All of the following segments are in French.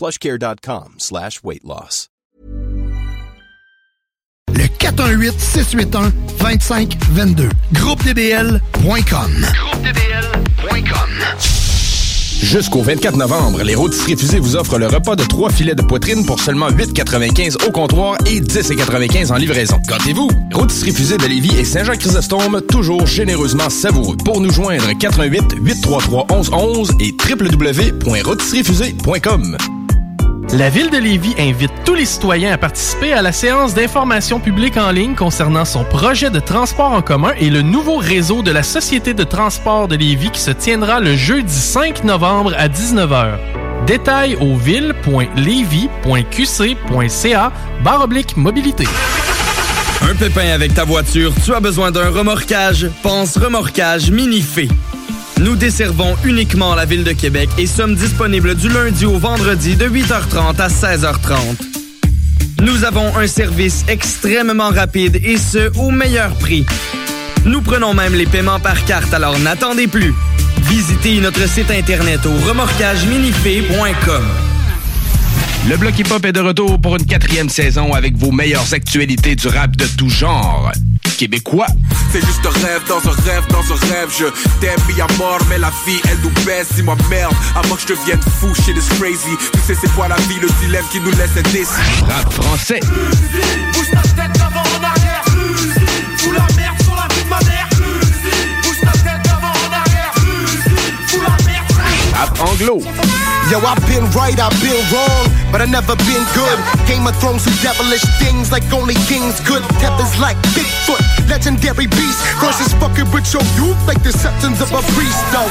plushcare.com slash weight loss. Le 418-681-2522. GroupeDBL.com. GroupeDBL.com. Jusqu'au 24 novembre, les rôtisseries fusées vous offrent le repas de trois filets de poitrine pour seulement 8,95 au comptoir et 10,95 en livraison. Gâtez-vous! Rôtisserie fusée de Lévis et Saint-Jean-Chrysostome, toujours généreusement savoureux. Pour nous joindre, 88 833 1111 et www.rôtisseriefusée.com. La Ville de Lévis invite tous les citoyens à participer à la séance d'information publique en ligne concernant son projet de transport en commun et le nouveau réseau de la Société de transport de Lévis qui se tiendra le jeudi 5 novembre à 19h. Détails au ville.levy.qc.ca barre mobilité. Un pépin avec ta voiture, tu as besoin d'un remorquage? Pense remorquage Minifé. Nous desservons uniquement la ville de Québec et sommes disponibles du lundi au vendredi de 8h30 à 16h30. Nous avons un service extrêmement rapide et ce, au meilleur prix. Nous prenons même les paiements par carte, alors n'attendez plus. Visitez notre site internet au remorquageminifé.com. Le Bloc Hip Hop est de retour pour une quatrième saison avec vos meilleures actualités du rap de tout genre. Québécois. C'est juste un rêve dans un rêve dans un rêve. Je t'aime bien à mort, mais la vie elle nous baisse. Dis-moi merde, à moins que je devienne fou, shit is crazy. Tu sais c'est quoi la vie, le dilemme qui nous laisse indécis. Rap français. Bouge ta tête d'avant en arrière. Fous la merde sur la vie de ma mère. Bouge ta tête d'avant en arrière. Fous la merde. Rap anglo. Yo, I've been right, I've been wrong, but I never been good. Game of Thrones do devilish things like only kings could. Peppers like Bigfoot, legendary beast. Crosses fucking with your youth like the septons of a priest, though.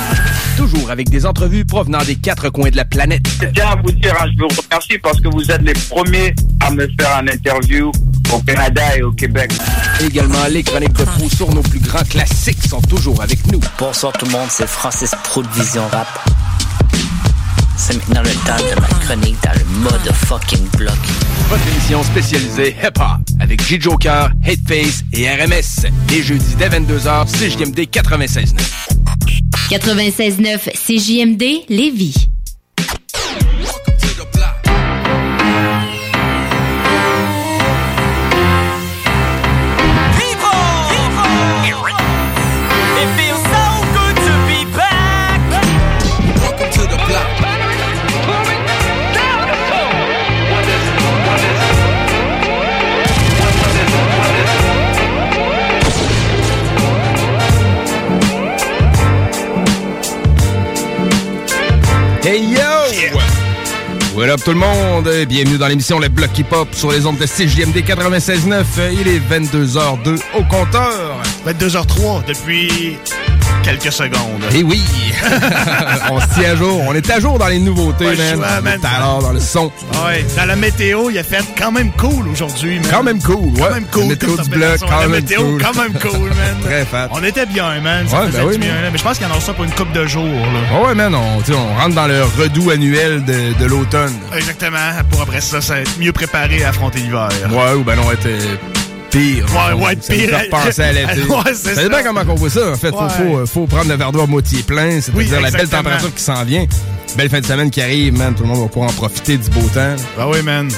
Toujours avec des entrevues provenant des quatre coins de la planète. Je tiens à vous dire, hein, je vous remercie parce que vous êtes les premiers à me faire un interview au Canada et au Québec. Également, les chroniques de fou sur nos plus grands classiques sont toujours avec nous. Bonsoir tout le monde, c'est Francis Pro de Vision Rap. C'est maintenant le temps de ma chronique dans le mode fucking bloc. Votre émission spécialisée hip-hop avec J. Joker, Hateface et RMS. Les jeudis dès 22h, CJMD 96.9. 96.9 CJMD Lévis. What tout le monde? Bienvenue dans l'émission Le Bloc Hip Hop sur les ondes de CJMD 96.9. Il est 22h02 au compteur. 22h03 depuis quelques secondes. Et oui! on se tient à jour. On est à jour dans les nouveautés, le man. On alors dans le son. Ouais, dans la météo, il a fait quand même cool aujourd'hui, man. Quand même cool, ouais. Quand même cool. La météo du bloc, quand La même météo, cool. quand même cool, man. Très fat. On était bien, man. Ça Ouais, ben oui, bien, man. Mais je pense qu'il y en a ça pour une coupe de jours, là. Ouais, man, on, on rentre dans le redout annuel de, de l'automne. Exactement. Pour après ça, ça être mieux préparé à affronter l'hiver. Ouais, ou ben non, être euh, pire. Ouais, ouais, ça pire. penser à l'été. Ouais, c'est ça. comment on voit ça, en fait. Faut, Ouais. faut, faut prendre le verre d'eau à moitié plein, c'est-à-dire Oui, la belle température qui s'en vient. Belle fin de semaine qui arrive, man. Tout le monde va pouvoir en profiter du beau temps. Bah oui, man.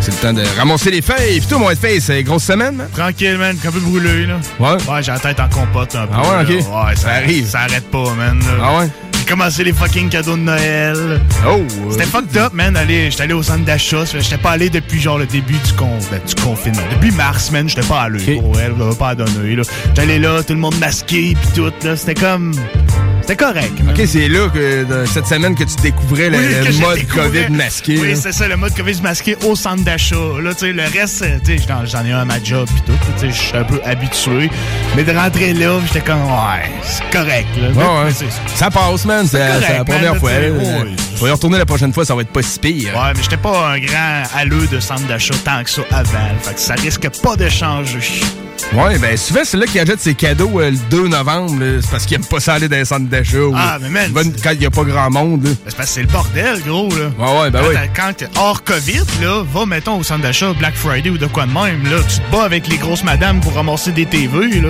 C'est le temps de ramasser les feuilles. Puis tout, mon face, c'est grosse semaine, man. Tranquille, man. Un peu brûlé, là. Ouais. Ouais, j'ai la tête en compote un peu. Ah ouais, là. ok. Ouais, ça, Ça arrive. Ça arrête pas, man. là. Ah ouais? Commencé les fucking cadeaux de Noël. Oh! C'était fucked up, man. Allez, j'étais allé au centre d'achat. J'étais pas allé depuis genre le début du, con, ben, du confinement. Depuis mars, man, j'étais pas allé. Pour elle, là, pas à donner. là. J'étais allé là, tout le monde masqué, pis tout. là. C'était comme. C'était correct. Ok, c'est là que cette semaine que tu découvrais le, Oui, mode. COVID masqué. Oui, c'est ça, le mode COVID masqué au centre d'achat. Là, tu sais, le reste, euh, tu sais, j'en- ai un à ma job pis tout. Tu sais, je suis un peu habitué. Mais de rentrer là, j'étais comme, ouais, c'est correct, là. Ouais, ouais. Mais c'est- Ça passe, man. C'est la man, première là, fois. Faut y retourner la prochaine fois, ça va être pas si pire. Ouais, mais j'étais pas un grand halleux de centre d'achat tant que ça avant. Fait que ça risque pas de changer. Ouais, ben souvent, c'est là qui achète ses cadeaux euh, le 2 novembre. là. C'est parce qu'il aime pas ça aller dans les centres d'achat. ou- Ah, mais man, va- Quand il y a pas grand monde. là. C'est parce que c'est le bordel, gros, là. Ouais, ouais, ben quand oui. t'as- Quand t'es hors COVID, là, va, mettons, au centre d'achat Black Friday ou de quoi de même, là. Tu te bats avec les grosses madames pour ramasser des TV, là.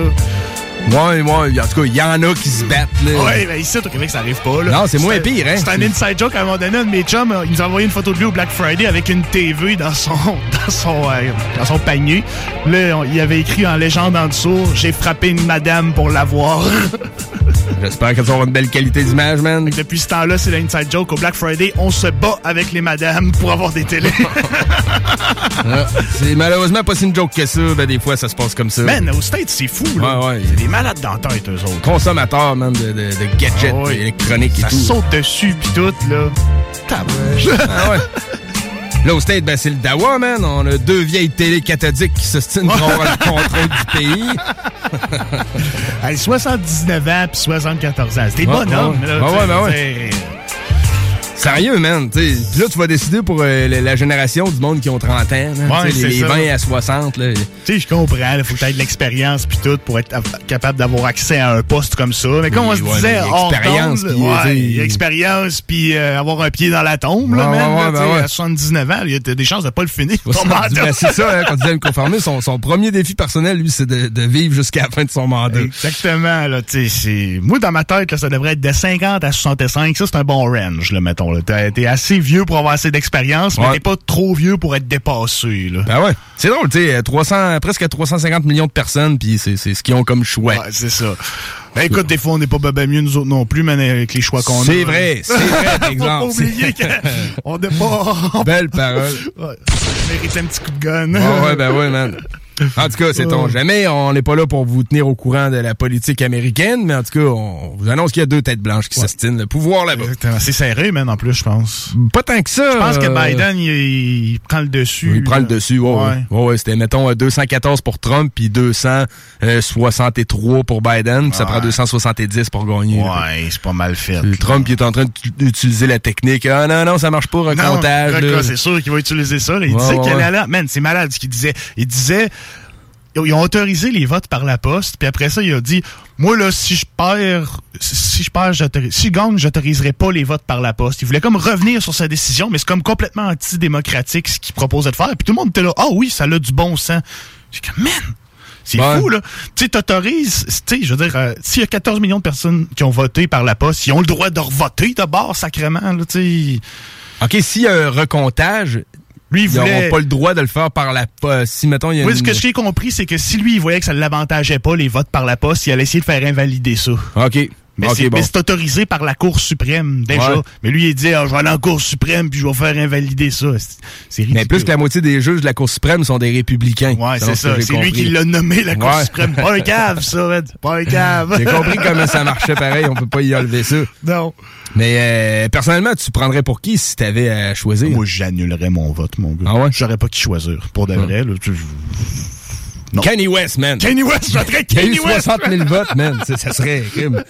Ouais, ouais. En tout cas, il y en a qui se battent. Là. Ouais, ben ici, au Québec, ça arrive pas, là. Non, c'est moins pire, hein. C'est un inside joke à un moment donné, un de mes chums, euh, il nous a envoyé une photo de lui au Black Friday avec une TV dans son, dans son, euh, dans son panier. Là, on- il avait écrit en légende en dessous J'ai frappé une madame pour l'avoir. J'espère qu'elles auront une belle qualité d'image, man. Depuis ce temps-là, c'est l'inside joke. Au Black Friday, on se bat avec les madames pour avoir des télés. C'est malheureusement pas si une joke que ça. Ben, des fois, ça se passe comme ça. Man, aux States, c'est fou, là. Ouais, ouais. Des malades dans la tête, eux autres. Consommateurs, man, de, de- de gadgets Ah ouais. électroniques et Ça tout. saute dessus, pis tout, là. Tabarnak. Ah ouais. Là, au State, ben, c'est le Dawa, man. On a deux vieilles télés cathodiques qui se stinent pour avoir le contrôle du pays. Hey, 79 ans puis 74 ans. C'est des bonhommes, ouais. là. Ouais, sais, ouais, ben ouais. Tu. Sérieux, man. T'sais, Puis là, tu vas décider pour euh, la, la génération du monde qui ont 30 ans. Ouais, les, les ça. 20 à 60. Là. Tu sais, je comprends, il faut que tu aies de l'expérience puis tout pour être capable d'avoir accès à un poste comme ça. Mais comme Oui, on se ouais, disait, expérience, puis, ouais, t'sais, expérience puis euh, avoir un pied dans la tombe, là, man, là, ben à 79 ans, il y a des chances de pas le finir. Ben, c'est ça, hein, quand il vient me confirmer, son, son premier défi personnel, lui, c'est de, de vivre jusqu'à la fin de son mandat. Exactement, là, tu. Moi, dans ma tête, là, ça devrait être de 50 à 65. Ça, c'est un bon range, là, mettons. T'es, t'es assez vieux pour avoir assez d'expérience, mais t'es pas trop vieux pour être dépassé, là. Ben ouais. C'est drôle, tu sais, 300, presque 350 millions de personnes, puis c'est, c'est ce qu'ils ont comme choix. Ouais, c'est ça. Ben écoute, des fois, on n'est pas ben mieux nous autres non plus, mais avec les choix qu'on a. C'est vrai, c'est vrai, par Faut pas exemple. oublier qu'on n'est pas... Belle parole. Ouais, mérite un petit coup de gun. Ouais, ben ouais, man. En tout cas, c'est on jamais. On n'est pas là pour vous tenir au courant de la politique américaine, mais en tout cas, on vous annonce qu'il y a deux têtes blanches qui s'ostinent le pouvoir là-bas. Exactement. C'est serré, man, en plus, je pense. Pas tant que ça. Je pense que euh, Biden, il, il prend le dessus. Il prend le là. dessus, ouais, ouais. Ouais. Ouais, c'était, mettons, euh, 214 pour Trump, puis 263 pour Biden, puis ça prend 270 pour gagner. là. Ouais, c'est pas mal fait. Trump, il est en train d'utiliser la technique. Ah non, non, ça marche pas, recomptage. Là. c'est sûr qu'il va utiliser ça. là. Il disait qu'il allait aller... Man, c'est malade ce qu'il disait. Il disait... Ils ont autorisé les votes par la poste, puis après ça, il a dit Moi, là, si je perds, si je perds, si je gagne, j'autoriserai pas les votes par la poste. Il voulait comme revenir sur sa décision, mais c'est comme complètement antidémocratique ce qu'il proposait de faire. Puis tout le monde était là Ah oui, ça a du bon sens. J'ai comme Man! C'est Ouais. fou, là. Tu sais, t'autorises, tu sais, je veux dire, euh, s'il y a 14 millions de personnes qui ont voté par la poste, ils ont le droit de revoter d'abord, sacrément, là, tu sais. OK, s'il y a un recomptage, Lui, il ils voulait... n'auront pas le droit de le faire par la poste. Si, mettons, il y a Oui, une... ce que j'ai compris, c'est que si lui, il voyait que ça ne l'avantageait pas, les votes par la poste, il allait essayer de faire invalider ça. OK. Mais OK, c'est bon. mais c'est autorisé par la Cour suprême, déjà. Ouais. Mais lui, il dit, ah, je vais aller en Cour suprême, puis je vais faire invalider ça. C'est- ridicule. Mais plus que la moitié des juges de la Cour suprême sont des républicains. Ouais, c'est ça. C'est lui qui l'a nommé, la Cour Ouais. suprême. Pas un cave, ça, Red. Pas un cave. J'ai compris comment ça marchait pareil, on peut pas y enlever ça. Non. Mais euh, personnellement, tu prendrais pour qui si t'avais à choisir? Moi, j'annulerais mon vote, mon gars. Ah ouais? J'aurais pas qui choisir. Pour de vrai, là. tu- Non. Kenny West, man. Kenny West, je voterais Il y a eu Kenny West. 60 000 votes, man. Ça, serait crime.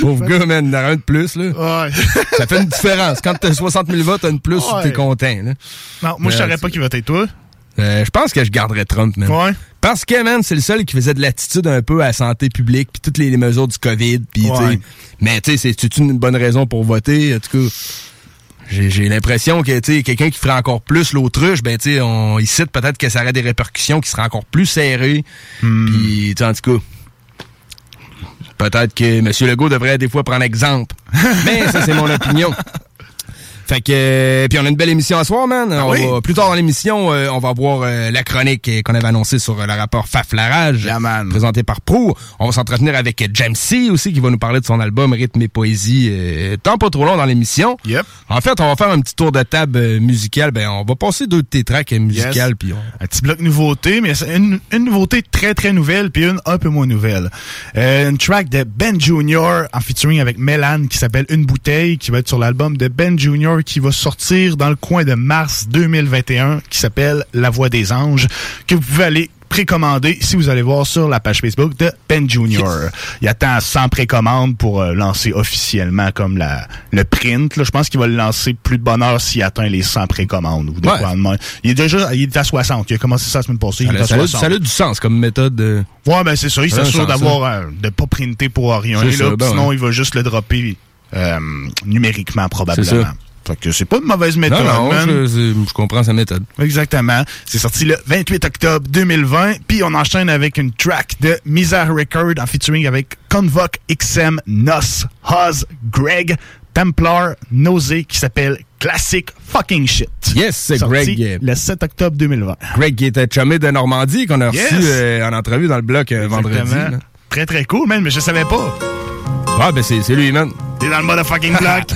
Pauvre gars, man, il y en a un de plus, là. Ouais. Ça fait une différence. Quand t'as 60 000 votes, t'as une plus, Ouais. t'es content, là. Non, moi, je Euh, saurais pas qui voter toi. Euh, je pense que je garderais Trump, man. Ouais. Parce que, man, c'est le seul qui faisait de l'attitude un peu à la santé publique, puis toutes les, les mesures du COVID, puis, tu sais. Ouais. Mais, tu sais, c'est une bonne raison pour voter? En tout cas, j'ai j'ai l'impression que, quelqu'un qui ferait encore plus l'autruche, ben, tu on il cite peut-être que ça aurait des répercussions qui seraient encore plus serrées. Hmm. Puis, en tout cas, peut-être que M. Legault devrait des fois prendre exemple. Mais ça, c'est mon opinion. Fait que euh, puis on a une belle émission à soir, man. Ah On oui? va- plus tard dans l'émission, euh, on va voir euh, la chronique qu'on avait annoncée sur le rapport Faflarage, présenté par Pro. On va s'entretenir avec James C aussi qui va nous parler de son album Rythme et poésie. Tant pas trop long dans l'émission. Yep. En fait, on va faire un petit tour de table euh, musical. Ben, on va passer deux de tes tracks musicales, puis on... Un petit bloc nouveauté, mais une, une nouveauté très très nouvelle, puis une un peu moins nouvelle. Euh, une track de Ben Jr. en featuring avec Melan qui s'appelle Une bouteille, qui va être sur l'album de Ben Qui va sortir dans le coin de mars 2021, qui s'appelle La Voix des Anges, que vous pouvez aller précommander si vous allez voir sur la page Facebook de Ben Jr. Il attend 100 précommandes pour euh, lancer officiellement comme la le print. Là. Je pense qu'il va le lancer plus de bonheur s'il atteint les 100 précommandes. Ou de Ouais. de. Il est déjà il est à 60. Il a commencé ça la semaine passée. Ça est à ça a- 60. ça a du sens comme méthode. euh. Ouais, ben c'est ça. Il s'assure d'avoir ça. euh, de pas printer pour rien. C'est là, ça, ben sinon, ouais. il va juste le dropper euh, numériquement probablement. Fait que c'est pas une mauvaise méthode. Non, non, je, je- comprends sa méthode. Exactement. C'est sorti le 28 octobre 2020. Puis on enchaîne avec une track de Misère Record en featuring avec Convoc, XM, Nos, Huz, Greg, Templar, Nausée qui s'appelle Classic Fucking Shit. Yes, c'est Greg. Le 7 octobre 2020. Greg qui était chumé de Normandie, qu'on a reçu euh, en entrevue dans le bloc euh, vendredi. Là. Très très cool, man, mais je savais pas. Ah, ben c'est lui, man. T'es dans le motherfucking block.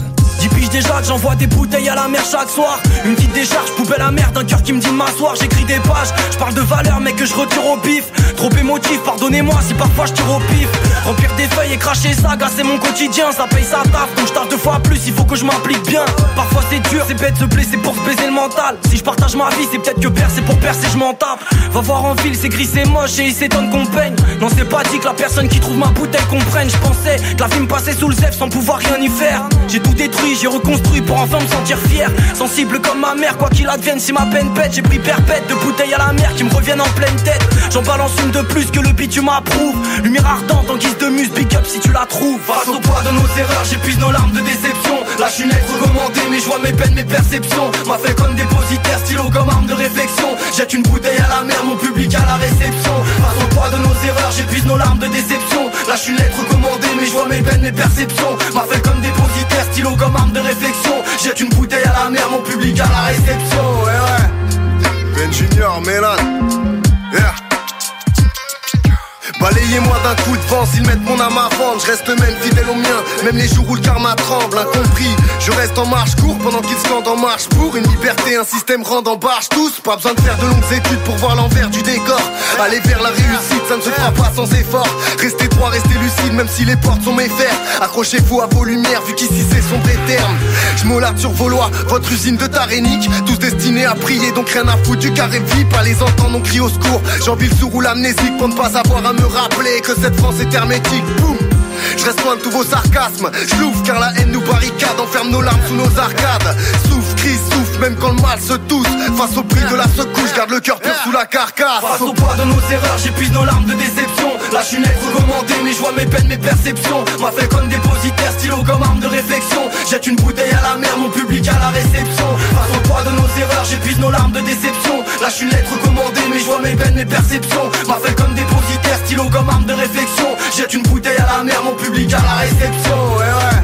Déjà que j'envoie des bouteilles à la mer chaque soir. Une petite décharge, poubelle à merde, un cœur qui me dit m'asseoir. J'écris des pages, je parle de valeur mais que je retire au pif Trop émotif, pardonnez-moi si parfois je tire au pif. Remplir des feuilles et cracher ça, c'est mon quotidien. Ça paye sa taf, donc je deux fois plus, il faut que je m'implique bien. Parfois c'est dur, c'est bête, se blesser pour se baiser le mental. Si je partage ma vie, c'est peut-être que percer pour percer, je m'en tape. Va voir en ville, c'est gris, c'est moche et il s'étonne qu'on peigne. Non c'est pas dit que la personne qui trouve ma bouteille comprenne. Je pensais que la vie me passait sous le zef sans pouvoir rien y faire. J'ai tout détruit, j'ai reconstruit pour enfin me sentir fier. Sensible comme ma mère, quoi qu'il advienne si ma peine pète. J'ai pris perpète de bouteilles à la mer qui me reviennent en pleine tête. J'en balance de plus que le bitume approuve. Lumière ardente en guise de muse, big up si tu la trouves. Face au poids de nos erreurs, j'épuise nos larmes de déception. Là je suis net recommandé mais je vois mes peines, mes perceptions. M'a fait comme dépositaire, stylo comme arme de réflexion. Jette une bouteille à la mer, mon public à la réception. Face au poids de nos erreurs, j'épuise nos larmes de déception. Là je suis net recommandé mais je vois mes peines, mes perceptions. M'a fait comme dépositaire, stylo comme arme de réflexion. Jette une bouteille à la mer, mon public à la réception. Ouais, ouais. Ben Junior, Mélan. Yeah. Balayez-moi d'un coup de vent, s'ils mettent mon âme à vendre, je reste même fidèle au mien, même les jours où le karma tremble, incompris. Je reste en marche court pendant qu'ils scandent en marche pour une liberté, un système rend en barge tous. Pas besoin de faire de longues études pour voir l'envers du décor. Aller vers la réussite, ça ne se fera pas sans effort. Restez droit, restez lucide, même si les portes sont fers. Accrochez-vous à vos lumières, vu qu'ici c'est et terme. Je m'olade sur vos lois, votre usine de tarénique, tous destinés à prier, donc rien à foutre du carré vie, pas les entendre, on crie au secours. J'envie le sourd ou l'amnésique pour ne pas avoir à me rappeler que cette France est hermétique. Boum! Je reste loin de tous vos sarcasmes. Je l'ouvre car la haine nous barricade, enferme nos larmes sous nos arcades. Souffle, crie, souffle, même quand le mal se tousse. Face au prix de la secousse, garde le cœur pur sous la carcasse. Face au poids de nos erreurs, j'épuise nos larmes de déception. Là, je suis net recommandé, mais je vois mes peines, mes perceptions. M'a fait comme dépositaire, stylo comme arme de réflexion. Jette une bouteille à la mer, mon public à la réception. Face au poids de nos erreurs, j'épuise nos larmes de déception. Là, je suis net recommandé, mais je vois mes peines, mes perceptions. M'a fait comme dépositaire, stylo comme arme de réflexion. Jette une bouteille à la mer, mon public à la réception. Ouais, ouais.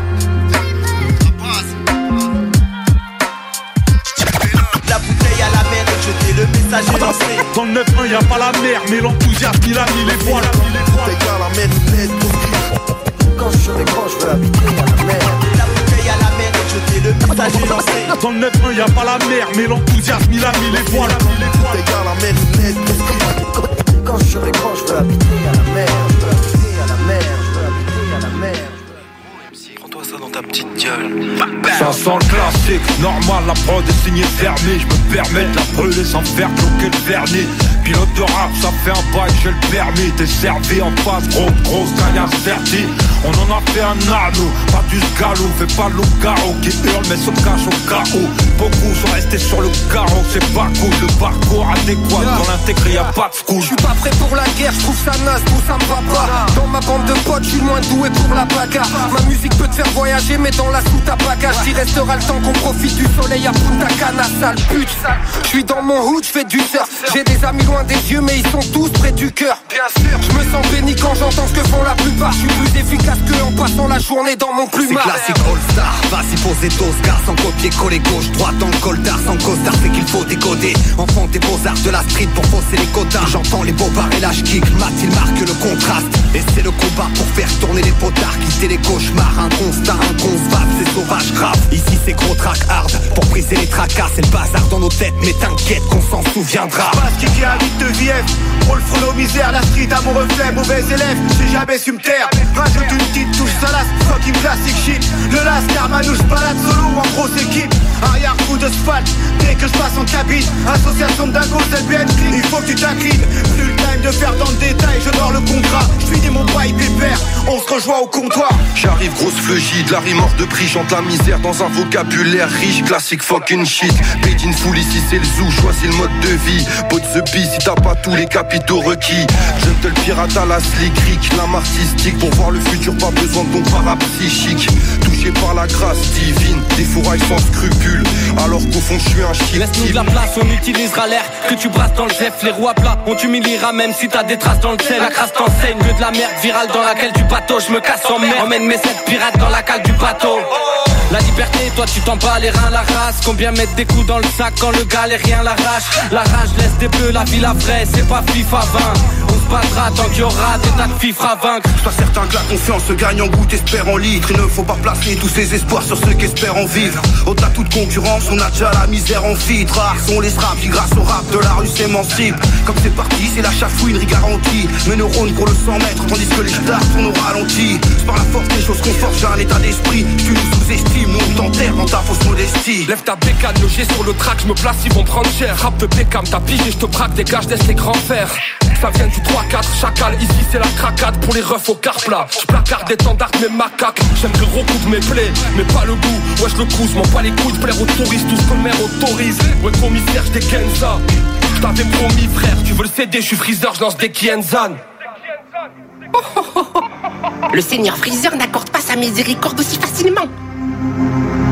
La bouteille à la mer et jeter le message est lancé. Dans le 9-1, y a pas la mer, mais l'enthousiasme il a mis les voiles. La mer, Quand je serai grand, je veux habiter à la mer. La bouteille à la mer et jeter le message est lancé. Dans le 9-1, y a pas la mer, mais l'enthousiasme il a mis les voiles. La mer, Quand je serai grand, je veux habiter à la mer. Ta petite gueule. Ça sent le classique, normal, la prod est signée fermée. Je me permets de la brûler sans faire bloquer le vernis. Pilote de rap, ça fait un bail, j'ai le permis. T'es servi en face, gros, grosse caillasse vertie. On en a fait un anneau, pas du galop. Fais pas le garrot qui hurle, mais se cache au chaos. Beaucoup sont restés sur le carreau, c'est pas cool. Le parcours adéquat, dans l'intégré, y'a pas de school. Je suis pas prêt pour la guerre, je trouve ça naze, tout ça me va pas. Dans ma bande de potes, je suis moins doué pour la bagarre. Ma musique peut te faire voyager, mais dans la soute à bagage, il restera le temps qu'on Profite du soleil à prendre ta canne à sale pute. Je suis dans mon hood, je fais du surf. J'ai des amis loin des yeux, mais ils sont tous près du cœur. Bien sûr, je me sens béni quand j'entends ce que font la plupart. Je suis plus efficace que en passant la journée dans mon C'est plumard. classique All-Star, vas-y poser d'Oscar Sans copier, coller gauche, droite dans le coltard Sans costard, c'est qu'il faut décoder Enfant des beaux-arts de la street pour fausser les quotas J'entends les bobards et lâche kick Mat, il marque le contraste Et c'est le combat pour faire tourner les potards Quitter les cauchemars, un constat inconcevable C'est sauvage grave, ici c'est gros track hard Pour briser les tracas, c'est le bazar dans nos têtes Mais t'inquiète qu'on s'en souviendra Parce qui qui habite de VF Rôle frôle misère, la street à mon reflet, mauvais élève, j'ai jamais su me taire. Rajoute une petite touche salace, fucking classic shit. Le lascar manouche balade solo en grosse équipe. Arrière coup de spalt, dès que je passe en cabine. Association de dingos, bien clean, il faut que tu t'inclines. Plus le time de faire dans le détail, je dors le contrat. Je des mon bail pépère, on se rejoint au comptoir. J'arrive grosse fleugie, de la rime de prix, chante la misère dans un vocabulaire riche, classique fucking shit. Paid in full ici c'est le zoo, choisis le mode de vie. Pot the bee si t'as pas tous les capitaux requis. Je te le pirate à la slick rick, l'âme artistique. Pour voir le futur, pas besoin de ton parapsychique. Touché par la grâce divine, des fourrailles sans scrupules. Alors qu'au fond je suis un shit. Laisse-nous de la place, on utilisera l'air que tu brasses dans le chef. Les roues à plat, on t'humiliera même si t'as des traces dans le sel. La crasse t'enseigne que de la merde virale dans laquelle tu bateau. Je me casse en mer, emmène mes sept pirates dans la cale du bateau. La liberté, toi tu t'en bats les reins, la race. Combien mettre des coups dans le sac quand le galérien l'arrache? La rage laisse des bleus, la vie la vraie, c'est pas FIFA 20. On se battra tant qu'il y aura des tas de à vaincre. Sois certain que la confiance se gagne en goutte, espère en litre. Il ne faut pas placer tous ses espoirs sur ceux qui espèrent en vivre. Au-delà de toute concurrence, on a déjà la misère en filtre. Rares sont les straps qui, grâce au rap de la rue, s'émancipent. Comme c'est parti, c'est la chafouinerie garantie. Mes neurones pour le 100 mètres, tandis que les stars tournent au ralenti. C'est par la force des choses qu'on forge, un état d'esprit. Tu nous sous-estimes, nous on t'enterre dans ta fausse modestie. Lève ta bécane, le G sur le track, je me place, ils vont prendre cher. Rap de Beckham, t'as pigé, je te braque, dégage, laisse les grands faire. Ça vient du 3-4, chacal, ici c'est la cracade pour les refs au carpla. Je placarde des tendards, mes macaques. J'aime le gros coup de mes plaies, mais pas le goût. Wesh le coup, m'en pas les couilles plaire aux touristes, tout ce que le maire autorise. Ouais, commissaire, je dégaine ça. Je t'avais promis, frère, tu veux le CD, je suis freezer, je lance des Kienzan. Le seigneur Freezer n'accorde pas sa miséricorde aussi facilement.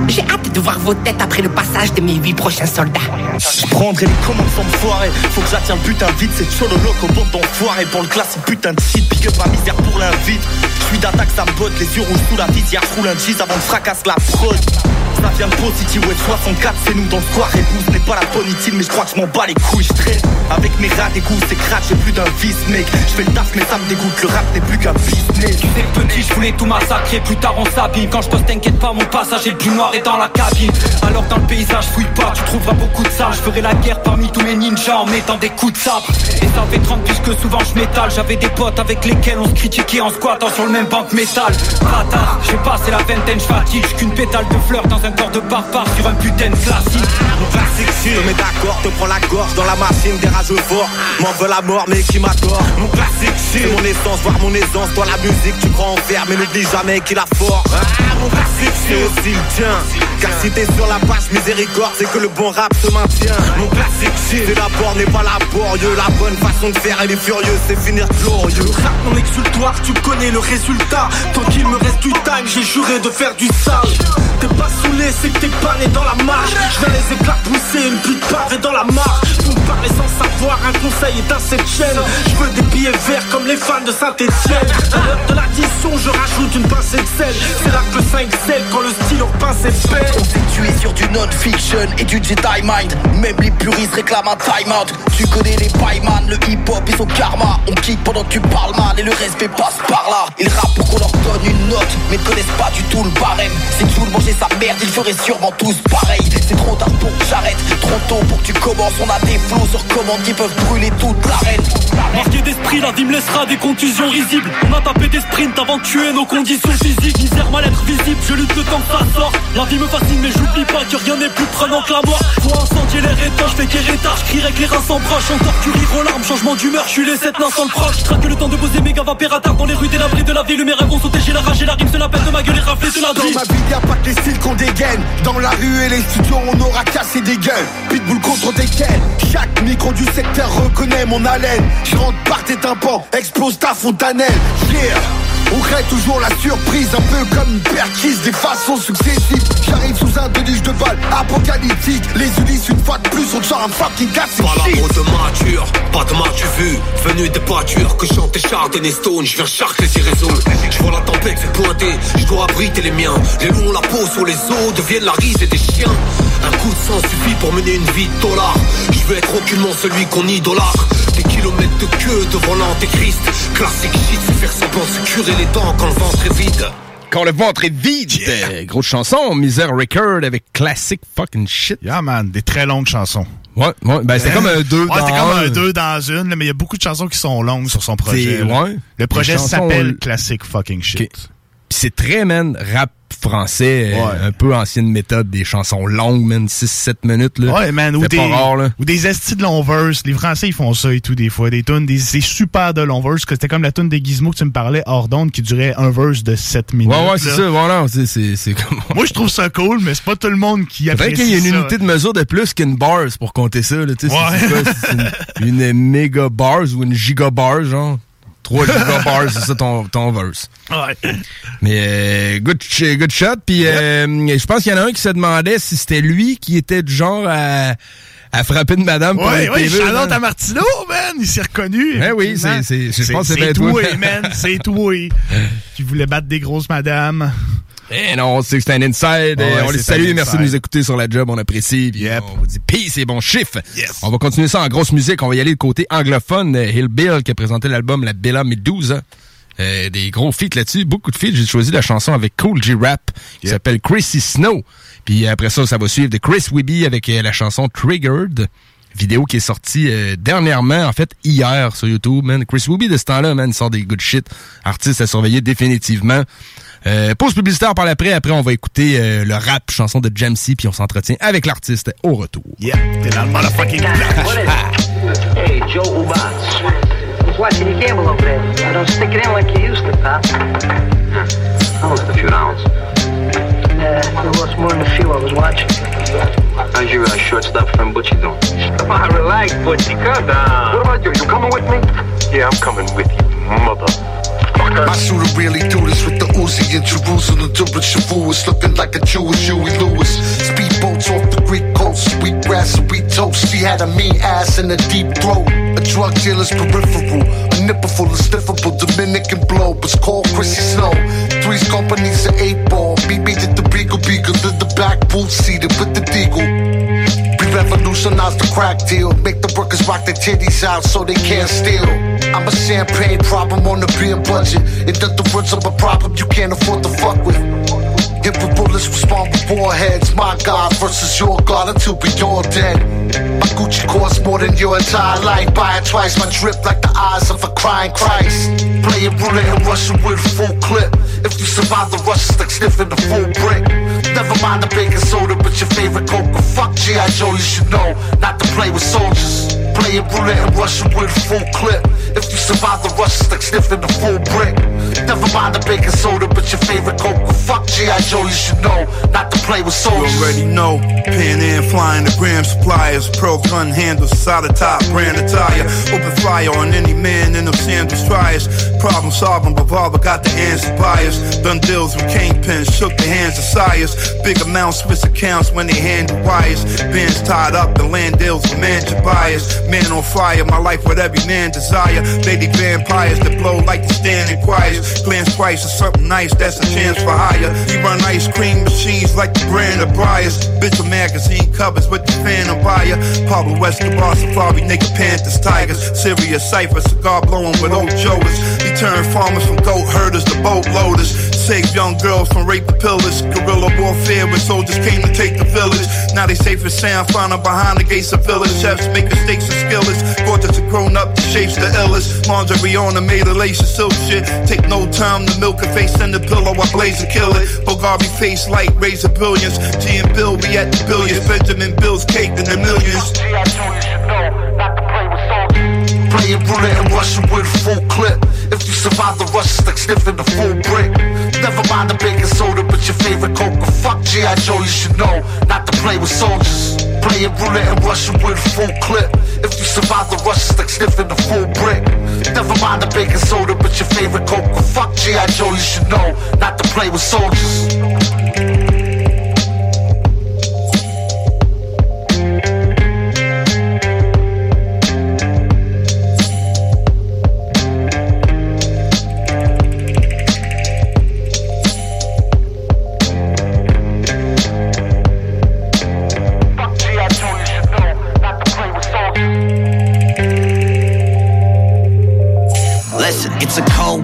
J'ai hâte de voir vos têtes après le passage de mes huit prochains soldats. Je prendrai les commandes sans me foirer. Faut que j'attire putain vite C'est solo loco bon d'enfoiré Pour le classique putain de shit. Big up à misère pour l'invite Je suis d'attaque ça me botte Les yeux rouges sous la visière Roule un cheese avant de fracasse la prod. Ça vient de Positive, ouais 64 c'est nous dans le square Et n'est pas la bonne mais je crois que je m'en bats les couilles Je avec mes rats des coups c'est crade J'ai plus d'un vice mec. Je fais le taf mais ça me dégoûte Le rap n'est plus qu'un business. Tu sais petit, je voulais tout massacrer, plus tard on s'abîme Quand je t'inquiète pas, mon passage est plus noir et dans la cabine. Alors dans le paysage, fouille pas, tu trouveras beaucoup de ça Je ferai la guerre parmi tous mes ninjas en mettant des coups de sabre. Et ça fait 30 plus que souvent je m'étale. J'avais des potes avec lesquels on se critiquait en squattant sur le même banc métal Bâtard, j'ai passé la vingtaine, je fatigue J'suis qu'une pétale de fleurs dans un corps de barbare sur un putain de classique. Mon classique je te mets d'accord, te prends la gorge dans la machine des rageux forts. M'en veut la mort mais qui m'adore Mon classique c'est mon essence, voir mon aisance. Dans la musique tu crois en faire mais n'oublie jamais qu'il a fort. Mon classique c'est aussi le tien. Car si t'es sur la page miséricorde c'est que le bon rap se maintient. Mon classique c'est d'abord n'est pas laborieux La bonne façon de faire elle est furieuse c'est finir glorieux. Rap mon exultoire, tu connais le résultat Tant qu'il me reste du time, j'ai juré de faire du sale. T'es pas saoulé, c'est que t'es pas né dans la marche. Je viens les éclabousser, une pute parée dans la marche Vous parlez sans savoir, un conseil est à cette chaîne. Je veux des billets verts comme les fans de Saint-Etienne À l'heure de l'addition, je rajoute une pincée de sel. C'est là que 5 sel quand le stylo repeint ses peines On s'est tué sur du non-fiction et du Jedi Mind. Même les puristes réclament un time-out. Tu connais les paiman, le hip-hop et son karma. On kick pendant que tu parles mal et le respect passe par là Ils rappent pour qu'on leur donne une note Mais ne connaissent pas du tout le barème Si tout le sa merde, ils feraient sûrement tous pareil C'est trop tard pour que j'arrête, trop tôt pour que tu commences On a des flots sur commande qui peuvent brûler toute l'arène Marqué d'esprit, la vie me laissera des contusions risibles. On a tapé des sprints avant de tuer nos conditions physiques. Misère, mal-être visible, je lutte le temps que ça sort. La vie me fascine, mais j'oublie pas que rien n'est plus prenant que la mort. Faut incendier les rétas, je fais guérétard, je crierai que les reins broche. On torture, aux larmes, changement d'humeur, je suis les sept nains sans le proche. Traque le temps de poser méga vapératard dans les rues délabrées de la ville. Mes rêves vont sauter, j'ai la rage et la rime, c'est la peine de ma gueule et rafler de la Dans ma vie, y'a pas que les styles qu'on dégaine. Dans la rue et les studios, on aura cassé des gueules. Pitbull contre desquels Chaque micro du secteur reconnaît mon haleine. Je rentre par tes tympans, explose ta fontanelle. Yeah. On crée toujours la surprise, un peu comme une perquise, des façons successives. J'arrive sous un déluge de balles apocalyptique. Les Ulysses, une fois de plus, on sort un fucking classic Pas la de mature, pas de match vu Venu des pâtures, que chante Chardin et Stone Je viens charcler ces réseaux. Je vois la tempête se pointer, je dois abriter les miens. Les loups ont la peau sur les os, deviennent la risée des chiens. Un coup de sang suffit pour mener une vie de dollar. Je veux être aucunement celui qu'on idolâtre. Des kilomètres de queue devant l'antéchrist. Classique shit, c'est faire semblant se curer les dents quand le ventre est vide Quand le ventre est vide. Grosse chanson, Misère Record avec classic fucking shit. Yeah, man, des très longues chansons. Ouais, ouais. Ben, c'était comme un deux Ouais, dans c'était comme un. un deux dans une, mais il y a beaucoup de chansons qui sont longues sur son projet. Ouais. Le projet s'appelle euh, Classic Fucking Shit. C'est très, man, rap français, euh, un peu ancienne méthode, des chansons longues, man, 6-7 minutes, là. Ouais, man, ou des, pas rare, là. ou des estis de long verse. Les Français, ils font ça et tout, des fois. Des tunes, des, c'est super de long verse, que c'était comme la tune des Gizmo que tu me parlais hors d'onde qui durait un verse de 7 minutes. Ouais, ouais, c'est ça, voilà, c'est, c'est, c'est comme... Moi, je trouve ça cool, mais c'est pas tout le monde qui apprécie qu'il y ait une ça. unité de mesure de plus qu'une bars pour compter ça, là, tu sais. Ouais. c'est une, une méga bars ou une giga bars, genre? 3 giga bars, c'est ça ton, ton verse. Ouais. Mais euh, good, shot. Puis euh, je pense qu'il y en a un qui se demandait si c'était lui qui était du genre à, à frapper une madame pour ouais, TV, Charlotte à Martineau, man, il s'est reconnu. Ben oui, c'est- c'est- je pense que c'est c'est bien toi. toi, man, c'est toi. qui voulait battre des grosses madames. Eh non, on sait que c'est un inside. Ouais, on les salue. Merci de nous écouter sur la job. On apprécie. Puis On vous dit peace et bon chiffre. On va continuer ça en grosse musique. On va y aller du côté anglophone. Euh, Hill Bill qui a présenté l'album La Bella Medusa. Euh, des gros feats là-dessus. Beaucoup de feats. J'ai choisi la chanson avec Cool G Rap qui s'appelle Chrissy Snow. Puis après ça, ça va suivre de Chris Wibby avec euh, la chanson Triggered. Vidéo qui est sortie euh, dernièrement, en fait, hier sur YouTube, man. Chris Wibby, de ce temps-là, man, il sort des good shit. Artiste à surveiller définitivement. Euh, pause publicitaire par l'après. Après, on va écouter euh, le rap, chanson de Jamsey, puis on s'entretient avec l'artiste au retour. Yeah, t'es dans le motherfucking Hey, Joe Ubats. Who's watching your cable over there? I don't stick it in like you used to, pal. I lost a few rounds. Uh, there was more than a few I was watching. How's your uh, short stuff friend Butchie doing? Come on, relax, Butchie. Calm down. What about you? You coming with me? Yeah, I'm coming with you, mother. My shooter really do this with the Uzi in Jerusalem during Shavuos, looking like a Jewish Huey Lewis. Speedboats off the Greek coast, sweet grass wheat toast. He had a mean ass and a deep throat. A drug dealer's peripheral, a nipple full of stiffable Dominican blow. Was called Chrissy Snow. Three's companies are eight ball. BB did the beagle beagle, did the back boot seated with the deagle. We revolutionized the crack deal. Make the workers rock their titties out so they can't steal. I'm a champagne problem on the beer budget. It does the words of a problem you can't afford to fuck with. Bullets, respond with warheads. My God versus your God until we all dead. My Gucci costs more than your entire life. Buy it twice, my drip like the eyes of a crying Christ. Playing roulette and Russian with a full clip. If you survive the rush, it's like sniffing the full brick. Never mind the baking soda, but your favorite Coca. Fuck G.I. Joe, you should know not to play with soldiers. Playing roulette and Russian with a full clip. If you survive the rush, it's like sniffing the full brick. Never mind the baking soda, but your favorite Coca. Fuck G.I. Joe, you should know not to play with soldiers. You already know. Pan Am flying the gram suppliers. Pro gun handles, solid top, brand attire. Open fire on any man in them sandals tries. Problem solving, revolver got the answer bias. Done deals with kingpins, shook the hands of sires. Big amounts, Swiss accounts when they hand the wires. Bands tied up, the land deals with man buyers. Man on fire, my life what every man desire. Lady vampires that blow like the standing choirs. Glance twice or something nice, that's a chance for hire. He run ice cream machines like the brand of Briars. Bitch, a magazine covers with the fan phantom buyer. Pablo Escobar, Safari, nigga, Panthers, Tigers. Serious cipher, cigar blowing with old Joas. He turned farmers from goat herders to boat loaders. Save young girls from rape and pillars. Guerrilla warfare when soldiers came to take the village. Now they safe and sound, finding behind the gates of village. Chefs making steaks and skillets. Gorgeous and grown up, the shapes the illest. Lingerie on the made of lace and silk shit. Take no time to milk a face in the pillow, I blaze and kill it. Bulgari face light, razor billions. G and Bill, we at the billions. Benjamin Bill's cake in the millions. G, I told you should know not to play with soldiers. Playing roulette and Russian with full clip. Survive the rush, it's like sniffing the full brick. Never mind the baking soda, but your favorite Coca. Fuck G.I. Joe, you should know not to play with soldiers. Playing roulette and Russian with a full clip. If you survive the rush, it's like sniffing the full brick. Never mind the baking soda, but your favorite Coke. Fuck G.I. Joe, you should know not to play with soldiers.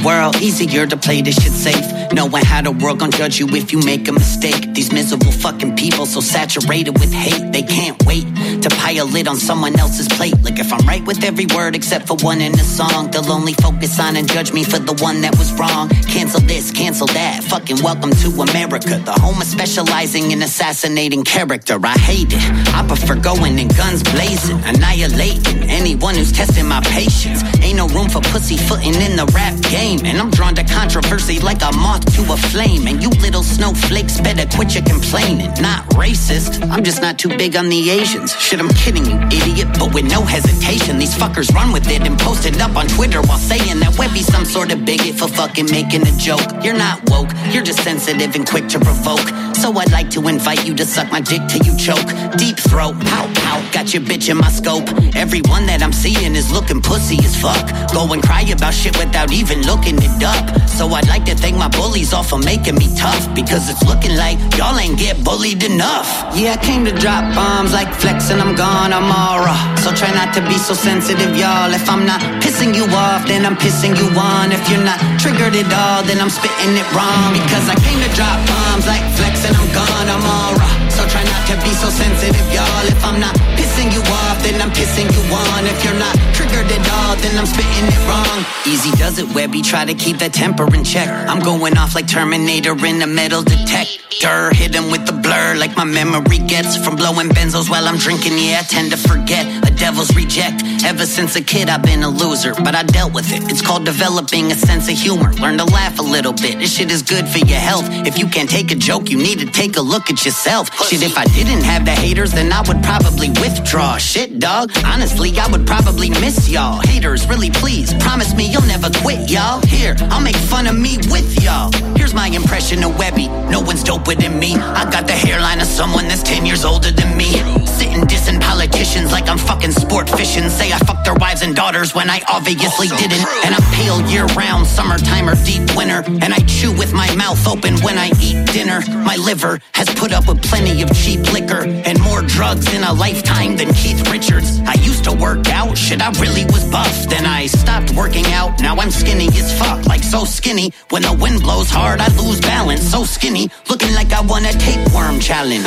World, easier to play this shit safe. Knowing how the world gon' judge you if you make a mistake. These miserable fucking people so saturated with hate, they can't wait to pile it on someone else's plate. Like if I'm right with every word except for one in the song, they'll only focus on and judge me for the one that was wrong. Cancel this, cancel that. Fucking welcome to America. The home of specializing in assassinating character. I hate it. I prefer going in guns blazing, annihilating anyone who's testing my patience. Ain't no room for pussyfooting in the rap game. And I'm drawn to controversy like a moth to a flame. And you little snowflakes better quit your complaining. Not racist, I'm just not too big on the Asians. Shit, I'm kidding you, idiot, but with no hesitation. These fuckers run with it and post it up on Twitter while saying that Webby's some sort of bigot for fucking making a joke. You're not woke, you're just sensitive and quick to provoke. So I'd like to invite you to suck my dick till you choke. Deep throat, pow pow, got your bitch in my scope. Everyone that I'm seeing is looking pussy as fuck. Go and cry about shit without even looking it up. So I'd like to thank my bullies off for making me tough. Because it's looking like y'all ain't get bullied enough. Yeah, I came to drop bombs like flex and I'm gone, I'm aura. So try not to be so sensitive, y'all. If I'm not pissing you off, then I'm pissing you on. If you're not triggered at all, then I'm spitting it wrong. Because I came to drop bombs like flex and I'm gone, I'm aura. So try not to be so sensitive, y'all. If I'm not pissing you off, then I'm pissing you on. If you're not triggered at all, then I'm spitting it wrong. Easy does it, Webby. Try to keep that temper in check. I'm going off like Terminator in a metal detector. Hit him with the blur like my memory gets from blowing benzos while I'm drinking. Yeah, I tend to forget devil's reject. Ever since a kid, I've been a loser, but I dealt with it. It's called developing a sense of humor. Learn to laugh a little bit. This shit is good for your health. If you can't take a joke, you need to take a look at yourself. Shit, if I didn't have the haters, then I would probably withdraw. Shit, dog. Honestly, I would probably miss y'all. Haters, really please, promise me you'll never quit, y'all. Here, I'll make fun of me with y'all. Here's my impression of Webby. No one's doper than me. I got the hairline of someone that's 10 years older than me. Sitting dissing politicians like I'm fucking sport fishing. Say I fucked their wives and daughters when I obviously didn't. And I'm pale year round, summertime or deep winter. And I chew with my mouth open when I eat dinner. My liver has put up with plenty of cheap liquor and more drugs in a lifetime than Keith Richards. I used to work out, shit, I really was buff. Then I stopped working out, now I'm skinny as fuck, like so skinny. When the wind blows hard, I lose balance, so skinny, looking like I won a tapeworm challenge.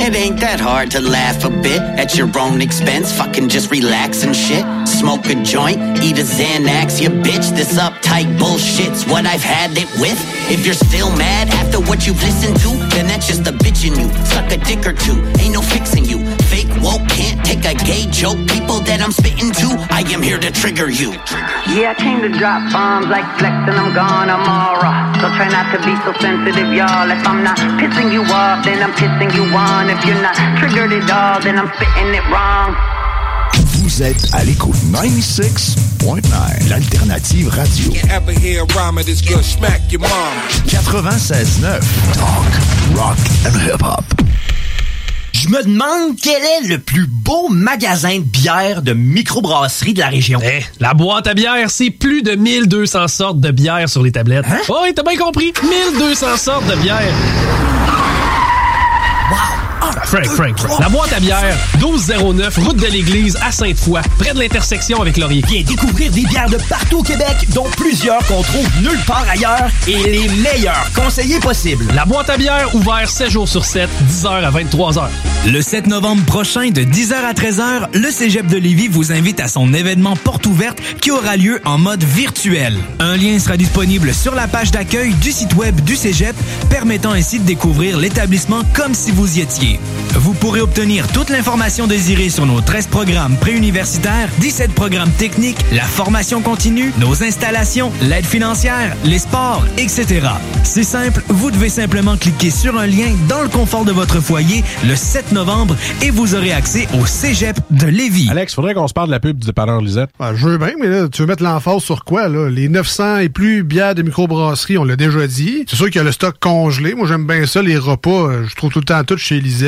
it ain't that hard to laugh a bit at your own expense. Fucking just relax and shit. Smoke a joint, eat a Xanax, you bitch. This uptight bullshit's what I've had it with. If you're still mad after what you've listened to, then that's just a bitch in you. Suck a dick or two, ain't no fixing you. Fake woke can't take a gay joke. People that I'm spitting to, I am here to trigger you. Yeah, I came to drop bombs like flex and I'm gone, I'm aura. So try not to be so sensitive, y'all. If I'm not pissing you off, then I'm pissing you on. If you're not triggered at all, then I'm spitting it wrong. Vous êtes à l'écoute 96.9, l'alternative radio. You ever hear a rhyme that's gonna smack your mom? 96.9, talk, rock and hip-hop. Je me demande quel est le plus beau magasin de bière de microbrasserie de la région. Eh, la boîte à bière, c'est plus de 1200 sortes de bière sur les tablettes. Hein? Oh, oui, t'as bien compris. 1200 sortes de bière. Frank, Frank, Frank. La boîte à bière, 1209, route de l'église à Sainte-Foy, près de l'intersection avec Laurier. Viens découvrir des bières de partout au Québec, dont plusieurs qu'on trouve nulle part ailleurs et les meilleurs conseillers possibles. La boîte à bière, ouvert 7 jours sur 7, 10h à 23h. Le 7 novembre prochain, de 10h à 13h, le Cégep de Lévis vous invite à son événement porte ouverte qui aura lieu en mode virtuel. Un lien sera disponible sur la page d'accueil du site web du Cégep, permettant ainsi de découvrir l'établissement comme si vous y étiez. Vous pourrez obtenir toute l'information désirée sur nos 13 programmes préuniversitaires, 17 programmes techniques, la formation continue, nos installations, l'aide financière, les sports, etc. C'est simple, vous devez simplement cliquer sur un lien dans le confort de votre foyer le 7 novembre et vous aurez accès au Cégep de Lévis. Alex, faudrait qu'on se parle de la pub du dépanneur Lisette. Ben, je veux bien, mais là, tu veux mettre l'emphase sur quoi, là? Les 900 et plus bières de microbrasserie, on l'a déjà dit. C'est sûr qu'il y a le stock congelé. Moi, j'aime bien ça, les repas. euh, Je trouve tout le temps tout chez Lisette.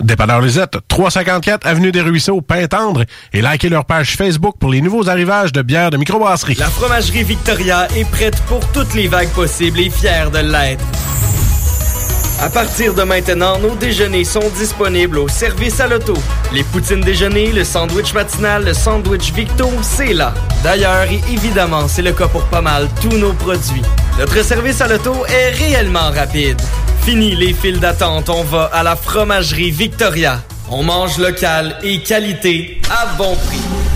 Dépanneur Lisette, 354 Avenue des Ruisseaux, Pintendre, et likez leur page Facebook pour les nouveaux arrivages de bières de microbrasserie. La fromagerie Victoria est prête pour toutes les vagues possibles et fière de l'être. À partir de maintenant, nos déjeuners sont disponibles au service à l'auto. Les poutines déjeuner, le sandwich matinal, le sandwich Victo, c'est là. D'ailleurs, et évidemment, c'est le cas pour pas mal tous nos produits. Notre service à l'auto est réellement rapide. Fini les files d'attente, on va à la fromagerie Victoria. On mange local et qualité à bon prix.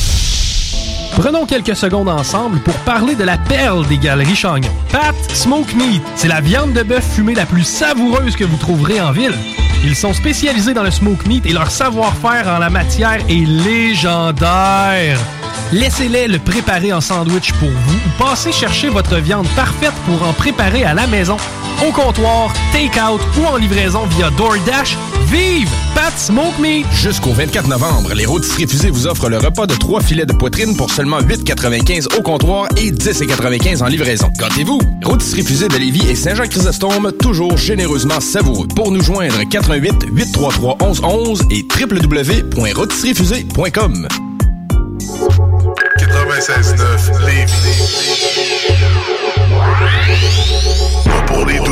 Prenons quelques secondes ensemble pour parler de la perle des galeries Chagnon. Pat Smoke Meat, c'est la viande de bœuf fumée la plus savoureuse que vous trouverez en ville. Ils sont spécialisés dans le smoke meat et leur savoir-faire en la matière est légendaire. Laissez-les le préparer en sandwich pour vous ou passez chercher votre viande parfaite pour en préparer à la maison, au comptoir, take-out ou en livraison via DoorDash. Vive Pat Smoke Meat! Jusqu'au 24 novembre, les rôtisseries fusées vous offrent le repas de trois filets de poitrine pour seulement 8,95 au comptoir et 10,95 en livraison. Gâtez-vous! Rôtisserie fusée de Lévis et Saint-Jean-Chrysostome, toujours généreusement savoureux. Pour nous joindre, 88 833 1111 et www.rôtisseriefusée.com. 96.9 Lévis. Pas pour les doux.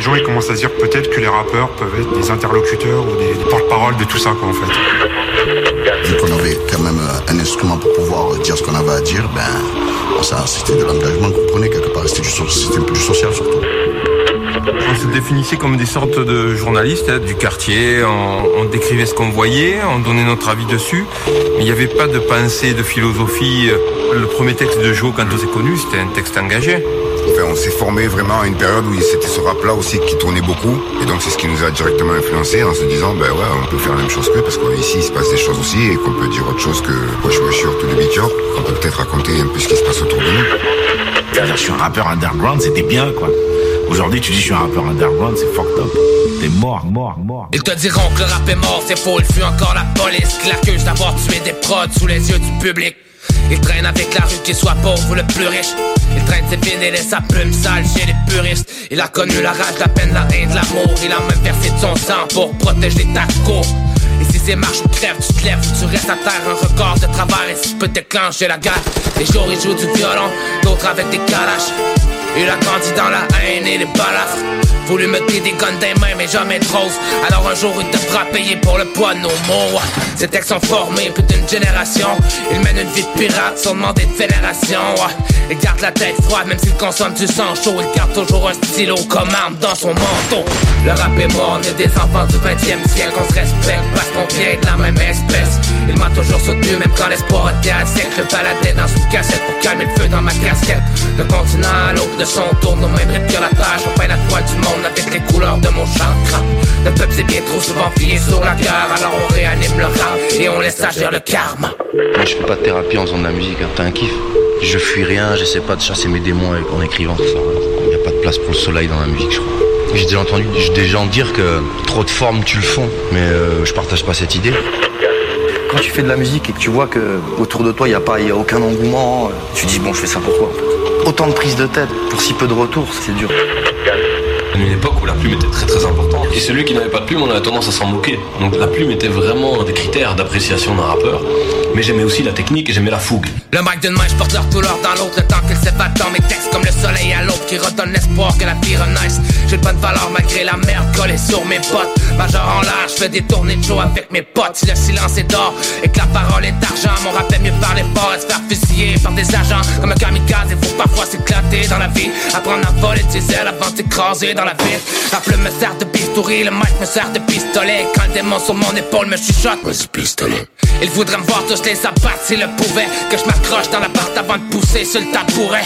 Les gens ils commencent à se dire peut-être que les rappeurs peuvent être des interlocuteurs ou des, des porte-parole de tout ça quoi en fait. Vu qu'on avait quand même euh, un instrument pour pouvoir dire ce qu'on avait à dire, ben, ça, c'était de l'engagement qu'on prenait quelque part. C'était du, so- c'était un peu du social surtout. On se définissait comme des sortes de journalistes hein, du quartier, on, on décrivait ce qu'on voyait, on donnait notre avis dessus, mais il n'y avait pas de pensée, de philosophie. Le premier texte de Joe, quand on s'est connu, c'était un texte engagé. Enfin, on s'est formé vraiment à une période où c'était ce rap-là aussi qui tournait beaucoup. Et donc, c'est ce qui nous a directement influencé en se disant, ben ouais, on peut faire la même chose qu'eux parce qu'ici, il se passe des choses aussi et qu'on peut dire autre chose que wesh wesh tous les bitures. On peut peut-être raconter un peu ce qui se passe autour de nous. Je suis un rappeur underground, c'était bien, quoi. Aujourd'hui, tu dis, je suis un rappeur underground, c'est fucked up. T'es mort, mort, mort. Ils te diront que le rap est mort, c'est faux, il fut encore la police qui l'accuse d'avoir tué des prods sous les yeux du public. Il traîne avec la rue, qu'il soit pauvre ou le plus riche. Ses vinyles et sa plume sale chez les puristes. Il a connu la rage, la peine, la haine, l'amour. Il a même versé de son sang pour protéger ta cour. Et si c'est marche ou crève, tu te lèves, tu restes à terre, un record de travail, et si je peux déclencher la guerre. Les jours ils jouent du violon, d'autres avec des calaches. Il a grandi dans la haine et les balafres. Voulu me des guns des mains, mais jamais rose. Alors un jour, il devra payer pour le poids de nos mots. Ces textes sont formés plus d'une génération. Il mène une vie de pirate sans demander de fédération. Il garde la tête froide, même s'il consomme du sang chaud. Il garde toujours un stylo comme arme dans son manteau. Le rap est mort, on est des enfants du 20 e siècle. On se respecte parce qu'on vient de la même espèce. Il m'a toujours soutenu, même quand l'espoir était à sec. Je baladais dans une cassette pour calmer le feu dans ma casquette. De continent à l'autre, de son tourne, nos mêmes rips que la tâche. On peint la toile du monde avec les couleurs de mon chakra. Le peuple c'est bien trop souvent plié sur la gare, alors on réanime le rap et on laisse agir le karma. Moi, je fais pas de thérapie en faisant de la musique, hein. t'as un kiff? Je fuis rien, j'essaie pas de chasser mes démons avec- en écrivant, ça à rien. Il n'y a pas de place pour le soleil dans la musique, je crois. J'ai déjà entendu des gens dire que trop de formes tu le fond, mais euh, je partage pas cette idée. Quand tu fais de la musique et que tu vois que autour de toi il n'y a, pas- y a aucun engouement, euh, tu dis bon je fais ça pourquoi en fait Autant de prise de tête pour si peu de retours, c'est dur. Une époque où la plume était très très importante. Et celui qui n'avait pas de plume, on avait tendance à s'en moquer. Donc la plume était vraiment un des critères d'appréciation d'un rappeur. Mais j'aimais aussi la technique et j'aimais la fougue. Le mic d'une main, je porte leur douleur dans l'autre Le temps qu'ils s'évadent dans mes textes comme le soleil à l'aube Qui redonne l'espoir que la vie renaisse J'ai de bonne valeur malgré la merde collée sur mes potes Major en l'air, je fais des tournées de show avec mes potes. Si le silence est d'or et que la parole est d'argent Mon rap est mieux parler fort et se faire fusiller par des agents Comme un kamikaze, il faut parfois s'éclater dans la vie Apprendre à voler de ses ailes avant de s'écraser dans la ville. La plume me sert de bistouri, le mic me sert de pistolet. Quand le démon sur mon épaule me chuchote, pistolet. Il voudrait me voir tous les abattre s'il le pouvait Que je m'accroche dans l'appart avant de pousser sur le tabouret.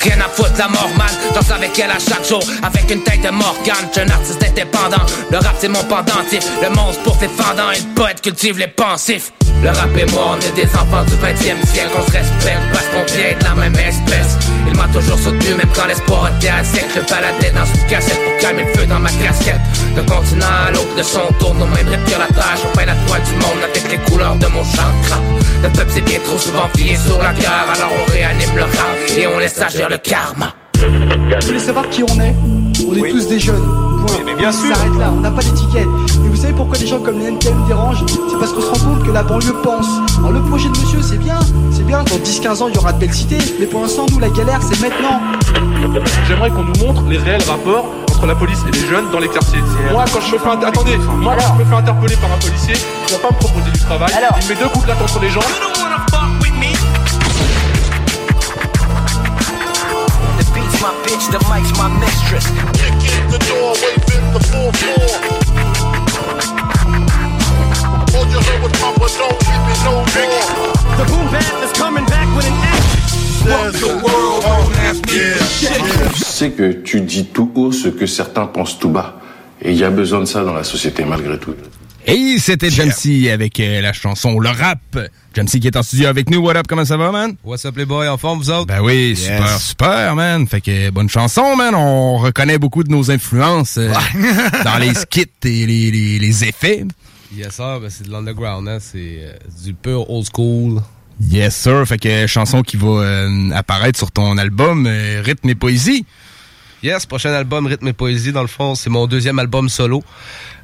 Rien à foutre la mort man J'en avec elle à chaque jour Avec une tête de Morgane. J'suis un artiste indépendant Le rap c'est mon pendentif Le monstre pour les fendants Et le poète cultive les pensifs le rap et moi, on est des enfants du 20 e siècle On se respecte parce qu'on vient de la même espèce. Il m'a toujours soutenu même quand l'espoir était à sec. Je baladais dans une cassette pour calmer le feu dans ma casquette. De continent à l'autre, de son tourne Nos mêmes rips que la tâche. On peint la toile du monde avec les couleurs de mon chakra Le peuple c'est bien trop souvent plié sur la gare Alors on réanime le rap et on laisse agir le karma. Vous voulez savoir qui on est? On est tous des jeunes. Point. mais bien sûr. Ça s'arrête là, on n'a pas d'étiquette. Et vous savez pourquoi des gens comme les NTM nous dérangent? C'est parce qu'on se rend compte que la banlieue pense. Alors le projet de monsieur, c'est bien, c'est bien, dans 10-15 ans, il y aura de belles cités. Mais pour l'instant, nous, la galère, c'est maintenant. J'aimerais qu'on nous montre les réels rapports entre la police et les jeunes dans les quartiers. Moi, quand je me fais, inter- attendez, moi, quand je me fais interpeller par un policier, il va pas me proposer du travail. Il me met deux coups de latte entre les jambes. The beat's my bitch, the mic's my mistress. The door, wave in the full floor. All you heard was Papa, don't hit me no more. The boom bap is coming back with an action. There's the world, don't ask me for shit. Tu sais que tu dis tout haut ce que certains pensent tout bas. Et il y a besoin de ça dans la société malgré tout. Et c'était Jamsey avec euh, la chanson Le Rap. Jamsey qui est en studio avec nous. What up, comment ça va, man? What's up les boys, en forme vous autres? Ben oui, Yes. super, super, man. Fait que bonne chanson, man. On reconnaît beaucoup de nos influences euh, dans les skits et les, les- les effets. Yes sir, ben, c'est de l'underground, hein? c'est euh, du pur old school. Yes, sir. Fait que chanson qui va apparaître sur ton album Rythme et Poésie. Yes, prochain album Rythme et Poésie, dans le fond, c'est mon deuxième album solo.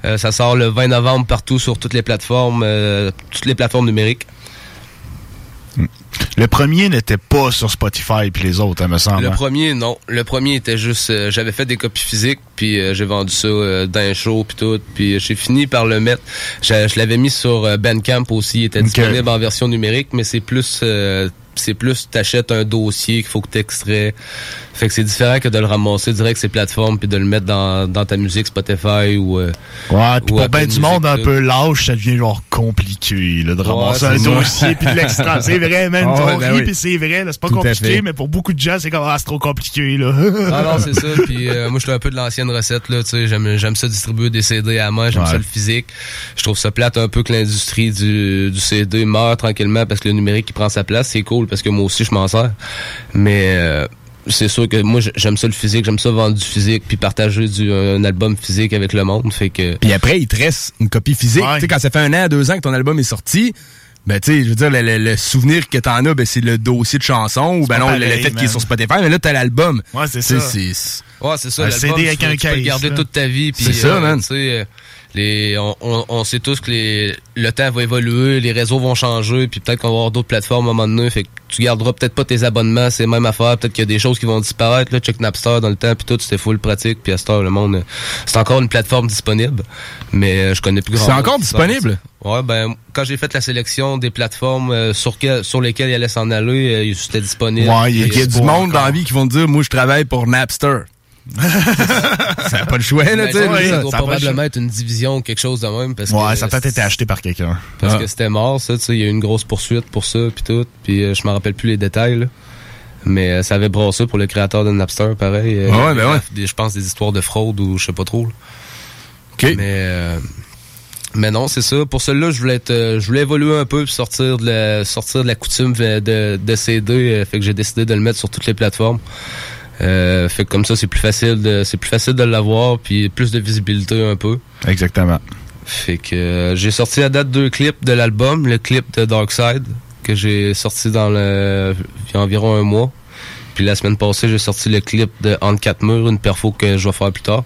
Euh, ça sort le 20 novembre partout sur toutes les plateformes, euh, toutes les plateformes numériques. Le premier n'était pas sur Spotify puis les autres, hein, me semble. Le hein. premier, non. Le premier était juste, euh, j'avais fait des copies physiques, puis euh, j'ai vendu ça euh, dans un show, puis tout. Puis j'ai fini par le mettre. Je, l'avais mis sur Bandcamp aussi. Il était disponible en version numérique, mais c'est plus, c'est plus, t'achètes un dossier qu'il faut que t'extrais. Fait que c'est différent que de le ramasser direct sur ces plateformes, puis de le mettre dans, dans ta musique Spotify ou. euh, Ouais, puis ou pour ben du monde un peu lâche, ça devient genre compliqué là, de Ouais, ramasser un dossier puis de l'extra. C'est vrai, man. Ah ouais, on ben oui. puis c'est vrai, c'est pas Tout compliqué, mais pour beaucoup de gens, c'est comme ah, c'est trop compliqué là. ah non, c'est ça. Puis euh, moi, je suis un peu de l'ancienne recette là. Tu sais, j'aime j'aime ça distribuer des CD à main, j'aime Ouais. ça le physique. Je trouve ça plate un peu que l'industrie du, du CD meurt tranquillement parce que le numérique qui prend sa place, c'est cool parce que moi aussi je m'en sers. Mais euh, c'est sûr que moi j'aime ça le physique, j'aime ça vendre du physique puis partager du, un album physique avec le monde. Fait que Puis après, il te reste une copie physique. Tu sais, quand ça fait un an, deux ans que ton album est sorti, ben tu sais, je veux dire, le, le- le souvenir que t'en as, ben c'est le dossier de chanson ou ben non, le- le pareil, fait qu'il est sur Spotify, mais là t'as l'album. Ouais, c'est ça. c'est- Ouais, c'est ça. Un l'album, CD avec un tu peux le garder là. toute ta vie. puis, C'est ça, euh, man. Les, on, on, on sait tous que les, le temps va évoluer, les réseaux vont changer, puis peut-être qu'on va avoir d'autres plateformes à un moment donné. Fait que tu garderas peut-être pas tes abonnements, c'est même affaire. Peut-être qu'il y a des choses qui vont disparaître. Là, check Napster dans le temps, puis tout, c'était full pratique. Puis à cette heure, le monde, c'est encore une plateforme disponible, mais euh, je connais plus grand. C'est encore disponible? Ouais, ben quand j'ai fait la sélection des plateformes euh, sur, que- sur lesquelles il allait s'en aller, euh, c'était disponible. il y a, Puis, il y a du monde dans la vie qui vont te dire, moi je travaille pour Napster. ça n'a pas le choix, là, tu sais. Ça- doit ça probablement être une division, quelque chose de même. Parce Ouais, que, ça a peut-être été acheté par quelqu'un. Parce Ah. que c'était mort, ça, tu sais. Il y a eu une grosse poursuite pour ça, puis tout. Puis euh, je me rappelle plus les détails, là. Mais euh, ça avait brassé pour le créateur de Napster, pareil. Euh, Ouais, ben ouais. des- Je pense des histoires de fraude ou je sais pas trop. là. OK. Mais, euh, mais non, c'est ça. Pour celui-là, je voulais être, je voulais évoluer un peu puis sortir de la, sortir de la coutume de, de, CD. fait que j'ai décidé de le mettre sur toutes les plateformes. Euh, fait que comme ça, c'est plus facile de, c'est plus facile de l'avoir puis plus de visibilité un peu. Exactement. Fait que euh, j'ai sorti à date deux clips de l'album, le clip de Dark Side que j'ai sorti dans le il y a environ un mois. Puis la semaine passée, j'ai sorti le clip de Entre quatre murs, une perfo que je vais faire plus tard.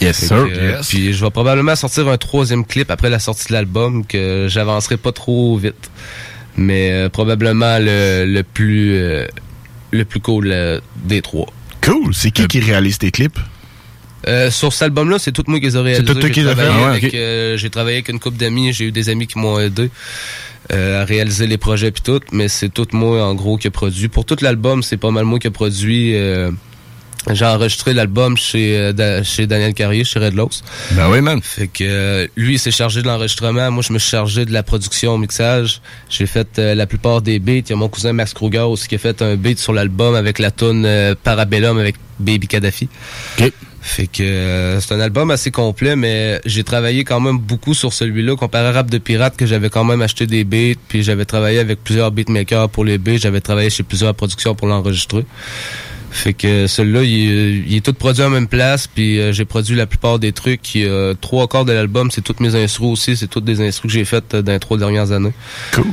Yes, Fait sir. que, euh, Yes. Puis je vais probablement sortir un troisième clip après la sortie de l'album que j'avancerai pas trop vite. Mais euh, probablement le, le plus euh, le plus cool euh, des trois. Cool. C'est qui qui réalise tes clips? Euh, sur cet album-là, c'est tout moi qui les ai réalisés. tout toi qui les fait? travaillé Ah ouais, euh, J'ai travaillé avec une couple d'amis, j'ai eu des amis qui m'ont aidé euh, à réaliser les projets puis tout, mais c'est tout moi en gros qui a produit. Pour tout l'album, c'est pas mal moi qui a produit. J'ai enregistré l'album chez, euh, Da- chez Daniel Carrier, chez Red Loss. Ben oui, man. Fait que euh, lui, il s'est chargé de l'enregistrement. Moi, je me suis chargé de la production, au mixage. J'ai fait euh, la plupart des beats. Il y a mon cousin Max Kruger aussi qui a fait un beat sur l'album avec la tune euh, Parabellum avec Baby Kadhafi. Fait que euh, c'est un album assez complet, mais j'ai travaillé quand même beaucoup sur celui-là, comparé à Rap de Pirate, que j'avais quand même acheté des beats, puis j'avais travaillé avec plusieurs beatmakers pour les beats, j'avais travaillé chez plusieurs productions pour l'enregistrer. Fait que celui-là, il, est- il est tout produit en même place, puis euh, j'ai produit la plupart des trucs. Il y a trois quarts de l'album, c'est toutes mes instrus aussi, c'est toutes des instrus que j'ai faites euh, dans les trois dernières années. Cool.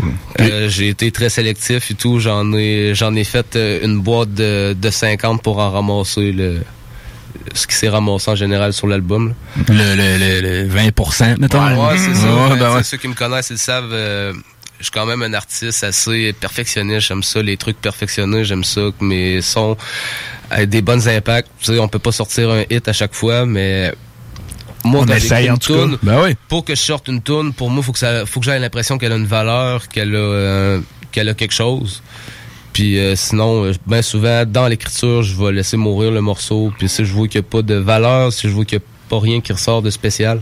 Euh, j'ai été très sélectif et tout. J'en ai j'en ai fait euh, une boîte de, de 50 pour en ramasser le ce qui s'est ramassé en général sur l'album. là. Le, le, le, le 20%, mettons. Ouais, c'est ça. Ouais, Ben, ben ouais. Ceux qui me connaissent, ils le savent. Je suis quand même un artiste assez perfectionniste. J'aime ça, les trucs perfectionnés. J'aime ça que mes sons aient des bonnes impacts. Tu sais, on peut pas sortir un hit à chaque fois, mais moi, On quand essaye, une toune, Ben oui. pour que je sorte une tune, pour moi, faut que ça, faut que j'aie l'impression qu'elle a une valeur, qu'elle a, euh, qu'elle a quelque chose. Puis euh, sinon, euh, ben souvent, dans l'écriture, je vais laisser mourir le morceau. Puis si je vois qu'il n'y a pas de valeur, si je vois qu'il n'y a pas rien qui ressort de spécial.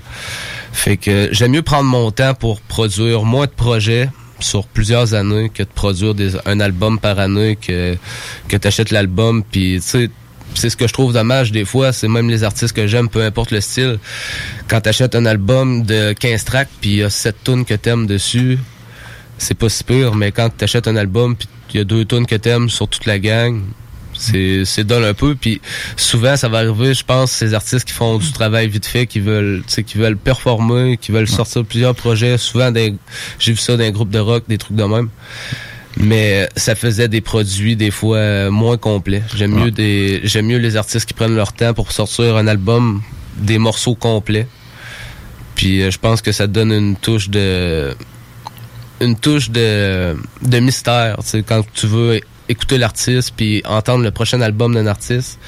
Fait que j'aime mieux prendre mon temps pour produire moins de projets sur plusieurs années que de produire un album par année, que, que tu l'album. Puis tu sais, c'est ce que je trouve dommage des fois, c'est même les artistes que j'aime, peu importe le style. Quand tu achètes un album de 15 tracks, puis il y a 7 tunes que t'aimes dessus, c'est pas si pire, mais quand tu achètes un album, puis il y a deux tunes que t'aimes sur toute la gang, c'est dole un peu puis souvent ça va arriver je pense ces artistes qui font du travail vite fait qui veulent qui veulent performer qui veulent sortir plusieurs projets souvent j'ai vu ça dans des groupes de rock des trucs de même. Mais ça faisait des produits des fois moins complets. J'aime mieux des j'aime mieux les artistes qui prennent leur temps pour sortir un album des morceaux complets. Puis euh, je pense que ça donne une touche de une touche de, de mystère. Quand tu veux écouter l'artiste puis entendre le prochain album d'un artiste,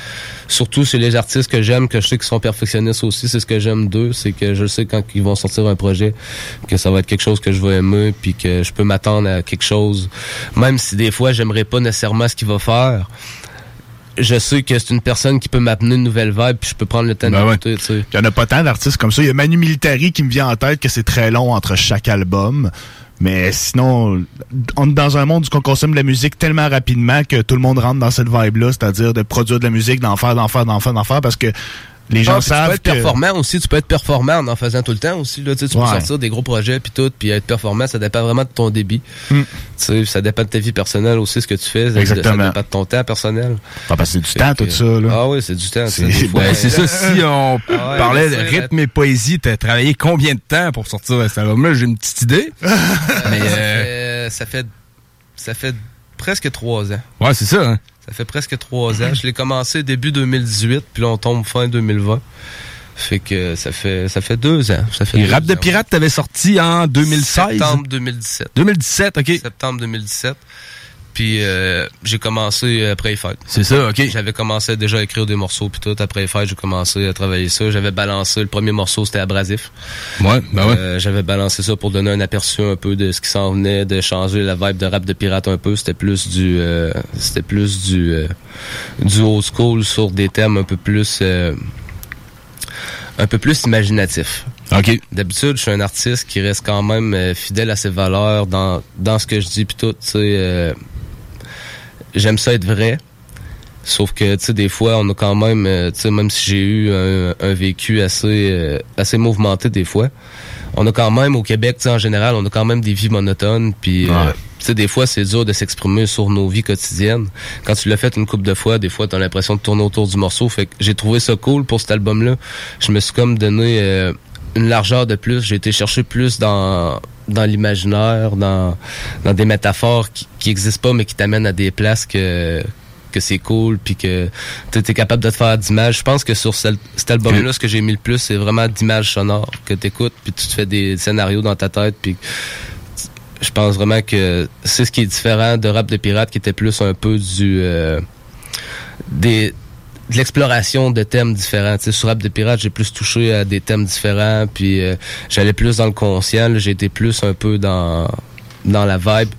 surtout chez les artistes que j'aime, que je sais qu'ils sont perfectionnistes aussi, c'est ce que j'aime d'eux, c'est que je sais quand ils vont sortir un projet que ça va être quelque chose que je vais aimer puis que je peux m'attendre à quelque chose, même si des fois j'aimerais pas nécessairement ce qu'il va faire. Je sais que c'est une personne qui peut m'amener une nouvelle vibe puis je peux prendre le temps Ben d'écouter. Il y en a pas tant d'artistes comme ça. Il y a Manu Militari qui me vient en tête que c'est très long entre chaque album. Mais sinon, on est dans un monde où on consomme de la musique tellement rapidement que tout le monde rentre dans cette vibe-là, c'est-à-dire de produire de la musique, d'en faire, d'en faire, d'en faire, d'en faire, parce que les gens Ah, tu savent peux être que... performant aussi, tu peux être performant en en faisant tout le temps aussi. Là, tu sais, tu Ouais. peux sortir des gros projets puis tout, puis être performant, ça dépend vraiment de ton débit. Hmm. Tu sais, ça dépend de ta vie personnelle aussi, ce que tu fais. Ça- Exactement. Ça dépend de ton temps personnel. Ah, parce c'est du Fait temps, que- tout ça. Là. Ah oui, c'est du temps. C'est-. Ben, ça, si on Ah ouais, parlait de mais rythme et poésie, t'as travaillé combien de temps pour sortir cet album-là? J'ai une petite idée. mais, ça, euh, fait, ça fait ça fait presque trois ans. ouais, c'est ça, hein. Ça fait presque trois ans. Je l'ai commencé début 2018, puis là on tombe fin 2020. Fait que ça fait ça fait deux ans. Ça fait Et Rap de. Pirate, t'avais sorti en 2016. Septembre 2017. 2017, OK. Septembre 2017. Puis euh, j'ai commencé après les fêtes. C'est ça, OK. J'avais commencé déjà à écrire des morceaux puis tout. Après les fêtes, j'ai commencé à travailler ça. J'avais balancé, le premier morceau, c'était Abrasif. Ouais, ben ouais. Euh, J'avais balancé ça pour donner un aperçu un peu de ce qui s'en venait, de changer la vibe de rap de pirate un peu. C'était plus du euh, c'était plus du euh, du old school sur des thèmes un peu plus euh, un peu plus imaginatifs. OK. D'habitude, je suis un artiste qui reste quand même euh, fidèle à ses valeurs dans, dans ce que je dis puis tout, tu sais. euh, j'aime ça être vrai. Sauf que, tu sais, des fois, on a quand même, euh, tu sais, même si j'ai eu un, un vécu assez, euh, assez mouvementé des fois, on a quand même au Québec, tu sais, en général, on a quand même des vies monotones. Puis, euh, tu sais, des fois, c'est dur de s'exprimer sur nos vies quotidiennes. Quand tu l'as fait une couple de fois, des fois, t'as l'impression de tourner autour du morceau. Fait que j'ai trouvé ça cool pour cet album-là. Je me suis comme donné euh, une largeur de plus. J'ai été chercher plus dans dans l'imaginaire, dans dans des métaphores qui, qui existent pas, mais qui t'amènent à des places que que c'est cool puis que tu es capable de te faire d'images. Je pense que sur cet album-là, ce que j'ai mis le plus, c'est vraiment d'images sonores que tu écoutes puis tu te fais des scénarios dans ta tête puis je pense vraiment que c'est ce qui est différent de Rap de Pirate qui était plus un peu du euh, des de l'exploration de thèmes différents. Tu sais, sur Rap de Pirate, j'ai plus touché à des thèmes différents, puis euh, j'allais plus dans le conscient. été plus un peu dans dans la vibe.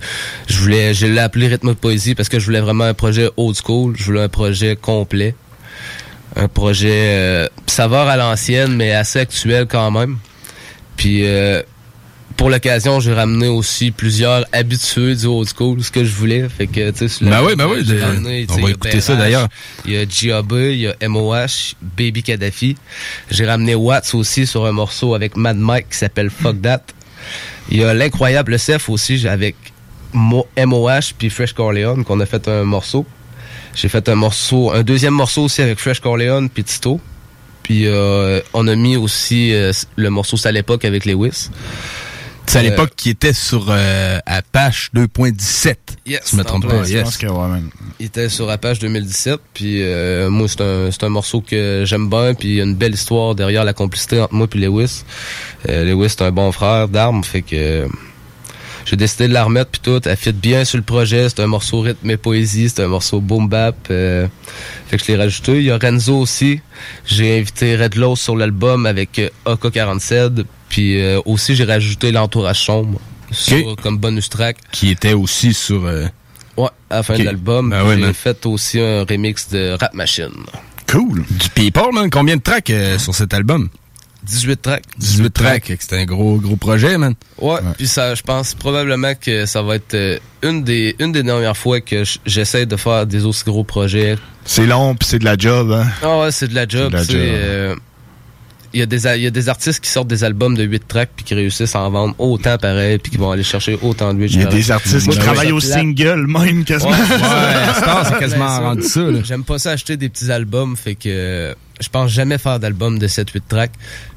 Je voulais, je l'ai appelé rythme de poésie parce que je voulais vraiment un projet old school. Je voulais un projet complet, un projet euh, saveur à l'ancienne, mais assez actuel quand même. Puis euh, pour l'occasion, j'ai ramené aussi plusieurs habitués du old school, ce que je voulais. Fait que, tu sais, Ben oui, ben oui, de- ramené, on va écouter ça, d'ailleurs. Il y a G.A.B., il y a MOH, Baby Kadhafi. J'ai ramené Watts aussi sur un morceau avec Mad Mike qui s'appelle Fuck That. Il y a l'incroyable Seth aussi avec Mo- MOH puis Fresh Corleone qu'on a fait un morceau. J'ai fait un morceau, un deuxième morceau aussi avec Fresh Corleone puis Tito. Puis euh, on a mis aussi euh, le morceau à l'époque avec Lewis. C'est à Euh, l'époque qui était sur euh, Apache 2.17. Yes, si je me trompe pas. plein, Yes. je pense que Il était sur Apache 2017, puis euh, moi c'est un c'est un morceau que j'aime bien, puis il y a une belle histoire derrière la complicité entre moi et Lewis. Euh, Lewis c'est un bon frère d'armes, fait que euh, j'ai décidé de la remettre puis tout. Elle fit bien sur le projet, c'est un morceau rythme et poésie, c'est un morceau boom bap. euh, fait que je l'ai rajouté. Il y a Renzo aussi. J'ai invité Red Low sur l'album avec euh, AK47, puis euh, aussi j'ai rajouté l'entourage sombre sur, comme bonus track. Qui était aussi sur... euh, Ouais, à la fin de l'album. Ben j'ai fait aussi un remix de Rap Machine. Cool. Du People, man. Combien de tracks euh, sur cet album? 18 tracks. 18 tracks. Que C'était un gros, gros projet, man. Ouais, puis ça, je pense probablement que ça va être euh, une des une des dernières fois que j'essaie de faire des aussi gros projets. C'est long, puis c'est de la job, hein. Ah ouais, c'est de la job. C'est Il y, a des, il y a des artistes qui sortent des albums de 8 tracks puis qui réussissent à en vendre autant pareil puis qui vont aller chercher autant de 8 Il y a des artistes qui travaillent au single, même, quasiment. Ben, ça. J'aime pas ça acheter des petits albums, fait que euh, je pense jamais faire d'album de 7-8 tracks,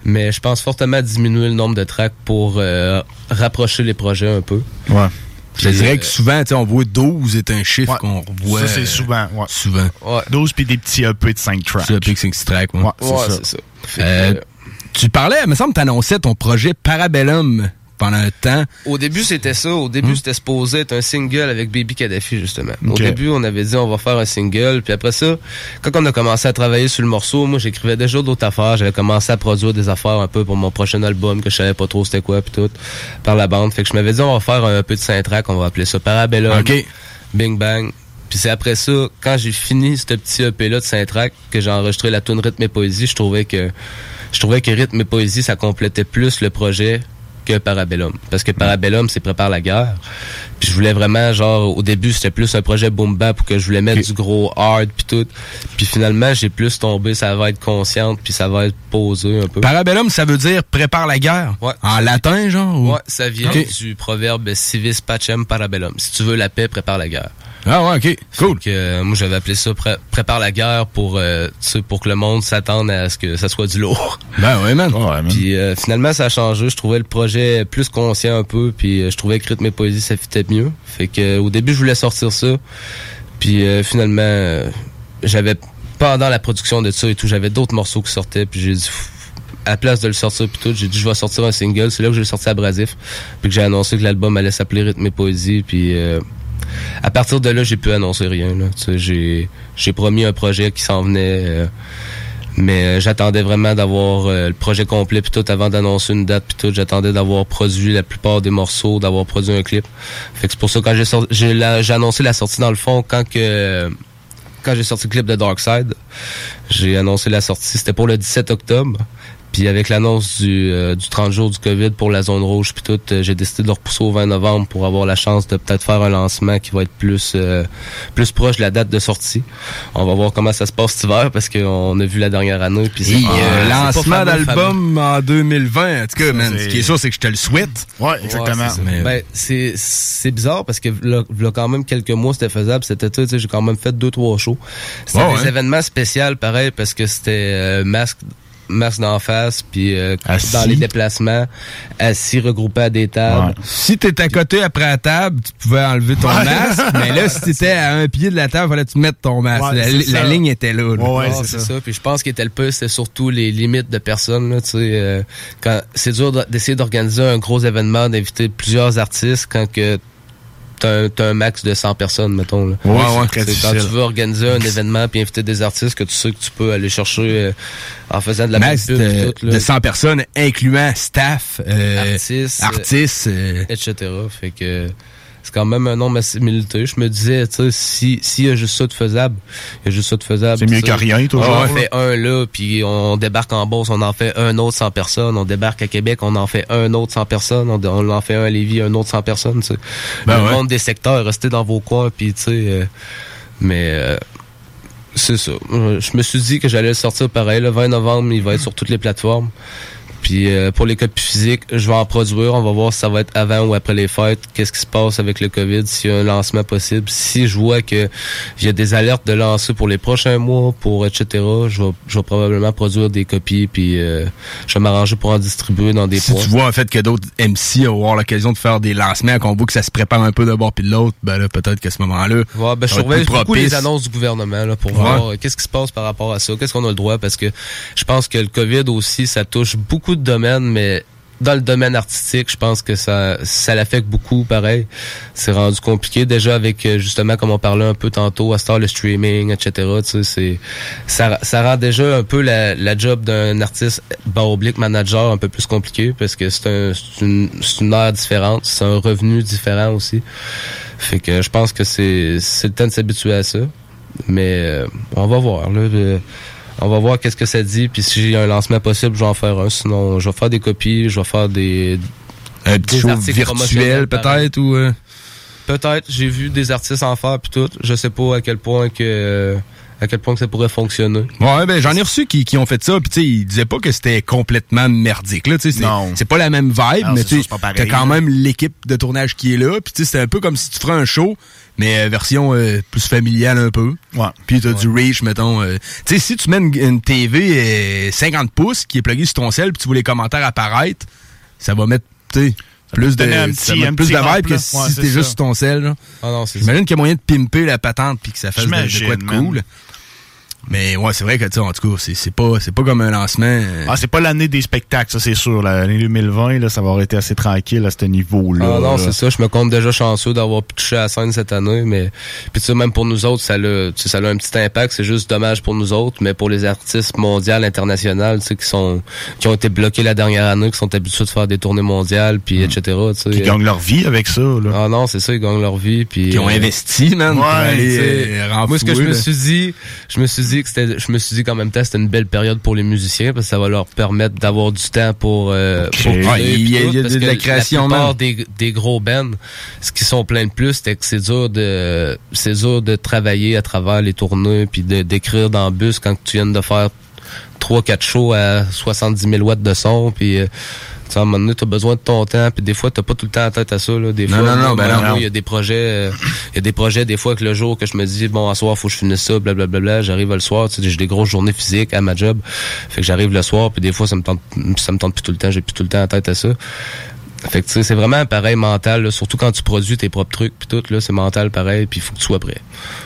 mais je pense fortement diminuer le nombre de tracks pour euh, rapprocher les projets un peu. Ouais. Je dirais euh, que souvent, tu sais, on voit 12 est un chiffre qu'on revoit. Ça, c'est souvent, ouais. Souvent. 12 puis des petits EP de 5 tracks. C'est EP de 5 tracks, ouais. Ouais, c'est Ouais, ça. c'est ça. Euh, tu parlais, il me semble que t'annonçais ton projet Parabellum pendant un temps. Au début, c'était ça. Au début, c'était supposé être un single avec Baby Kadhafi, justement. Au début, on avait dit on va faire un single. Puis après ça, quand on a commencé à travailler sur le morceau, moi, j'écrivais déjà d'autres affaires. J'avais commencé à produire des affaires un peu pour mon prochain album que je savais pas trop c'était quoi, puis tout, par la bande. Fait que je m'avais dit on va faire un peu de cinq tracks, on va appeler ça Parabellum. Bing Bang. Puis c'est après ça, quand j'ai fini ce petit EP-là de cinq tracks, que j'ai enregistré la tune Rythme et Poésie, je trouvais que je trouvais que Rythme et Poésie, ça complétait plus le projet que Parabellum. Parce que Parabellum, c'est Prépare la guerre. Puis je voulais vraiment, genre, au début, c'était plus un projet boom bap pour que je voulais mettre du gros hard puis tout. Puis finalement, j'ai plus tombé, ça va être consciente puis ça va être posé un peu. Parabellum, ça veut dire prépare la guerre? Ouais. En latin, genre? ou- Ouais, ça vient du proverbe civis pacem parabellum. Si tu veux la paix, prépare la guerre. Ah ouais, ok. Cool. Que, euh, moi, j'avais appelé ça pré- prépare la guerre pour, euh, tu sais, pour que le monde s'attende à ce que ça soit du lourd. Ben ouais, man. Puis euh, finalement, ça a changé. Je trouvais le projet plus conscient un peu, puis euh, je trouvais que rythme et poésie, ça fitait mieux. Fait que euh, au début, je voulais sortir ça. Puis euh, finalement, j'avais pendant la production de ça et tout, j'avais d'autres morceaux qui sortaient, puis j'ai dit à la place de le sortir puis tout, j'ai dit je vais sortir un single. C'est là que j'ai sorti à Brasif, puis que j'ai annoncé que l'album allait s'appeler Rythme et poésie, puis euh, à partir de là, j'ai pu annoncer rien. J'ai, promis un projet qui s'en venait. euh, mais euh, j'attendais vraiment d'avoir euh, le projet complet puis tout avant d'annoncer une date puis tout. J'attendais d'avoir produit la plupart des morceaux, d'avoir produit un clip. Fait c'est pour ça quand j'ai j'ai annoncé la sortie dans le fond quand que quand j'ai sorti le clip de Dark Side, j'ai annoncé la sortie. C'était pour le 17 octobre. Puis avec l'annonce du, euh, du 30 jours du COVID pour la zone rouge, puis tout, euh, j'ai décidé de le repousser au 20 novembre pour avoir la chance de peut-être faire un lancement qui va être plus euh, plus proche de la date de sortie. On va voir comment ça se passe cet hiver parce qu'on a vu la dernière année. Puis c'est euh, lancement d'album en 2020. En tout cas, man, ce qui est sûr, c'est que je te le souhaite. Ouais, Ouais, c'est ça. Ben, c'est c'est bizarre parce que là, là, quand même quelques mois c'était faisable sais, j'ai quand même fait deux trois shows c'était Ouais, des ouais. événements spéciaux pareil parce que c'était euh, masque masque d'en face puis euh, dans les déplacements assis regroupés à des tables Si t'étais à côté après la table, tu pouvais enlever ton Ouais. masque. mais là, si t'étais à un pied de la table, fallait que tu mettes ton masque. Ouais, la, ligne était là. là. Ah, c'est ça. Puis je pense qu'il était le plus, c'est surtout les limites de personnes. Là, tu sais, euh, quand c'est dur de- d'essayer d'organiser un gros événement, d'inviter plusieurs artistes quand que t'as un, t'as un max de 100 personnes, mettons. Là. Ouais, ouais, très quand tu veux organiser un événement puis inviter des artistes que tu sais que tu peux aller chercher euh, en faisant de la Max et de, tout, là. de 100 personnes, incluant staff, euh, artistes, artistes, euh, etc. Fait que c'est quand même un nombre assez limité. Je me disais, tu sais, si s'il y a juste ça de faisable, il y a juste ça de faisable. C'est mieux que rien, toujours, On en fait un là, puis on débarque en Beauce, on en fait un autre 100 personnes. On débarque à Québec, on en fait un autre 100 personnes. On, on en fait un à Lévis, un autre 100 personnes. Tu sais. Ben le ouais. monde des secteurs, restez dans vos coins, puis tu sais. euh, mais euh, c'est ça. Je me suis dit que j'allais le sortir pareil. Le 20 novembre, il va être sur toutes les plateformes. Puis euh, pour les copies physiques, je vais en produire. On va voir si ça va être avant ou après les fêtes. Qu'est-ce qui se passe avec le COVID, s'il y a un lancement possible? Si je vois que il y a des alertes de lancer pour les prochains mois, pour etc., je vais, je vais probablement produire des copies. Puis euh, je vais m'arranger pour en distribuer dans des si points. tu vois en fait que d'autres MC vont avoir l'occasion de faire des lancements, qu'on voit que ça se prépare un peu d'un bord puis de l'autre, ben là, peut-être qu'à ce moment-là. Ouais, ben, je surveille beaucoup les annonces du gouvernement là, pour Ouais. voir euh, qu'est-ce qui se passe par rapport à ça, qu'est-ce qu'on a le droit, parce que je pense que le COVID aussi, ça touche beaucoup de domaines, mais dans le domaine artistique, je pense que ça, ça l'affecte beaucoup, pareil. C'est rendu compliqué déjà avec euh, justement comme on parlait un peu tantôt, à ce temps le streaming, etc. Ça, rend déjà un peu la, job d'un artiste barre oblique manager un peu plus compliqué parce que c'est un, une, une ère différente, c'est un revenu différent aussi. Fait que je pense que c'est c'est le temps de s'habituer à ça. Mais euh, on va voir là. On va voir qu'est-ce que ça dit. Puis si j'ai un lancement possible, je vais en faire un. Sinon, je vais faire des copies, je vais faire des un petit des show virtuel peut-être ou. euh? Peut-être. J'ai vu des artistes en faire puis tout. Je sais pas à quel point que à quel point que ça pourrait fonctionner. Ouais, ben j'en ai reçu qui, qui ont fait ça, puis tu sais, ils disaient pas que c'était complètement merdique là, tu sais, c'est- Non. c'est pas la même vibe, Non, mais c'est tu t'as quand même l'équipe de tournage qui est là, puis tu sais, c'est un peu comme si tu ferais un show, mais euh, version euh, plus familiale un peu. Ouais. Puis t'as du reach, mettons. euh, tu sais, si tu mets une, une TV euh, 50 pouces qui est pluguée sur ton sel, puis tu vois les commentaires apparaître, ça va mettre, tu plus de, un petit- un plus de vibe que si Ouais, c'était c'est juste sur ton sel. là. Ah J'imagine qu'il y a moyen de pimper la patente puis que ça fasse de, de quoi de cool. Mais ouais, c'est vrai que tu sais, en tout cas, c'est c'est pas c'est pas comme un lancement. euh, Ah, c'est pas l'année des spectacles, ça c'est sûr. L'année 2020, là, ça va avoir été assez tranquille à ce niveau-là. Ah non, c'est ça. Je me compte déjà chanceux d'avoir pu toucher à la scène cette année, mais puis tu sais même pour nous autres, ça a, tu sais, ça a un petit impact. C'est juste dommage pour nous autres, mais pour les artistes mondiaux, internationaux, tu sais, qui sont qui ont été bloqués la dernière année, qui sont habitués de faire des tournées mondiales, puis etc. Tu sais. Qui gagnent leur vie avec ça, là. Ah non, c'est ça, ils gagnent leur vie, puis Qui ont investi, man, sais, euh, moi ce que je me suis dit, je me suis dit que c'était, je me suis dit qu'en même temps c'était une belle période pour les musiciens parce que ça va leur permettre d'avoir du temps pour, euh, pour créer, il y a- il y a de que la création, La des, des gros bands, ce qui sont plein de plus, c'est que c'est dur de, c'est dur de travailler à travers les tournées puis de d'écrire dans le bus quand tu viens de faire trois quatre shows à 70 000 watts de son puis euh, tu sais, à un moment donné, t'as besoin de ton temps, puis des fois, t'as pas tout le temps en tête à ça, là. Des Non, fois, non, non, ben non. il y a des projets, euh, il y a des projets, des fois, que le jour que je me dis, bon, à soir, faut que je finisse ça, blablabla, j'arrive le soir, tu sais, j'ai des grosses journées physiques à ma job. Fait que j'arrive le soir, puis des fois, ça me tente, ça me tente plus tout le temps, j'ai plus tout le temps en tête à ça. Fait que tu sais, c'est vraiment un pareil mental, là, surtout quand tu produis tes propres trucs puis tout là, c'est mental pareil, puis il faut que tu sois prêt.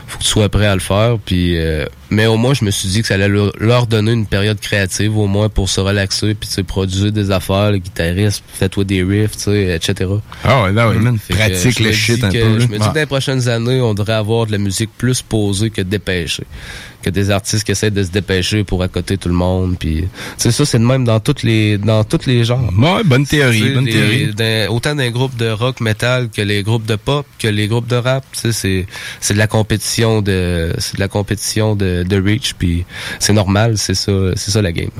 Faut que tu sois prêt à le faire, puis euh, mais au moins je me suis dit que ça allait leur, leur donner une période créative au moins pour se relaxer puis tu produire des affaires, le guitariste, fais-toi des riffs, tu sais, etc. Ah ouais, là, ouais, man. Fait que Pratique je le shit un que- peu. Je me dis que dans les prochaines années, on devrait avoir de la musique plus posée que dépêchée. Que des artistes qui essaient de se dépêcher pour accoter tout le monde. Puis, c'est ça, c'est de même dans toutes les dans toutes les genres. Ouais, bonne théorie, bonne théorie. autant dans les groupes de rock metal que les groupes de pop que les groupes de rap. C'est c'est de la compétition de c'est de la compétition de, de reach. Puis c'est normal, c'est ça c'est ça la game.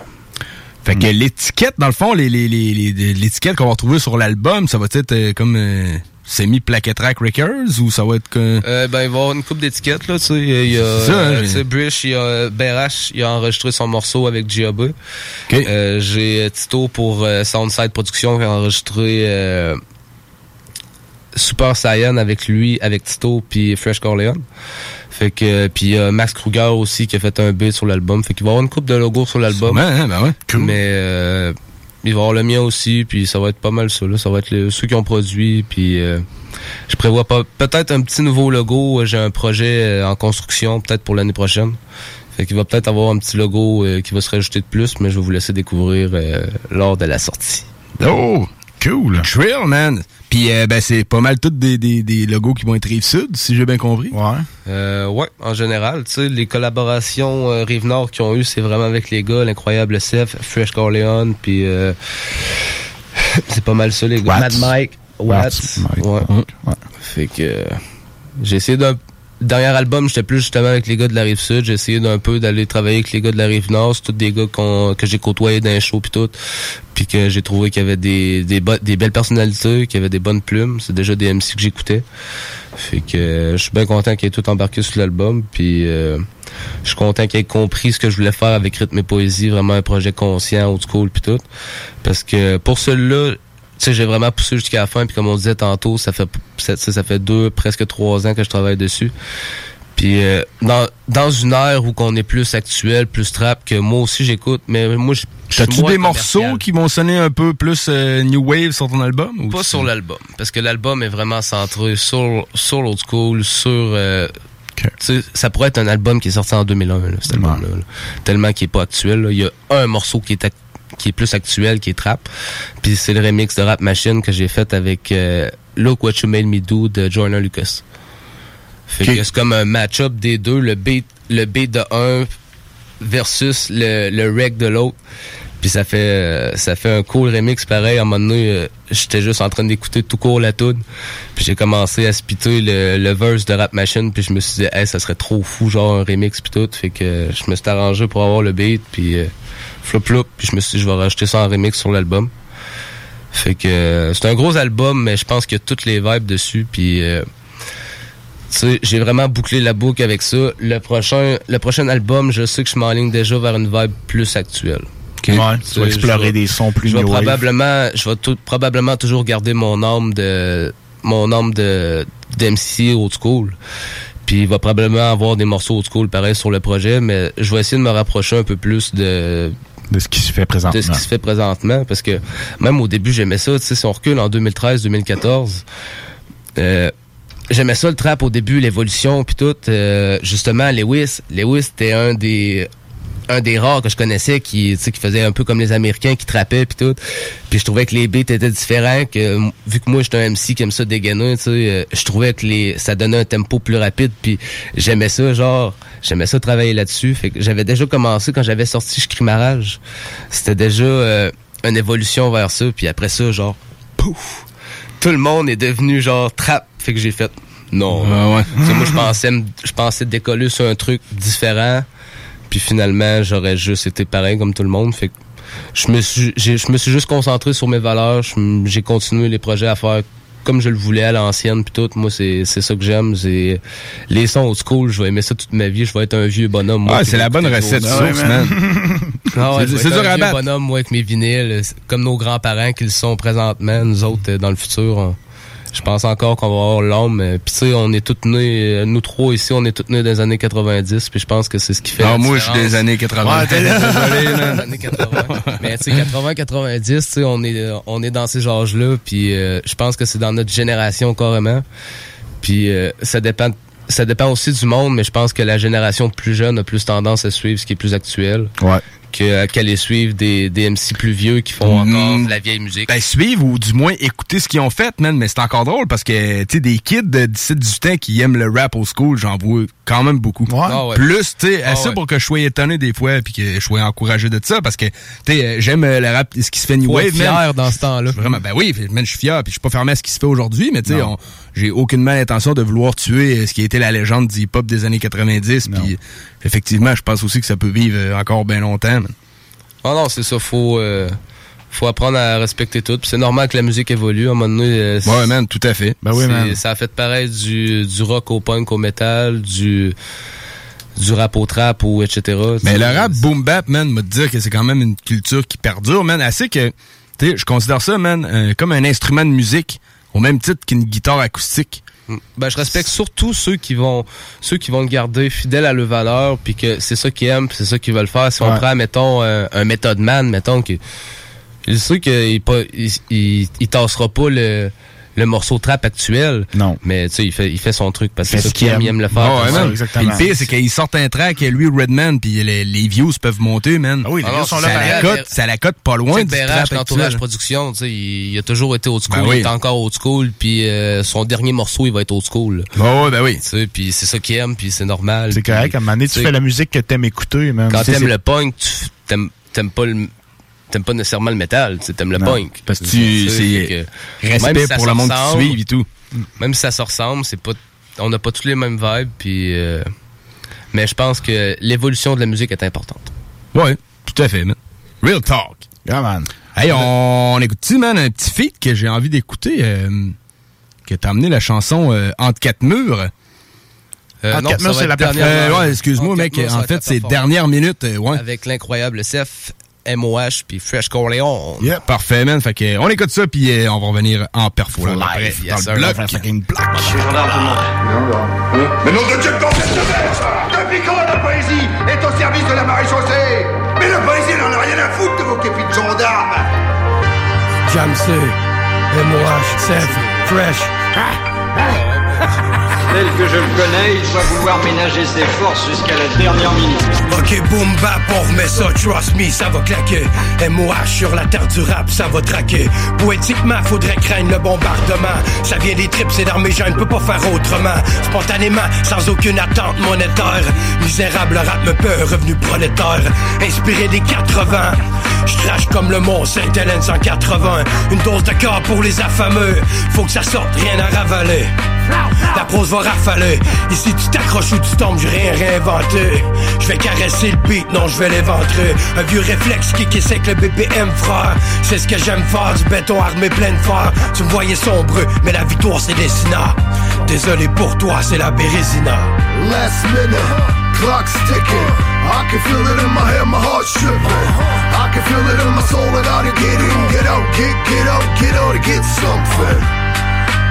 Fait que l'étiquette, dans le fond, les, les, les, les- l'étiquette qu'on va retrouver sur l'album, ça va être euh, comme euh, semi-plaquette track records ou ça va être que... Euh, ben, il va y avoir une coupe d'étiquettes, là, tu sais. Il y a, C'est euh, tu sais, Brish, il y a, BRH, il a enregistré son morceau avec Giaba. Euh, j'ai euh, Tito pour euh, Soundside Production qui a enregistré euh, Super Saiyan avec lui, avec Tito puis Fresh Corleone. Fait que puis euh, Max Kruger aussi qui a fait un beat sur l'album. Fait qu'il va y avoir une coupe de logos sur l'album. Hein, ben ouais. Mais euh, il va y avoir le mien aussi, puis ça va être pas mal ça. Là. Ça va être ceux qui ont produit, puis euh, je prévois pas peut-être un petit nouveau logo. J'ai un projet euh, en construction, peut-être pour l'année prochaine. Fait qu'il va peut-être avoir un petit logo euh, qui va se rajouter de plus, mais je vais vous laisser découvrir euh, lors de la sortie. Oh, cool. Trill, man. Puis euh, ben c'est pas mal tous des, des, des logos qui vont être Rive-Sud, si j'ai bien compris. Ouais. Euh, ouais, en général, tu sais, les collaborations euh, Rive-Nord qu'ils ont eu, c'est vraiment avec les gars, l'incroyable Seth, Fresh Corleone, puis euh, c'est pas mal ça, les gars. Watts. Mad Mike, Watts. Ouais. Fait que j'ai essayé d'un dernier album, j'étais plus justement avec les gars de la rive sud. J'ai essayé d'un peu d'aller travailler avec les gars de la rive nord. Tous des gars qu'on- que j'ai côtoyés dans les shows tout. Puis que j'ai trouvé qu'il y avait des, des, des belles personnalités, qu'il y avait des bonnes plumes. C'est déjà des MC que j'écoutais. Fait que je suis bien content qu'ils aient tout embarqué sur l'album. Puis euh, je suis content qu'ils aient compris ce que je voulais faire avec Rythme et Poésie. Vraiment un projet conscient, old school puis tout. Parce que pour celui-là, sais, j'ai vraiment poussé jusqu'à la fin, puis comme on disait tantôt, ça fait ça, ça fait deux, presque trois ans que je travaille dessus. Puis euh, dans, dans une ère où qu'on est plus actuel, plus trap, que moi aussi j'écoute, mais moi je T'as-tu des morceaux qui vont sonner un peu plus euh, New Wave sur ton album? ou Pas sur l'album, parce que l'album est vraiment centré sur, sur l'old school, sur... euh, ça pourrait être un album qui est sorti en 2001, là, cet album-là. là. Tellement qu'il est pas actuel. Il y a un morceau qui est, ac- qui est plus actuel, qui est trap. Puis c'est le remix de Rap Machine que j'ai fait avec euh, Look What You Made Me Do de Joyner Lucas. Fait que c'est comme un match-up des deux, le beat, le beat de un versus le, le rec de l'autre. Puis ça fait euh, ça fait un cool remix pareil. À un moment donné, euh, j'étais juste en train d'écouter tout court la tune. Puis j'ai commencé à spiter le, le verse de Rap Machine. Puis je me suis dit, hey, ça serait trop fou, genre un remix puis tout. Fait que je me suis arrangé pour avoir le beat. Puis flop flop. Puis je me suis dit, je vais rajouter ça en remix sur l'album. Fait que euh, c'est un gros album, mais je pense qu'il y a toutes les vibes dessus. Puis euh, tu sais, j'ai vraiment bouclé la boucle avec ça. Le prochain, le prochain album, je sais que je m'enligne déjà vers une vibe plus actuelle. Ouais, tu vas explorer je des sons plus Je vais probablement, je vais tout- probablement toujours garder mon âme de, mon âme de d'MC old school. Puis il va probablement avoir des morceaux old school pareil sur le projet, mais je vais essayer de me rapprocher un peu plus de de ce qui se fait présentement. de ce qui se fait présentement parce que même au début j'aimais ça tu sais si on recule en 2013 2014 euh, j'aimais ça le trap au début l'évolution puis tout euh, justement Lewis Lewis était un des un des rares que je connaissais qui qui faisait un peu comme les américains qui trappaient puis tout puis je trouvais que les beats étaient différents que vu que moi j'étais un MC qui aime ça dégainer tu sais euh, je trouvais que les ça donnait un tempo plus rapide puis j'aimais ça genre j'aimais ça travailler là-dessus. Fait que j'avais déjà commencé quand j'avais sorti Je crie ma rage c'était déjà euh, une évolution vers ça. Puis après ça genre pouf! Tout le monde est devenu genre trap. Fait que j'ai fait non. Ah ouais. Moi je pensais je pensais décoller sur un truc différent. Puis finalement j'aurais juste été pareil comme tout le monde. Fait que je me suis je me suis juste concentré sur mes valeurs. J'ai continué les projets à faire comme je le voulais à l'ancienne puis tout moi c'est c'est ça que j'aime c'est les sons old school je vais aimer ça toute ma vie je vais être un vieux bonhomme moi, Ah, c'est la bonne recette source, man. Ah ouais, C'est- je vais c'est être dur un à battre. bonhomme moi avec mes vinyles comme nos grands-parents qui le sont présentement nous autres euh, dans le futur je pense encore qu'on va avoir euh, puis tu sais on est tous nés euh, nous trois ici on est tous nés les années 90 puis je pense que c'est ce qui fait la moi, je suis des années 80. Ouais, t'es désolé, man. Des années 80. mais tu sais 80 90 tu sais on est euh, on est dans ces âges là puis euh, je pense que c'est dans notre génération carrément puis euh, ça dépend ça dépend aussi du monde, mais je pense que la génération plus jeune a plus tendance à suivre ce qui est plus actuel. Ouais. Que, qu'à les suivre des, des MC plus vieux qui font encore de la vieille musique. Ben, suivre ou du moins écouter ce qu'ils ont fait, man. Mais c'est encore drôle parce que, tu sais, des kids de 17-18 ans qui aiment le rap au school, j'en vois quand même beaucoup. Ah ouais. Plus, tu sais, Ah assez ouais. pour que je sois étonné des fois puis que je sois encouragé de ça parce que, tu sais, euh, j'aime euh, le rap, ce qui se fait New Faut Wave, man. fier dans ce temps-là. Vraiment, ben oui, man, je suis fier puis je suis pas fermé à ce qui se fait aujourd'hui, mais tu sais, j'ai aucunement l'intention de vouloir tuer euh, ce qui a été la légende du hip-hop des années 90 puis effectivement, je pense aussi que ça peut vivre euh, encore bien longtemps, man. Ah non, c'est ça, faut... euh, faut apprendre à respecter tout. C'est normal que la musique évolue. À un moment donné, euh, c'est- Ouais, man, tout à fait. Ben oui, man. Ça a fait pareil du, du rock au punk au métal, du, du rap au trap ou etc. Mais le rap boom bap, man, me dire que c'est quand même une culture qui perdure, man, assez que, tu sais, je considère ça, man, euh, comme un instrument de musique, au même titre qu'une guitare acoustique. Ben, je respecte surtout ceux qui vont ceux qui vont le garder fidèle à leurs valeurs puis que c'est ça qu'ils aiment c'est ça qu'ils veulent faire. Si on prend mettons un, un Method Man mettons que je sais qu'il pas il, il, il tassera pas le le morceau trap actuel non mais tu sais il fait il fait son truc parce que c'est ce ça qu'il aime il aime le faire Ouais, comme man. ça. Puis le pire, c'est qu'ils sortent un track, lui, Redman, puis les, les views peuvent monter, man. Ah oui, les Ah views non, sont ça là, la pareil. cote- Ça la cote pas loin du Bérage, trap l'entourage actuel. production, tu sais, il, il a toujours été old school, Ben oui. il est encore old school, puis euh, son dernier morceau, il va être old school. Oui, ben oui. Tu sais, puis c'est ça qu'il aime, puis c'est normal. C'est correct, à un moment donné, tu fais la musique que t'aimes écouter, man. Quand t'aimes le punk, tu t'aimes t'aimes pas le t'aimes pas nécessairement le métal, t'aimes le Non, punk. parce que tu- c'est respect même si ça pour le monde qui suit et tout. Même si ça se ressemble, c'est pas on n'a pas tous les mêmes vibes puis euh, mais je pense que l'évolution de la musique est importante. Ouais, tout à fait, man. Real talk. Yeah, man. Hey, on, on écoute-tu, man, un petit feat que j'ai envie d'écouter, euh, que t'as amené la chanson euh, Entre quatre murs? Euh, Entre non, c'est la dernière- Euh, ouais, excuse-moi, mec. En fait, c'est dernière minute, euh, ouais. Avec l'incroyable CF, MOH puis Fresh Corleone. Yeah, parfait, man. Fait que, on écoute ça, puis euh, on va revenir en perfo là, après, yes, dans sir. le bloc. Mais nom de Dieu, quand cette messe Depuis quand la poésie est au service de la maréchaussée Mais la poésie n'en a rien à foutre de vos képis de gendarmes Jamsey, MOH, Seth, Fresh. Tel que je le connais, il va vouloir ménager ses forces jusqu'à la dernière minute. Ok, boom bap, on remet ça, trust me, ça va claquer. MOH sur la terre du rap, ça va traquer. Poétiquement, faudrait craindre le bombardement. Ça vient des tripes, c'est dans mes gènes, peut pas faire autrement. Spontanément, sans aucune attente monétaire. Misérable rap me peur, revenu prolétaire. Inspiré des 80. Je crache comme le mont Saint-Hélène 180. Une dose de corps pour les affameux. Faut que ça sorte, rien à ravaler. La prose va rafaler. Ici, tu t'accroches ou tu tombes, j'ai rien réinventé. Je vais caresser le beat, non, je vais l'éventrer. Un vieux réflexe qui qui que le BPM, frère. C'est ce que j'aime faire, du béton armé plein de fer. Tu me voyais sombreux, mais la victoire, c'est dessinat. Désolé pour toi, c'est la bérésina. Last minute, clock's ticking. I can feel it in my head, my heart's tripping. I can feel it in my soul, and I to get in, get out, get, get out, get out to get something.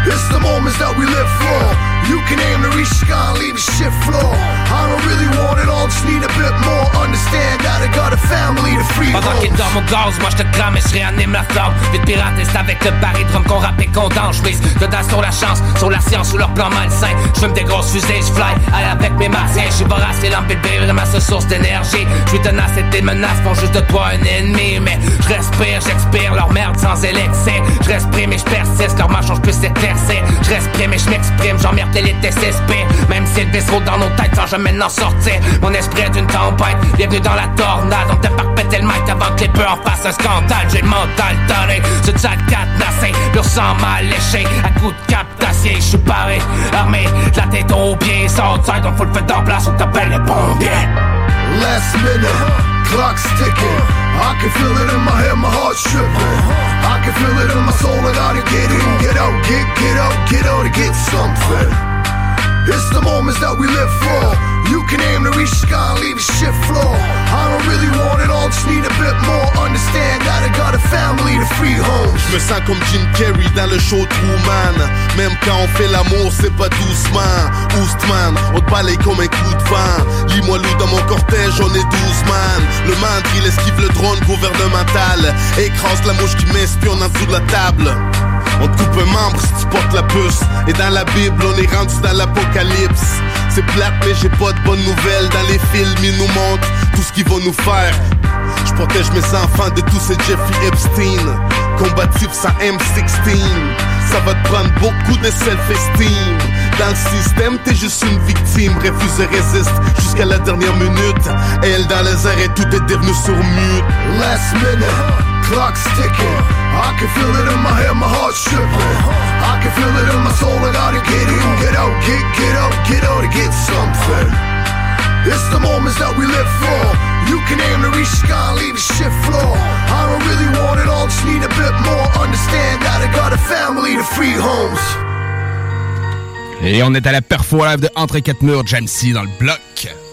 It's the moments that we live for. You can aim to reach the sky and leave the shit floor. I don't really want it all, just need a bit more. Understand that I got a family to free. Pendant qu'il dort mon gaz, moi je te crame et je réanime la flamme. Vite pirate, c'est avec le baril drum qu'on rappe et qu'on danse. J'mise dedans sur la chance, sur la science ou leur plan malsain. J'fume des grosses fusées, j'fly, allez avec mes martiens J'suis vorace et l'empile ce source d'énergie. J'suis tenace et tes menaces font juste de toi un ennemi. Mais j'respire, j'expire leur merde sans élexer J'respire mais j'persiste, leur marche plus s'éclaircir. J'respire mais j'm'exprime, j'emmerde l'élite SSP Même si le vaisseau dans nos têtes sans jamais en sortir. Mon esprit est d'une tempête, bienvenue dans la tornade. On t'a repété le mic avant que les peurs en fassent un scandale J'ai le mental donné, ce chat cadenassé Pur sang mal léché, à coup de cap d'acier J'suis paré, armé, de la tête aux pieds. Southside, on fout le feu d'en place, on t'appelle les pompiers Last minute, clock's ticking. I can feel it in my head, my heart's tripping. I can feel it in my soul, and I to get in, get out, get, get out, get out to get something. It's the moments that we live for. You can aim to reach leave shit. I don't really want it all, just need a bit more. Understand family. Je me sens comme Jim Carrey dans le show Truman Même quand on fait l'amour c'est pas doucement Oostman, on te balaye comme un coup de vent Lis-moi loup dans mon cortège, on est 12 man Le mandre il esquive le drone gouvernemental Écrase la mouche qui m'espionne en dessous de la table on te coupe un membre si tu portes la puce. Et dans la Bible on est rendu dans l'apocalypse. C'est plate mais j'ai pas de bonnes nouvelles. Dans les films ils nous montrent tout ce qu'ils vont nous faire. Je protège mes enfants de tous ces Jeffrey Epstein. Combatif sans M16 Ça va te prendre beaucoup de self-esteem. Dans le système t'es juste une victime. Refuse et résiste jusqu'à la dernière minute. Elle dans les airs et tout est devenu sur Last minute, clock's ticking. I can feel it in my head, my heart's tripping. I can feel it in my soul, and I to get in, get out, get, get out, get out to get something. It's the moments that we live for. You can aim to reach the sky and leave the shit floor. I don't really want it all, just need a bit more. Understand that I got a family to free homes. Et on est à la perfo live de Entre quatre murs, Jamsey dans le bloc.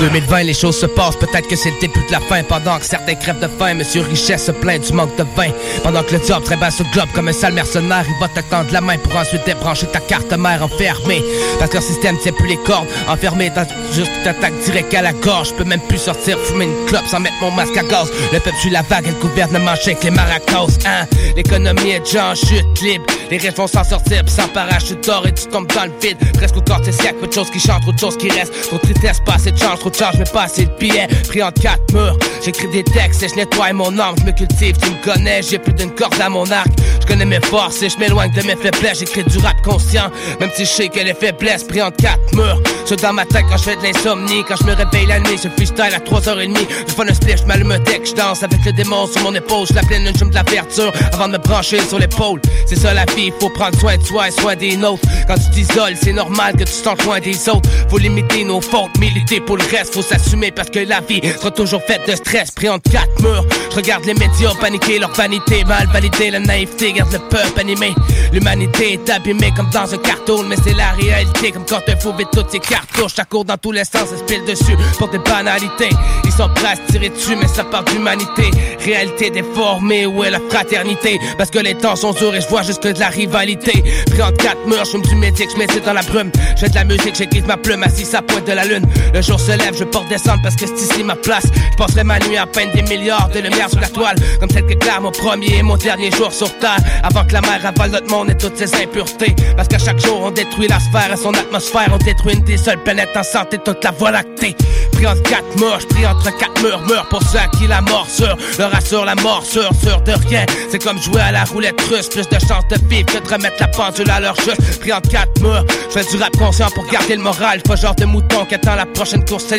2020, les choses se passent, peut-être que c'est le début de la fin. Pendant que certains crèvent de faim, Monsieur Richesse se plaint du manque de vin. Pendant que le diable trébasse le globe comme un sale mercenaire Il va te tendre la main pour ensuite débrancher ta carte mère enfermée. Parce que leur système tient plus les cordes. Enfermé dans juste une attaque directe à la gorge. Je peux même plus sortir, fumer une clope sans mettre mon masque à gaz. Le peuple suit la vague et le gouvernement chèque les maracas hein? L'économie est déjà en chute libre. Les riches vont s'en sortir pis sans parachute d'or et tu tombes dans le vide. Presque au corps, siècle, peu de choses qui changent, trop de choses qui restent. Trop de tristesse, pas assez de trop de charge, pas assez de billets. Pris entre quatre murs, j'écris des textes et je nettoie mon âme. Je me cultive, tu me connais, j'ai plus d'une corde à mon arc. Je connais mes forces et je m'éloigne de mes faiblesses. J'écris du rap conscient, même si je sais que les faiblesses Pris entre quatre murs, je dans ma tête quand je fais de l'insomnie. Quand je me réveille la nuit, je freestyle à 3h30 Je fais un split, je m'allume un deck, je danse avec le démon sur mon épaule. Je la pleine une de la verdure avant de me brancher sur l'épaule. C'est ça la vie, faut prendre soin de soi et soin des nôtres. Quand tu t'isoles, c'est normal que tu t'en loin des autres. Faut limiter nos fautes, militer pour le reste Faut s'assumer parce que la vie sera toujours faite de stress. Pris entre quatre murs, je regarde les médias paniquer leur vanité Mal valider la naïveté, garde le peuple animé. L'humanité est abîmée comme dans un cartoon Mais c'est la réalité. Comme quand un fou vide toutes ses cartouches Ça court dans tous les sens, ça se dessus pour des banalités. Ils sont prêts à se tirer dessus mais ça part d'humanité. Réalité déformée, où est la fraternité? Parce que les temps sont durs et je vois juste que de la rivalité. Pris entre quatre murs, je me du métier je dans la brume. Je fais de la musique, j'écris ma plume assis à pointe de la lune. Le jour se je porte descendre parce que c'est ici ma place. Je passerai ma nuit à peine des milliards de lumière sur la toile. Comme celle qui éclaire mon premier et mon dernier jour sur terre. Avant que la mer avale notre monde et toutes ses impuretés. Parce qu'à chaque jour on détruit la sphère et son atmosphère. On détruit une des seules planètes en santé, toute la voie lactée. Pris entre quatre murs, je prie entre quatre murmures Pour ceux à qui la morsure leur assure la morsure Sûr de rien, c'est comme jouer à la roulette russe. Plus de chance de vivre que de remettre la pendule à leur juste. Pris entre quatre murs, je fais du rap conscient pour garder le moral. Pas genre de mouton qui attend la prochaine course Je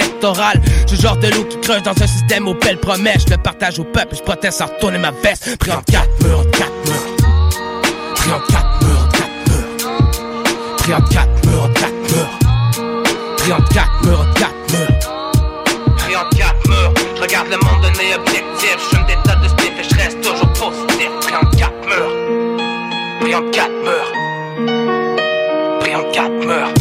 suis genre de loup qui creuse dans un système aux belles promesses Je le partage au peuple, je proteste sans retourner ma veste Pris entre quatre murs, entre quatre murs Pris entre quatre murs, entre quatre murs Pris quatre murs, entre quatre murs Pris entre quatre murs, entre quatre murs Pris entre quatre murs, je regarde le monde œil objectif Je fume des tas de spiff et je reste toujours positif Pris entre quatre murs Pris entre quatre murs Pris entre quatre murs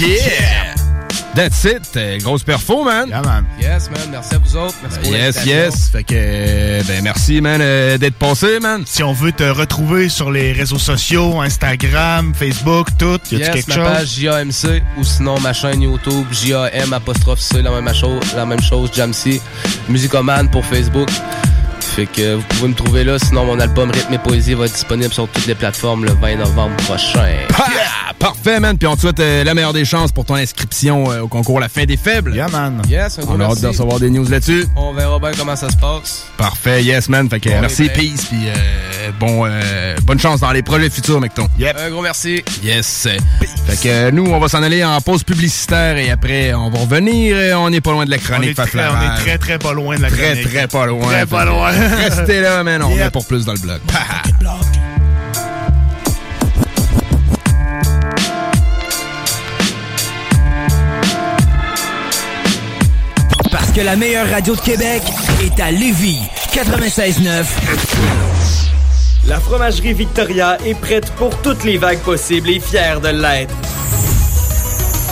yeah! That's it. Euh, grosse perfo, man. Yeah, man. Yes, man. Merci à vous autres. Merci pour Yes, l'invitation. yes. Fait que, euh, ben, merci, man, euh, d'être passé, man. Si on veut te retrouver sur les réseaux sociaux, Instagram, Facebook, tout, y a-tu Yes, quelque ma chose? page JAMC ou sinon ma chaîne YouTube JAM apostrophe C, la même chose, la même chose, Jamc. Musicoman pour Facebook. Fait que vous pouvez me trouver là. Sinon, mon album Rythme et Poésie va être disponible sur toutes les plateformes le 20 novembre prochain. Ah, parfait, man. Puis on te souhaite euh, la meilleure des chances pour ton inscription euh, au concours La fin des faibles. Yeah, man. Yes, un gros On a hâte de recevoir des news là-dessus. On verra bien comment ça se passe. Parfait, yes, man. Fait que Bon, merci, ben. peace. Puis euh, bon, euh, bonne chance dans les projets futurs, Mecton. Un gros merci. Yes. Fait que euh, nous, on va s'en aller en pause publicitaire et après, on va revenir. On n'est pas loin de la On chronique est, très, on Faflarage. est très, très pas loin de la Très, chronique. très pas loin. Très pas loin. Restez là, man. On revient pour plus dans le blog. Parce que la meilleure radio de Québec est à Lévis. 96.9. La fromagerie Victoria est prête pour toutes les vagues possibles et fière de l'être.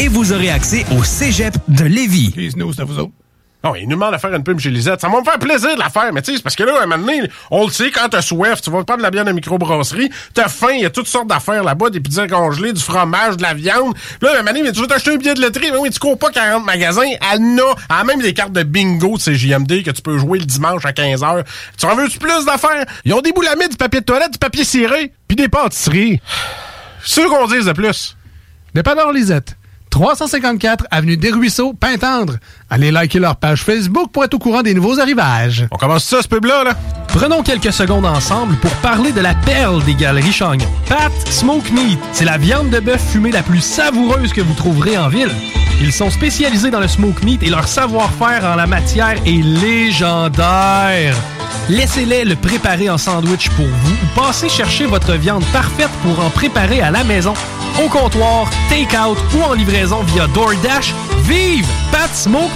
et vous aurez accès au Cégep de Lévis. Oh, il nous demande de faire une pub chez Lisette. Ça va me faire plaisir de la faire, mais tu sais, parce que là, à un moment donné, on le sait, quand t'as soif, tu vas prendre la bière de microbrasserie, t'as faim, il y a toutes sortes d'affaires là-bas, des pizzas congelées, du fromage, de la viande. Là, à un moment donné, tu veux t'acheter un billet de loterie, mais oui, tu cours pas 40 magasins, elle a, même des cartes de bingo de CJMD que tu peux jouer le dimanche à 15h. Tu en veux-tu plus d'affaires? Ils ont des boulamides, du papier de toilette, du papier ciré, puis des pâtisseries. C'est sûr qu'on dise de plus. Dépanneur Lisette. 354 Avenue des Ruisseaux, Pintendre. Allez liker leur page Facebook pour être au courant des nouveaux arrivages. On commence ça, ce pub-là, là? Prenons quelques secondes ensemble pour parler de la perle des galeries Chagnon. Pat Smoke Meat, c'est la viande de bœuf fumée la plus savoureuse que vous trouverez en ville. Ils sont spécialisés dans le smoke meat et leur savoir-faire en la matière est légendaire. Laissez-les le préparer en sandwich pour vous ou passez chercher votre viande parfaite pour en préparer à la maison, au comptoir, take-out ou en livraison via DoorDash. Vive Pat Smoke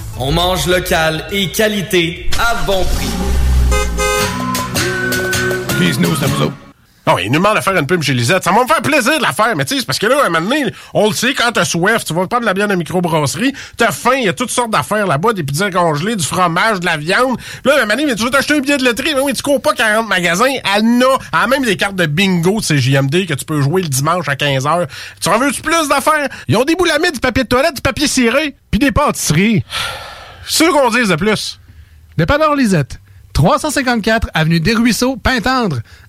On mange local et qualité à bon prix. Please nous, ça vous autres. Oh, il nous demande de faire une pub chez Lisette. Ça va me faire plaisir de la faire, mais tu sais, c'est parce que là, à un moment donné, on le sait, quand t'as soif, tu vas prendre de la bière de microbrasserie, t'as faim, il y a toutes sortes d'affaires là-bas, des pizzas congelées, du fromage, de la viande. Puis là, à un moment donné, mais tu veux t'acheter un billet de loterie, mais oui, tu cours pas 40 magasins, elle a même des cartes de bingo de CJMD que tu peux jouer le dimanche à 15h. Tu en veux-tu plus d'affaires? Ils ont des boulamides, du papier de toilette, du papier ciré, puis des pâtisseries. C'est sûr qu'on dise de plus. Dépanneur Lisette. 354 Avenue des Ruisseaux, Pintendre.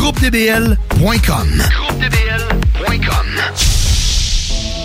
GroupeDBL.com. GroupeDBL.com.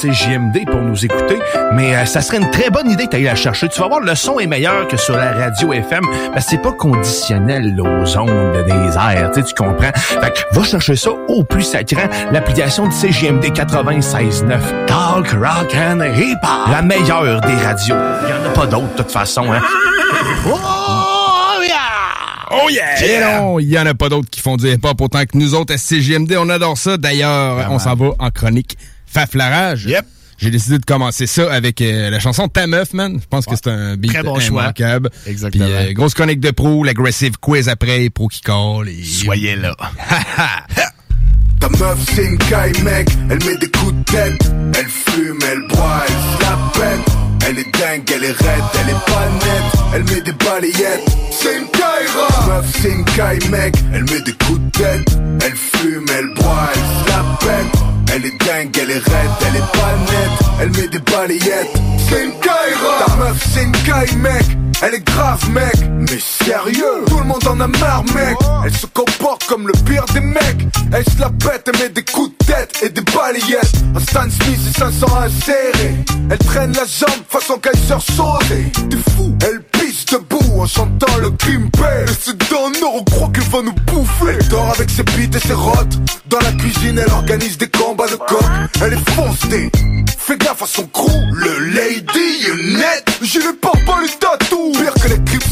CJMD pour nous écouter, mais euh, ça serait une très bonne idée d'aller la chercher. Tu vas voir, le son est meilleur que sur la radio FM, parce que c'est pas conditionnel aux ondes des airs, tu comprends? Fait que va chercher ça au plus sacrant, l'application de CJMD 96.9. Talk, rock and hip-hop. La meilleure des radios. Il y en a pas d'autres, de toute façon, hein? Oh, Oh yeah! Et non, il y en a pas d'autres qui font du hip-hop autant que nous autres à CGMD. On adore ça. D'ailleurs, on s'en va en chronique Faflarage. Yep. J'ai décidé de commencer ça avec euh, la chanson Ta meuf, man. Je pense que c'est un beat Très bon choix. Exactement. Puis, euh, grosse chronique de pro, l'aggressive quiz après, pro qui colle. Et... Soyez là. Ta meuf c'est une caille mec, elle met des coups de tête, elle fume, elle boit, elle se la pète. Elle est dingue, elle est raide, elle est pas nette, elle met des balayettes. C'est une caille Ta meuf c'est une caille mec, elle met des coups de tête, elle fume, elle boit, elle se la pète. Elle est dingue, elle est raide, elle est pas nette, elle met des balayettes. C'est une caille Ta meuf c'est une caille mec, elle est grave mec, mais sérieux, tout le monde en a marre mec. Elle se comporte comme le pire des mecs, elle se la pète, elle met des coups de tête et des balayettes. Un Stan Smith et 500 insérés, elle traîne la jambe façon Kaiser Sosé. T'es fou, elle pisse debout en chantant le crime Et c'est nord, on croit qu'elle va nous bouffer. Elle dort avec ses bites et ses rottes. Dans la cuisine, elle organise des combats de coq. Elle est foncée. Fais gaffe à son crew, le lady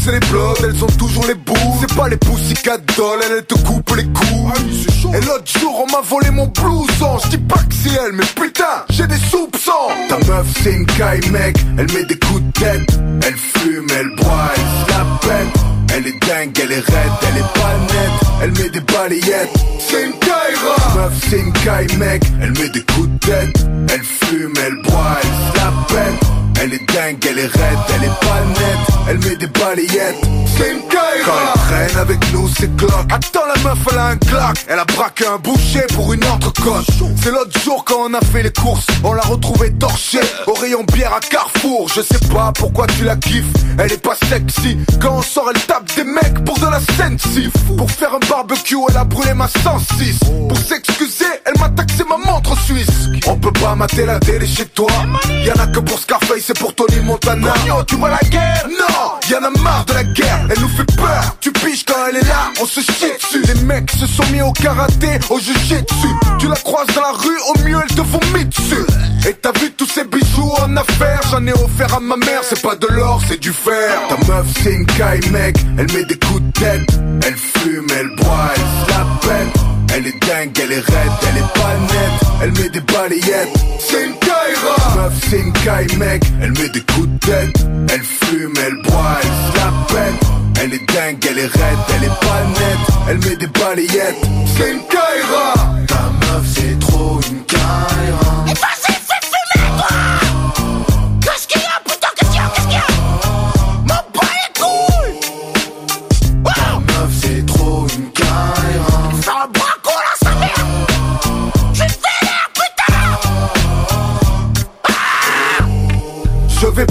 que les bloods, elles ont toujours les bouts. C'est pas les pussycat dolls, elles te coupent les couilles. Et l'autre jour, on m'a volé mon blouson. Je dis pas que c'est elle, mais putain, j'ai des soupçons. Ta meuf, c'est une caille, mec. Elle met des coups de tête. Elle fume, elle boit, elle se la pète. Elle est dingue, elle est raide, elle est pas nette. Elle met des balayettes. C'est une caille, Ta meuf, c'est une caille, mec. Elle met des coups de tête. Elle fume, elle boit, elle se la pète. Elle est dingue, elle est raide, elle est pas nette. Elle met des balayettes. C'est une caille, Quand elle traîne avec nous, c'est cloque. Attends, la meuf, elle a un claque. Elle a braqué un boucher pour une entrecôte. C'est l'autre jour quand on a fait les courses. On l'a retrouvée torchée au rayon bière à Carrefour. Je sais pas pourquoi tu la kiffes. Elle est pas sexy. Quand on sort, elle tape des mecs pour de la si Pour faire un barbecue, elle a brûlé ma 106. Pour s'excuser, elle m'a taxé ma montre suisse. On peut pas mater la télé chez toi. Y'en a que pour Scarface, c'est pour Tony Montana. Yo, tu vois la guerre? Non, y'en a marre de la guerre. Elle nous fait peur. Tu piges quand elle est là, on se chie dessus. Les mecs se sont mis au karaté, au jujitsu. Tu la croises dans la rue, au mieux elle te vomit dessus. Et t'as vu tous ces bijoux en affaires? J'en ai offert à ma mère, c'est pas de l'or, c'est du fer. Ta meuf, c'est une caille, mec. Elle met des coups de tête. Elle fume, elle boit, elle se la pète. Elle est dingue, elle est raide, elle est pas nette. Elle met des balayettes. C'est une Ta meuf, c'est une caille, mec. Elle met des coups de tête. Elle fume, elle boit, elle se la pète. Elle est dingue, elle est raide, elle est pas nette. Elle met des balayettes. C'est une Kaira. Ta meuf, c'est trop une Kaira.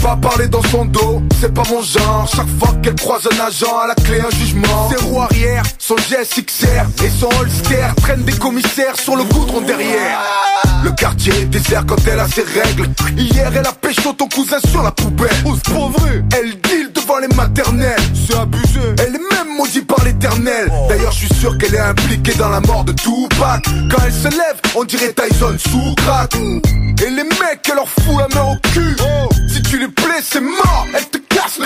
Pas parler dans son dos, c'est pas mon genre. Chaque fois qu'elle croise un agent, à la clé un jugement. Ses roues arrière, son GSXR et son holster traînent des commissaires sur le goudron derrière. Le quartier est désert quand elle a ses règles. Hier, elle a pécho ton cousin sur la poubelle. Pas vrai. Elle deal devant les maternelles. C'est abusé. D'ailleurs, je suis sûr qu'elle est impliquée dans la mort de Tupac. Quand elle se lève, on dirait Tyson sous crack. Et les mecs, elle leur fout la main au cul. Si tu les plais, c'est mort. Elle te casse.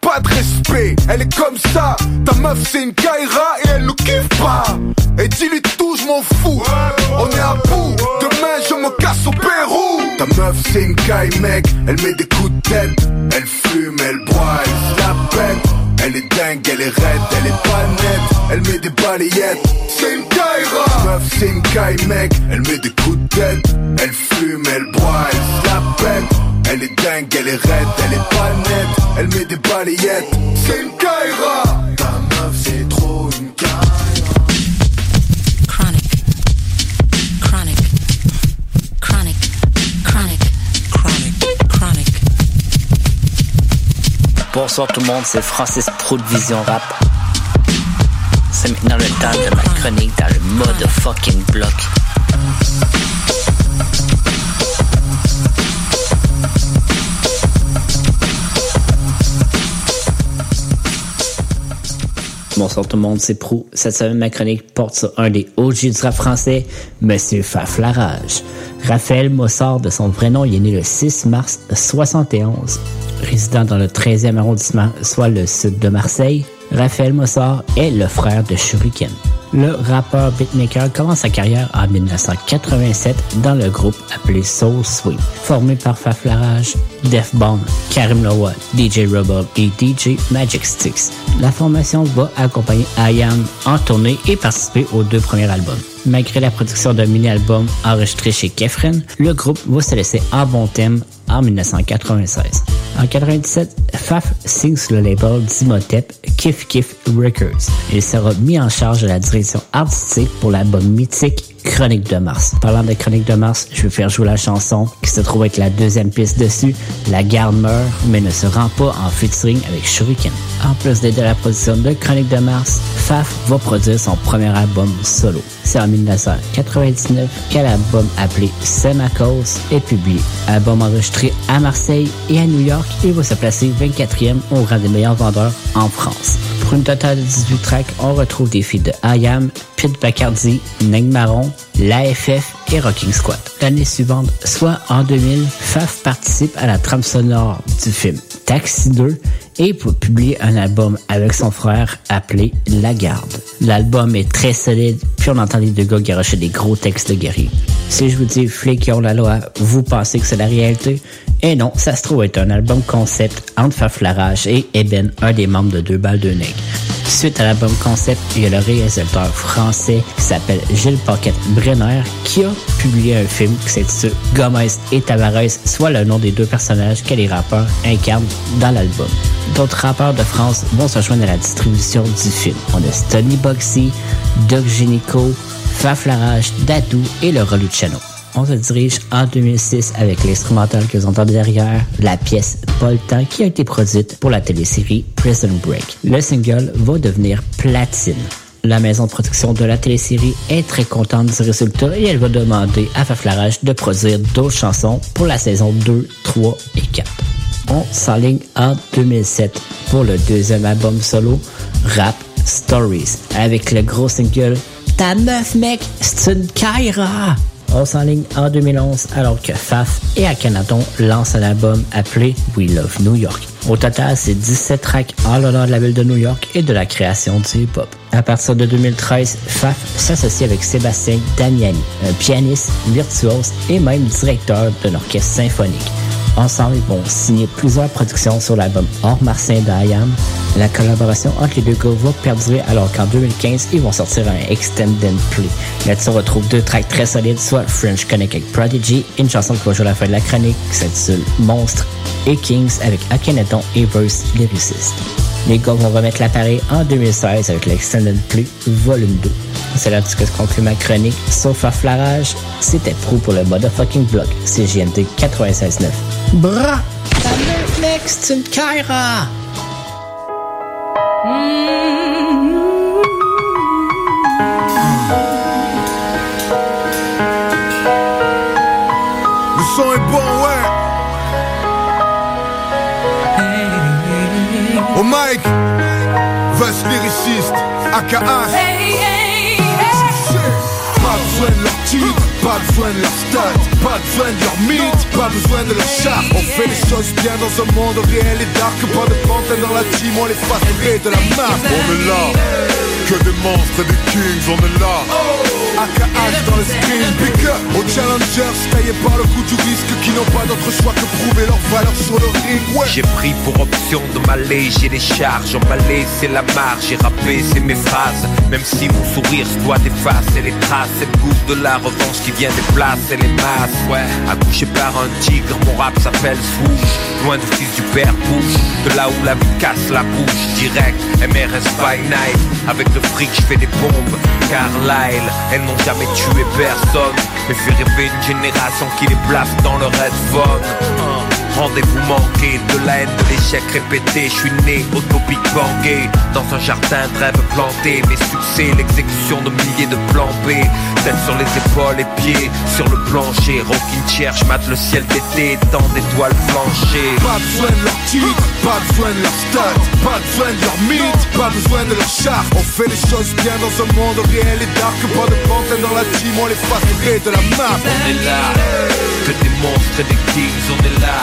Pas de respect. Elle est comme ça. Ta meuf, c'est une Kaira et elle nous kiffe pas. Et dis-lui tout, je m'en fous. On est à bout. Demain, je me casse au Pérou. Ta meuf, c'est une caille, mec. Elle met des coups de tête. Elle fume, elle boit, elle se la. Elle est dingue, elle est raide, elle est pas nette. Elle met des balayettes. C'est une Kaira. Meuf, c'est une caille, mec. Elle met des coups de tête. Elle fume, elle boit, elle se la pète. Elle est dingue, elle est raide, elle est pas nette. Elle met des balayettes. C'est une Kaira. Bonsoir tout le monde, c'est Francis Pro de Vision Rap. C'est maintenant le temps de ma chronique dans le mode fucking bloc. Bonsoir tout le monde, c'est Pro. Cette semaine, ma chronique porte sur un des OG du rap français, Monsieur Faflarage. Raphaël Mossard, de son vrai nom, il est né le 6 mars 71. Résident dans le 13e arrondissement, soit le sud de Marseille. Raphaël Mossard est le frère de Shuriken. Le rappeur beatmaker commence sa carrière en 1987 dans le groupe appelé Soul Swing, formé par Faflarage, Def Bomb, Karim Lowa, DJ Rubble et DJ Magic Sticks. La formation va accompagner IAM en tournée et participer aux deux premiers albums. Malgré la production d'un mini-album enregistré chez Kefren, le groupe va se laisser en bon thème en 1996. En 1997, Faf signe sur le label d'Imhotep Kif Kif Records. Il sera mis en charge de la direction artistique pour l'album mythique Chronique de Mars. Parlant de Chronique de Mars, je vais faire jouer la chanson qui se trouve être la deuxième piste dessus. La garde meurt, mais ne se rend pas en featuring avec Shuriken. En plus d'aider à la production de Chronique de Mars, Faf va produire son premier album solo. C'est en 1999 qu'un album appelé Semacos est publié. Album enregistré à Marseille et à New York, il va se placer 24e au rang des meilleurs vendeurs en France. Pour une totale de 18 tracks, on retrouve des filles de IAM, Pete Bacardi, Neg Marron, l'AFF et Rocking Squad. L'année suivante, soit en 2000, Faf participe à la trame sonore du film Taxi 2 et pour publier un album avec son frère appelé La Garde. L'album est très solide, puis on entend les deux gars garocher des gros textes de guerrier. Si je vous dis flics qui ont la loi, vous pensez que c'est la réalité? Et non, ça se trouve être un album concept entre Faflarage et Eben, un des membres de Deux Balles de Nègre. Suite à l'album concept, il y a le réalisateur français qui s'appelle Gilles Paquette Brenner qui a publié un film qui s'intitule Gomez et Tavares, soit le nom des deux personnages que les rappeurs incarnent dans l'album. D'autres rappeurs de France vont se joindre à la distribution du film. On a Stoney Boxy, Doc Génico, Faflarage, Dadou et le Reluciano. On se dirige en 2006 avec l'instrumental que vous entendez derrière, la pièce temps qui a été produite pour la télésérie Prison Break. Le single va devenir platine. La maison de production de la télésérie est très contente du résultat et elle va demander à Faflarage de produire d'autres chansons pour la saison 2, 3 et 4. On s'enligne en 2007 pour le deuxième album solo, Rap Stories, avec le gros single Ta meuf mec, c'est une Kaira! On s'enligne en 2011 alors que Faf et Akhenaton lancent un album appelé We Love New York. Au total, c'est 17 tracks en l'honneur de la ville de New York et de la création du hip-hop. À partir de 2013, Faf s'associe avec Sébastien Damiani, un pianiste, virtuose et même directeur de l'orchestre symphonique. Ensemble, ils vont signer plusieurs productions sur l'album Hors Marseille d'Ayam. La collaboration entre les deux gars va perdurer alors qu'en 2015, ils vont sortir un Extended Play. Là-dessus, on retrouve deux tracks très solides, soit French Connect avec Prodigy, une chanson qui va jouer à la fin de la chronique qui s'intitule Monstre, et Kings avec Akhenaton et Verse Lyricist. Les gars vont remettre l'appareil en 2016 avec l'Extended Play Volume 2. C'est là-dessus que se conclut ma chronique. Sauf à flarage, c'était pro pour le motherfucking block. C'est JMT 96.9. Bra! Ta meuf, mec, c'est une Kaira! Pas besoin de leur titre, pas besoin de leur stats, pas besoin de leur mythe, pas besoin de leur charte. On fait les choses bien dans un monde réel et dark, pas de pantin dans la team, on les fasse de la marque. On est là, que des monstres et des kings, on est là. Dans le up aux challengers le coup qui n'ont pas d'autre choix que prouver leur valeur sur le ring. J'ai pris pour option de m'alléger les charges Emballé c'est la marge, j'ai rappé c'est mes phrases. Même si mon sourire se doit effacer les traces C'est le goût de la revanche qui vient déplacer les masses. Ouais, accouché par un tigre, mon rap s'appelle Swoosh. Loin du fils du père Bush De là où la vie casse la bouche. Direct, MRS by night Avec le fric je fais des bombes Carlyle, elles n'ont jamais tué personne. Mais fait rêver une génération qui les place dans le red phone Rendez-vous manqué de la haine de l'échec répété. Je suis né au topic bangé Dans un jardin de rêves plantés. Mes succès, l'exécution de milliers de plans B Tête sur les épaules et pieds sur le plancher. Rockin' chair, j'mate le ciel d'été Dans d'étoiles flanchées. Pas besoin de leur titre, pas besoin de leur stats, pas besoin de leur mythe, pas besoin de leur charte. On fait les choses bien dans un monde réel et dark, pas de pantin dans la team, on les facerait de la map. On est là, que des monstres et des kings, on est là.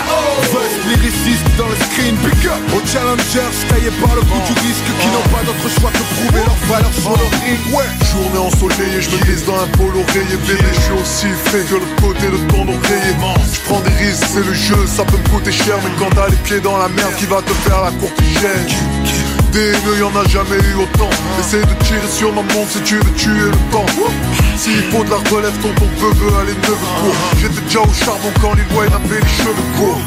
Vest lyriciste dans le screen, pick up. Aux challengers taillés par le coup du risque Qui n'ont pas d'autre choix que prouver leur valeur sur le ring. Ouais. Journée ensoleillée, je me glisse dans un polo rayé Bébé, je suis aussi fait que l'autre côté de ton oreiller. Je prends des risques, c'est le jeu, ça peut me coûter cher Mais quand t'as les pieds dans la merde, qui va te faire la courte chaîne des haineux, y'en a jamais eu autant. Essaye de tirer sur ma montre si tu veux tuer le temps. S'il faut de la relève, ton ton veut, veut aller neveux court. J'étais déjà au charbon quand Lil Wayne avait les cheveux courts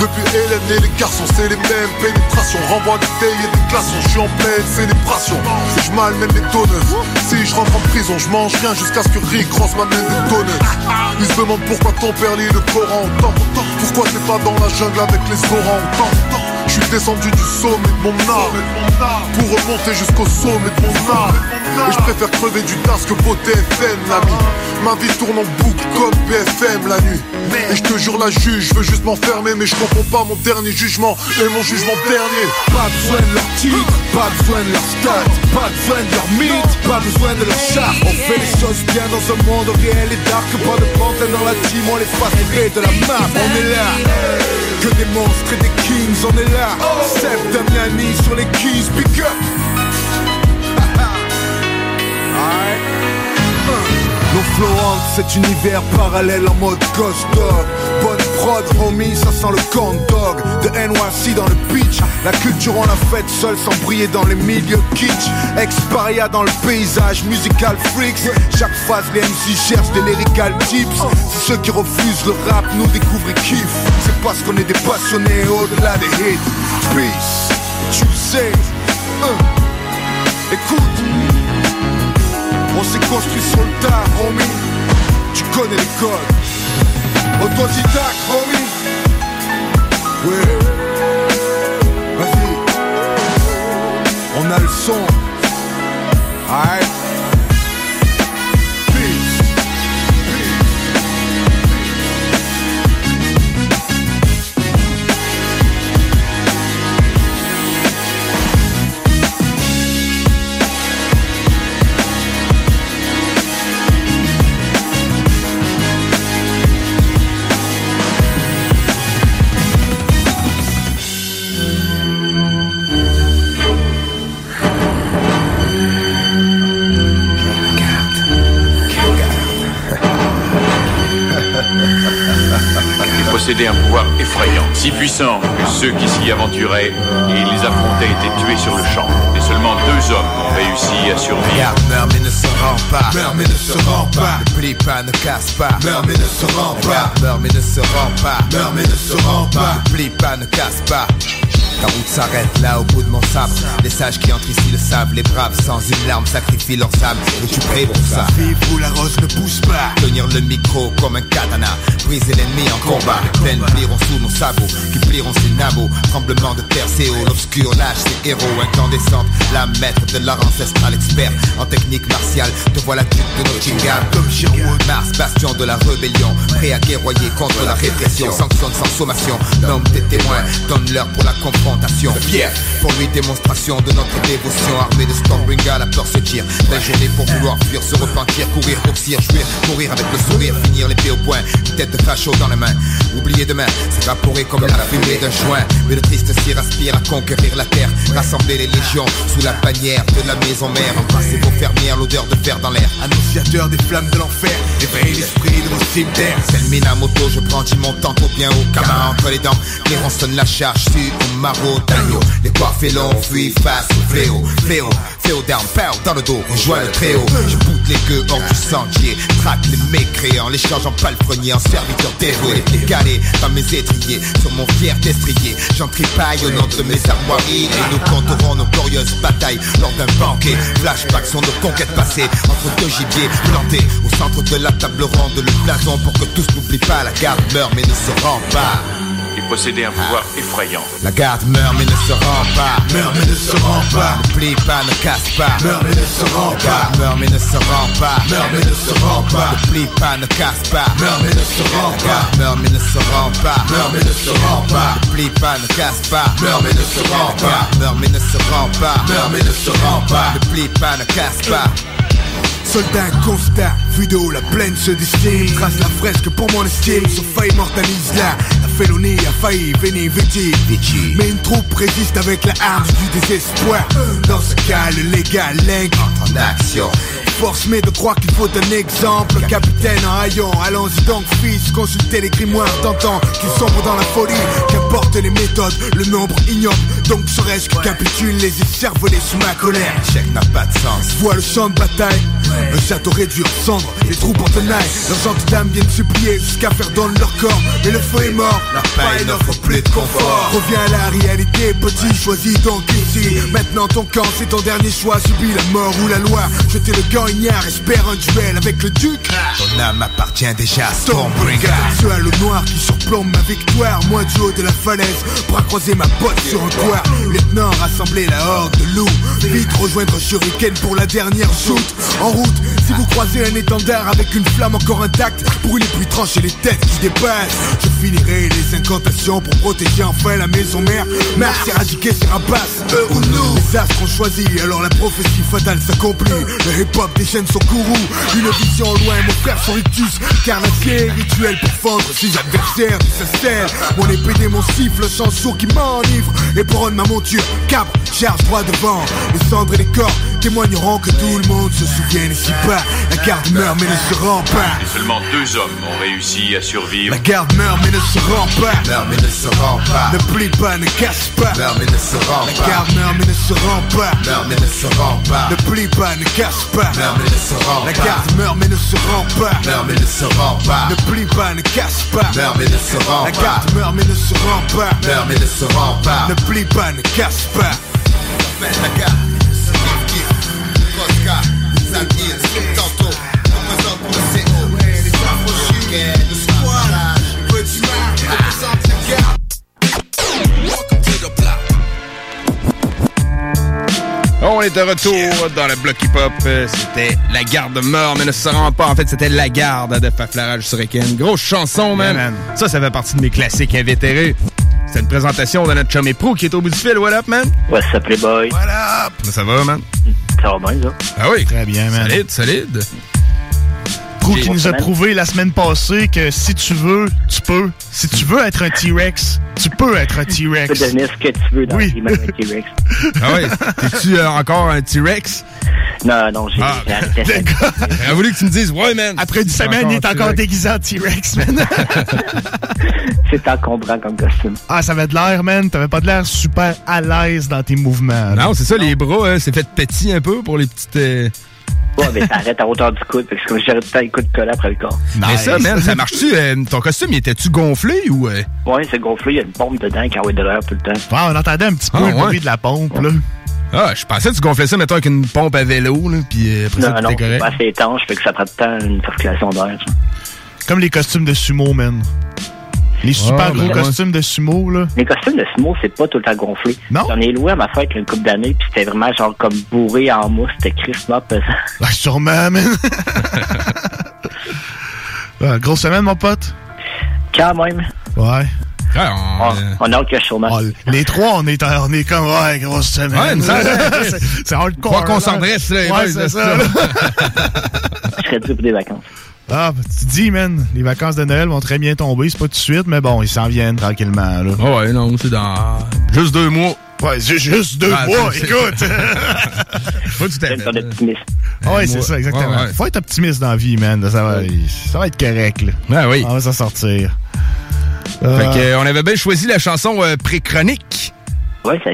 Depuis Hélène et les garçons, c'est les mêmes. Pénétrations Renvoie des tailles et des glaçons, je suis en pleine célébration. Si je malmène les tonneuses, si je rentre en prison Je mange rien jusqu'à ce que Rick Ross m'amène des tonneuses. Ils se demandent pourquoi ton père lit le Coran autant. Pourquoi t'es pas dans la jungle avec les orans autant suis descendu du sommet de mon art. Pour remonter jusqu'au sommet de mon art. Et je préfère crever du tas que voter FN l'ami. Ma vie tourne en boucle comme BFM la nuit. Et je te jure la juge, je veux juste m'enfermer Mais je comprends pas mon dernier jugement Et mon jugement dernier. Pas besoin de leur titre, pas besoin de leur Pas besoin de leur mythe, pas besoin de leur charte On fait les choses bien dans un monde réel et dark. Pas de pantin dans la team, on les facerait de la map. On est là. Que des monstres et des kings, on est là. Seth Damiani sur les keys, pick up. Nos flow cet univers parallèle en mode Ghost prod, homie, ça sent le corn dog. De NYC dans le pitch. La culture on l'a faite seule sans briller dans les milieux kitsch. Ex-paria dans le paysage musical freaks. Chaque phase les MC cherchent des lyrical tips. C'est ceux qui refusent le rap nous découvrent et kiffent C'est parce qu'on est des passionnés au-delà des hits. Peace, tu sais hein. Écoute. On s'est construit sur le tard, homie. Tu connais les codes. Autodidacte, homie. Ouais. Vas-y. On a le son. Alright. Pouvoir effrayant, si puissant que ceux qui s'y aventuraient et les affrontaient étaient tués sur le champ. Et seulement deux hommes ont réussi à survivre. Meurs mais ne se rend pas. Meurs mais ne se rend pas. Ne plie pas, ne casse pas. Meurs mais ne se rend pas. Meurs mais ne se rend pas. Meurs mais ne se rend pas. Ne plie pas, ne casse pas. Ta route s'arrête là au bout de mon sabre Les sages qui entrent ici le savent Les braves sans une larme sacrifient leurs âmes Es-tu prêt pour ça Vive où la rose ne pousse pas Tenir le micro comme un katana Briser l'ennemi en combat. Les plaines plieront sous nos sabots Qui plieront ses nabots Tremblement de terre, c'est haut L'obscur lâche ses héros. Incandescente, la maître de l'art ancestral Expert. En technique martiale Te voilà duc de Nottingham Comme Sherwood Mars, bastion de la rébellion. Prêt à guerroyer contre la répression. Sanctionne sans sommation. Nomme tes témoins Donne-leur pour la confrontation. Fier pour lui démonstration de notre dévotion. Armée de Stormbringer, la peur se tire. Déjeuner pour vouloir fuir, se repentir Courir, coursir, jouir, courir avec le sourire Finir l'épée au point, tête de facho dans les mains. Oublier demain, s'évaporer comme la fumée d'un joint. Mais le triste cire aspire à conquérir la terre. Rassembler les légions sous la bannière de la maison mère. Embrasser vos fermières, l'odeur de fer dans l'air. Annonciateur des flammes de l'enfer Éveille l'esprit de nos cimetières. C'est le Minamoto, je prends mon tempo bien haut Camin entre les dents, les sonne la charge Su au maraud d'agneau Les coiffés longs fuient face au fléau Fléau, dans le dos Rejoins le tréau, je boute les gueux hors du sentier Traque les mécréants, les change en palefrenier En serviteur dévoué, calé dans mes étriers Sur mon fier destrier. J'en tripaille au nom de mes armoiries Et nous compterons nos glorieuses batailles Lors d'un banquet, flashback sont nos conquêtes passées Entre deux gibiers plantés Au centre de la table ronde, le blason Pour que tous n'oublient pas, la garde meurt mais ne se rend pas Il possédait un pouvoir effrayant. La garde meurt mais ne se rend pas Meurt mais ne se rend pas Ne plie pas, ne casse pas Meurt mais ne se rend La garde meurt mais ne se rend pas Meurt mais ne se rend pas Ne plie pas, ne casse pas Meurt mais ne se rend pas meurt mais ne se rend pas Meurt mais ne se rend pas Ne plie pas, ne casse pas Meurt mais ne se rend pas meurt mais ne se rend pas Meurt mais ne se rend pas Ne plie pas, ne casse pas soldat constat, vidéo la plaine se destine Trace la fresque pour mon estime, ce fait immortalise là La félonie a failli venir viti Mais une troupe résiste avec la arme du désespoir. Dans ce cas, le légal entre en action Force mais de croire qu'il faut un exemple. Capitaine en haillon, allons-y donc fils. Consultez les grimoires d'antan Qu'ils sombrent dans la folie. Qu'importe les méthodes, le nombre ignoble. Donc serait-ce que capitulent les écervelés sous ma colère? Chèque n'a pas de sens. Vois le champ de bataille. Un château réduit en cendres. Les troupes en tenaille. Leurs gentes dames viennent supplier Jusqu'à faire don de leur corps. Mais le feu est mort. La paille n'offre plus de confort. Reviens à la réalité petit. Choisis donc ici Maintenant ton camp c'est ton dernier choix. Subis la mort ou la loi. Jeter le gant ignare Espère un duel avec le duc. Ton âme appartient déjà à Stormbringer. Ce halo noir qui surplombe ma victoire Moi du haut de la falaise. Bras croisés ma botte sur un toit. Lieutenant rassembler la horde de loups. Vite rejoindre Shuriken pour la dernière shoot En route si vous croisez un étendard avec une flamme encore intacte Brûlez puis tranchez les têtes qui dépassent. Je finirai les incantations pour protéger enfin la maison mère. Mars éradiquer ses rapaces, eux ou nous? Les astres ont choisi, alors la prophétie fatale s'accomplit. Le hip-hop déchaîne son courroux Une vision loin, mon frère son rictus. Carnassier, rituel pour fendre ses adversaires. Sa selle Mon épée et mon siffle, chant sourd qui m'enivre. Et pour ma monture, cap, charge droit devant. Les cendres et les corps témoigneront que tout le monde se souvient ici bas La garde meurt mais ne se rend pas Et seulement deux hommes ont réussi à survivre. La garde meurt mais ne se rend pas Meurt mais ne se rend pas Ne plie pas, ne casse pas Meurt mais ne se rend La pas garde meurt mais ne se rend pas Meurt mais ne se rend pas Ne plie pas, ne casse pas Meurt mais ne se rend La pas garde meurt mais ne se rend pas Meurt mais ne se rend pas Ne plie pas, ne casse pas Meurt mais ne se rend La pas garde meurt mais ne se rend pas Meurt mais ne se rend pas Ne plie pas, ne casse pas Mais la garde On est de retour dans le bloc hip-hop. Euh, C'était La Garde meurt, mais ne se rend pas. En fait, c'était La Garde de Faflarage sur Eken. Grosse chanson, man. man. Ça, ça fait partie de mes classiques invétérés. C'était une présentation de notre chum et pro qui est au bout du fil. What up, man? What's up, les boys? What up? Ça va, man? Ça va bien, ça? Ah oui. Très bien, man. Solide, solide. Qui nous a prouvé la semaine passée que si tu veux, tu peux. Si tu veux être un T-Rex, tu peux être un Tu peux T-Rex. devenir ce que tu veux dans Oui. les mains d'un T-Rex. Ah oui? T'es-tu euh, encore un T-Rex? Non, non, j'ai Ah, arrêté ça. J'aurais voulu que tu me dises, ouais, man. Après une semaine, il est encore déguisé en T-Rex, man. C'est encombrant comme costume. ah, ça avait de l'air, man. T'avais pas de l'air super à l'aise dans tes mouvements. là. Non, c'est ça, les bras, hein, c'est fait petit un peu pour les petites. euh, Ouais, mais ça arrête à hauteur du coude, parce que comme j'arrête tout le temps les coups de colle après le corps. Mais ça, man, ça marche-tu? euh, ton costume, il était-tu gonflé ou. euh? Ouais, c'est gonflé, il y a une pompe dedans qui envoie de l'air tout le temps. Ah, on entendait un petit peu Ah, le ouais. bruit de la pompe, là. Ah, je pensais que tu gonflais ça, mettons, avec une pompe à vélo, là, puis euh, après ça, Non, tout non, c'est correct. pas assez étanche, fait que ça prend le temps une circulation d'air. ça. Comme les costumes de sumo, man. Les super Ah, gros ben costumes de sumo, là. Les costumes de sumo, c'est pas tout le temps gonflé. Non? J'en ai loué à ma fête a une couple d'années, puis c'était vraiment genre comme bourré en mousse, c'était crispement pesant. Ah, sûrement, man. Ah, grosse semaine, mon pote. Quand même. Ouais. Ah, on, on a hâte que je chômage. Ah, les trois, on est, on est comme, ouais, grosse semaine. Ouais, ça, c'est hardcore. Faut qu'on s'en dresse, là, les boys, Ouais, c'est ça. Je serais dû pour des vacances. Ah, bah, tu te dis, man, les vacances de Noël vont très bien tomber. C'est pas tout de suite, mais bon, ils s'en viennent tranquillement, là. Ah ouais, non, c'est dans juste deux mois. Ouais, ju- juste deux Ah, mois, c'est- écoute. Pas tout à fait. Ah ouais, c'est ça, exactement. Ouais, ouais. Faut être optimiste dans la vie, man. Ça va, ça va être correct, là. Ah oui. On va s'en sortir. Fait Euh, que, euh, on avait bien choisi la chanson euh, pré-chronique. Ouais, ça.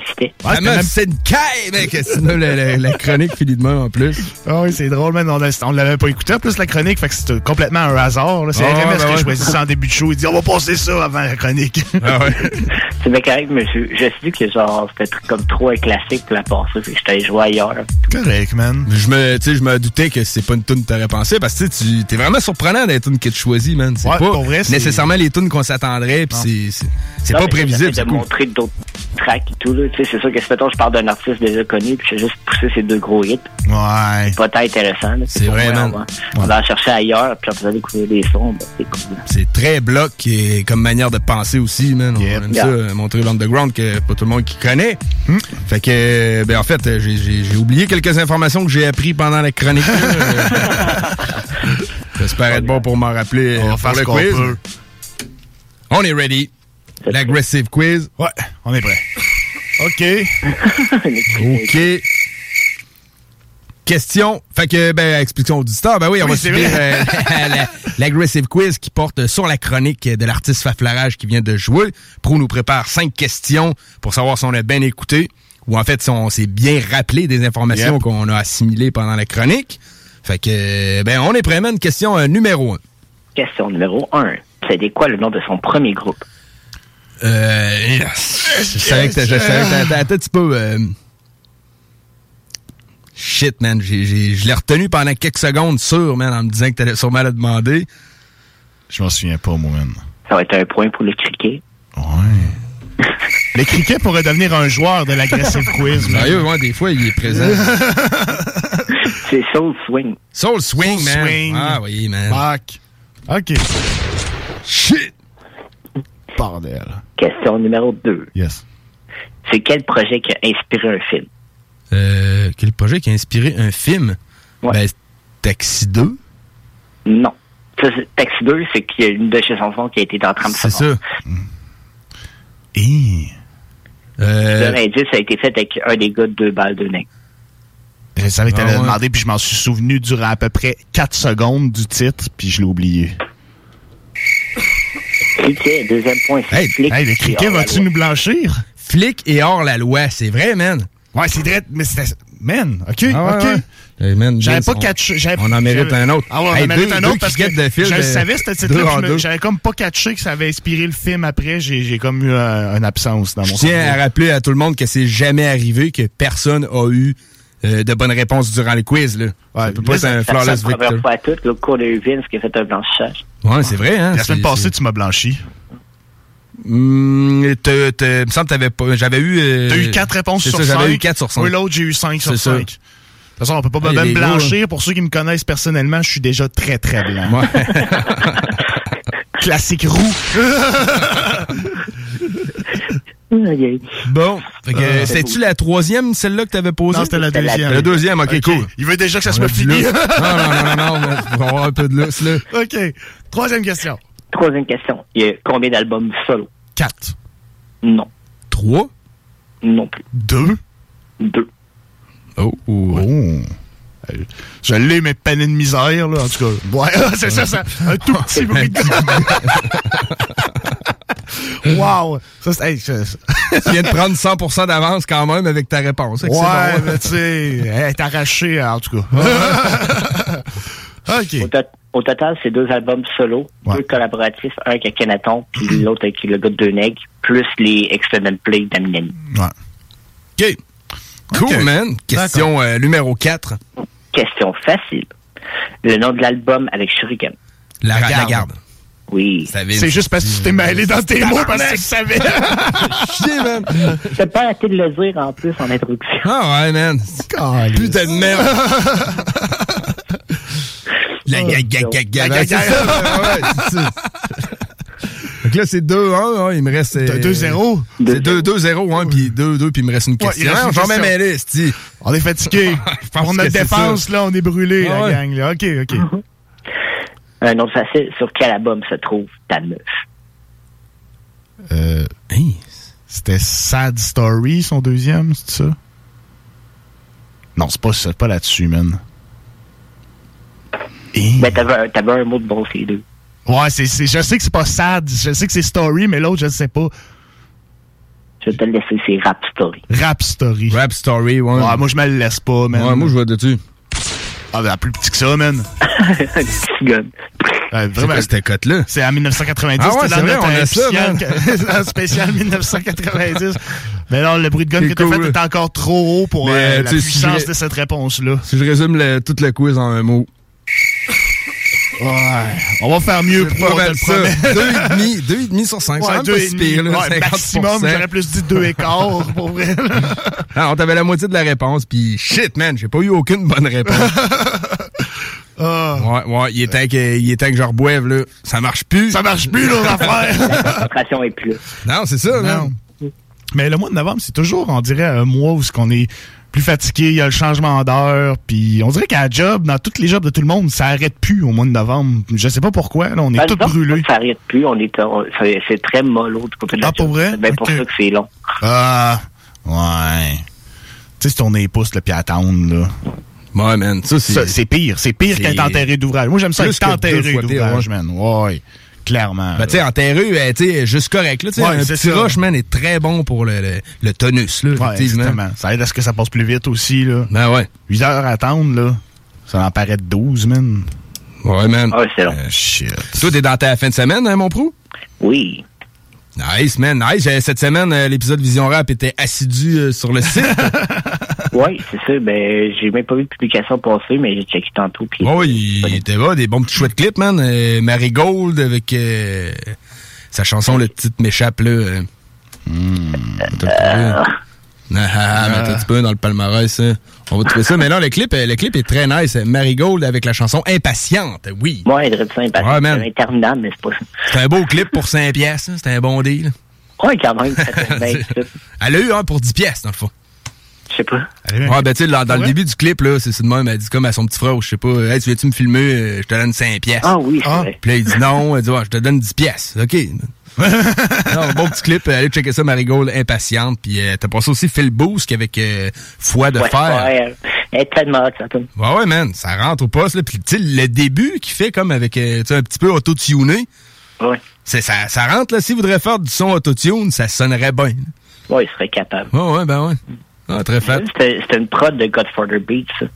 Ouais, même- c'est une caille, mec! Sinon, la, la- la chronique finit de même en plus. Ah oui, c'est drôle, man. On, on l'avait pas écouté en plus la chronique, fait que c'était complètement un hasard. C'est Ah, RMS ben qui a ouais. choisi ça en début de show. Il dit on va passer ça avant la chronique. Ah ouais. C'est bien correct, mais je, suis dit que genre, c'était comme trop un classique pour la passer, fait que j'étais jouer ailleurs. Correct, man. Je me, tu sais, je me doutais que c'est pas une tune que t'aurais pensé parce que tu t'es vraiment surprenant d'être une que tu choisis, man. C'est Ouais, pas pour vrai, c'est- nécessairement les tunes qu'on s'attendrait, pis Non. c'est- c'est c'est pas prévisible. c'est de cool. montrer d'autres et tout, c'est sûr que si, mettons, je parle d'un artiste déjà connu, puis je juste pousser ces deux gros hits. Ouais. C'est pas tant intéressant. C'est vrai, moi, man. On va, on va en chercher ailleurs, puis en faisant découvrir des sons, ben, c'est cool. C'est très bloc et comme manière de penser aussi, man. On aime ça, Yeah. euh, montrer l'underground que pas tout le monde qui connaît. Fait que, ben en fait, j'ai- oublié quelques informations que j'ai appris pendant la chronique. J'espère être bon pour m'en rappeler On va euh, faire le quiz. On est ready. L'aggressive quiz. Ouais, on est prêt. OK. OK. Question. Fait que, ben, explication auditeur. Ben oui, on Oui, va c'est subir euh, la- l'aggressive quiz qui porte sur la chronique de l'artiste Faflarage qui vient de jouer. Pro nous prépare cinq questions pour savoir si on a bien écouté ou en fait si on s'est bien rappelé des informations Yep. qu'on a assimilées pendant la chronique. Fait que, ben, on est prêt, man. Question euh, numéro un. Question numéro 1. C'était quoi le nom de son premier groupe? Euh, je savais que attends un petit peu. euh, Shit, man. j'ai- j'ai- je l'ai retenu pendant quelques secondes, sûr, man, en me disant que t'allais sûrement le demander. Je m'en souviens pas, moi, man. Ça va être un point pour le cricket. Le cricket pourrait devenir un joueur de l'aggressive quiz. man. Sérieux, ouais, des fois, il est présent. C'est Soul Swing. Soul Swing, Soul man. Swing. Ah oui, man. Fuck. OK. Shit. Bordel. Question numéro 2. Yes. C'est quel projet qui a inspiré un film? Euh, quel projet qui a inspiré un film? Ben, Taxi 2. Non. Ça, c'est- Taxi 2, c'est qu'il y a une de ses chansons qui a été dans 30 C'est secondes. ça. Et... Euh, Le indice a été fait avec un des gars de deux balles de nez. Je savais que Ah ouais. demander, puis je m'en suis souvenu durant à peu près 4 secondes du titre, puis je l'ai oublié. Cricket, deuxième point, c'est Hey, Flick. Hey, le cricket, et hors la vas-tu loi. nous blanchir? Flic et hors la loi, c'est vrai, man. Ouais, c'est vrai, mais c'était... Man, OK, Ah ouais, OK. ouais. Man, J'avais pas on- catché. j'avais- On en mérite un autre. Ah ouais, on Hey, en mérite deux- un autre parce que de fil je le savais, ce titre-là. J'avais comme pas catché que ça avait inspiré le film après. J'ai j'ai comme eu un- une absence dans mon Je tiens à rappeler à tout le monde que c'est jamais arrivé que personne a eu euh, de bonnes réponses durant les quiz. Là. ça peut pas être un Ça, c'est flawless la première fois à toutes. L'autre cours de Vince qui a fait un blanchissage. Ouais, c'est vrai. Hein? La semaine passée, tu m'as blanchi. T'as- il me semble que t'avais pas. J'avais eu. euh, T'as eu 4 réponses sur ça, 5. J'avais eu 4 sur 5. Oui, l'autre, j'ai eu 5 sur C'est ça. 5. De toute façon, on peut pas Hey, me les gars, blanchir. Pour ceux qui me connaissent personnellement, je suis déjà très, très blanc. Ouais. Classique roux. Bon, Euh, euh, c'était-tu la troisième, celle-là que t'avais posée? Non, c'était la deuxième. La deuxième, ok, Ok. cool. Il veut déjà que ça On lousse. non, non, non, non, non, on va avoir un peu de lousse, là. OK. Troisième question. Troisième question. Il y a combien d'albums solo? 4. Non. 3? Non plus. 2. Deux. Oh. Euh, Je l'ai, mais peine de misère, là, en tout cas. Ouais, c'est ça, ça. Un tout petit bruit de... wow! Ça, c'est... hey, ça- Tu viens de prendre 100% d'avance quand même avec ta réponse. Ouais, bon. mais tu sais, est arrachée, en tout cas. OK. Au, to- au total, c'est deux albums solo, deux collaboratifs, un avec Kenaton, puis l'autre avec le gars de Deux Nègres, plus les extended play d'Aminami. Ouais. OK. Cool, man. Question euh, numéro 4. Question facile. Le nom de l'album avec Shuriken. La, La la garde. garde. Oui. C'est juste parce que tu t'es mêlé dans tes mots parce que tu savais. Chier, man. J'ai pas arrêté de le dire en plus en introduction. Ah ouais, man. Putain de merde. La ga ga ga ga. La Ouais, ga- c'est ça. Ouais, c'est ça. Donc là, c'est 2-1, hein, il me reste... euh, T'as 2-0? C'est 2-2-0, hein, puis 2-2, puis il me reste une Ouais, question. il reste Ah, une j'en mets dis. On est fatigué. notre c'est défense, là, on est brûlé, Ah la ouais. gang. Là. OK, OK. Un autre facile. Sur quel album se trouve ta meuf? Euh, C'était Sad Story, son deuxième, c'est ça? Non, c'est pas, c'est pas là-dessus, man. Ben, t'avais un, t'avais un mot de bon, ces deux. Ouais, c'est, c'est- je sais que c'est pas Sad, je sais que c'est Story, mais l'autre, je sais pas. Je vais te le laisser, c'est Rap Story. Rap Story. Rap Story, ouais. Ouais, moi, je me le laisse pas, man. Ouais, moi, je vois dessus. Ah, ben, plus petit que ça, man. Un petit gun. Ouais, C'est quoi cette cote-là? C'est en 1990. Ah ouais, c'est vrai, on a ça, spécial, man. dans le spécial 1990. Mais non, le bruit de gun C'est que t'as cool. fait est encore trop haut pour Mais, euh, la si puissance de cette réponse-là. Si je résume le- tout le quiz en un mot. Ouais. On va faire mieux pour le ça. promet. Deux et demi, deux et demi sur cinq. Ouais, deux pas et si demi. pire, là, Ouais, 50%. maximum, j'aurais plus dit deux et quart, pour vrai. Non, on t'avait la moitié de la réponse, puis shit, man, j'ai pas eu aucune bonne réponse. Ah. Ouais, ouais, il est temps que, il est temps que je reboive, là. Ça marche plus. Ça marche plus, nos affaires. La concentration est plus là. Non, c'est ça, Non. Mais le mois de novembre, c'est toujours, on dirait, un mois où ce qu'on est plus fatigué, il y a le changement d'heure, puis on dirait qu'à la job, dans tous les jobs de tout le monde, ça arrête plus au mois de novembre. Je sais pas pourquoi, là, on est Ben, tous brûlés. Ça n'arrête plus. On est, on- c'est très mollo du côté de la Ah, pour job. vrai? C'est bien pour ça que c'est long. Ah, ouais. Tu sais, c'est ton épouse, là, puis attendre, là. Ouais, man, ça, c'est... Pire, c'est pire qu'être enterré d'ouvrage. Moi, j'aime ça être enterré d'ouvrage, man. Ouais, clairement. Ben, tu sais, enterré, euh, tu sais, juste correct, là. Ouais, un petit ça. rush, man, est très bon pour le, le, le tonus, là, Ouais, effectivement. exactement. Ça aide à ce que ça passe plus vite aussi, là. Ben ouais. 8 heures à attendre, là. Ça en paraît 12, man. Ouais, man. Ouais, c'est long. Euh, shit. Toi, t'es dans ta fin de semaine, hein, mon prou? Oui. Nice, man, nice. Euh, Cette semaine, l'épisode Vision Rap était assidu sur le site. Oui, c'est ça. Ben, j'ai même pas vu de publication passer, mais j'ai checké tantôt. Puis oh, il, il était là, des bons petits chouettes clips, man. Euh, Marigold avec euh, sa chanson Le Petite m'échappe, là. euh. T'as le trouvé? Ah, ah, mais t'as un petit peu dans le palmarès, hein. On va trouver ça. Mais non, le clip, euh, le clip est très nice. Marigold avec la chanson Impatiente, oui. Moi, être ça, parce Ouais, c'est interminable, mais c'est pas ça. C'est un beau clip pour 5 pièces. C'est un bon deal. Ouais, quand même, ça tombe bien, ça. Elle a eu un pour 10 pièces, dans le fond. Je sais pas. Ouais, ben, tu sais, dans, dans le début du clip, là, c'est de même, elle dit comme à son petit frère, ou je sais pas, hey, tu veux-tu me filmer, euh, je te donne 5 pièces. Ah oui, c'est vrai. Puis là, il dit non, elle dit, ouais, je te donne 10 pièces. OK. non, bon petit clip, allez checker ça, Marigold, impatiente. Puis euh, t'as passé aussi Phil Boosk avec euh, Foi de Ouais, fer. ouais, elle est tellement hot, ça tombe. Ouais, ouais, man, ça rentre au poste, là. Puis, tu sais, le début qu'il fait comme avec, euh, tu sais, un petit peu auto-tuné. Ouais. C'est, ça, ça rentre, là. S'il voudrait faire du son auto-tune, ça sonnerait bien. Ouais, il serait capable. Ouais, ouais, ben ouais. Ah, très fat. C'était une prod de Godfather Beat, ça.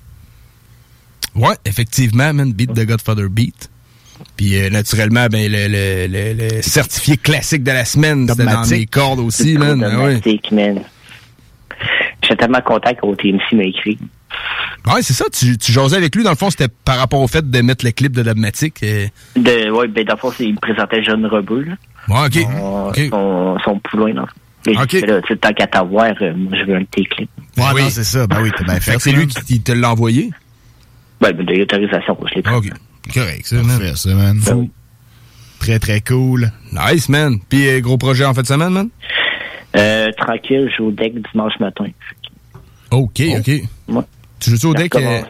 Ouais, effectivement, man, beat de Godfather Beat. Puis euh, naturellement, ben le, le, le, le certifié classique de la semaine, c'était dans Dogmatic. mes cordes aussi, C'est man. trop Ah ouais. man. J'étais tellement content qu'OTMC m'a écrit. Ouais, c'est ça, tu, tu jasais avec lui, dans le fond, c'était par rapport au fait de mettre le clip de Dogmatic. euh. De, ouais, ben, dans le fond, c'est- il me présentait Jeune Rebeu, là. Ouais, ok. Son, Ok. son, son poulain, Ok. fait, là, tu sais, tant qu'à t'avoir, euh, moi, je veux un de tes clips. Ouais, oui. c'est ça. Ben oui, t'as bien fait. C'est lui qui te l'a envoyé? Ben, ben, de l'autorisation, je l'ai pris. Ok. Correct, ça, Parfait, ça, man. Ben Très, très cool. Nice, man. Puis euh, gros projet en fin de semaine, man? Euh, tranquille, je joue au deck dimanche matin. Ok, ok. Ouais. Tu joues au deck? euh?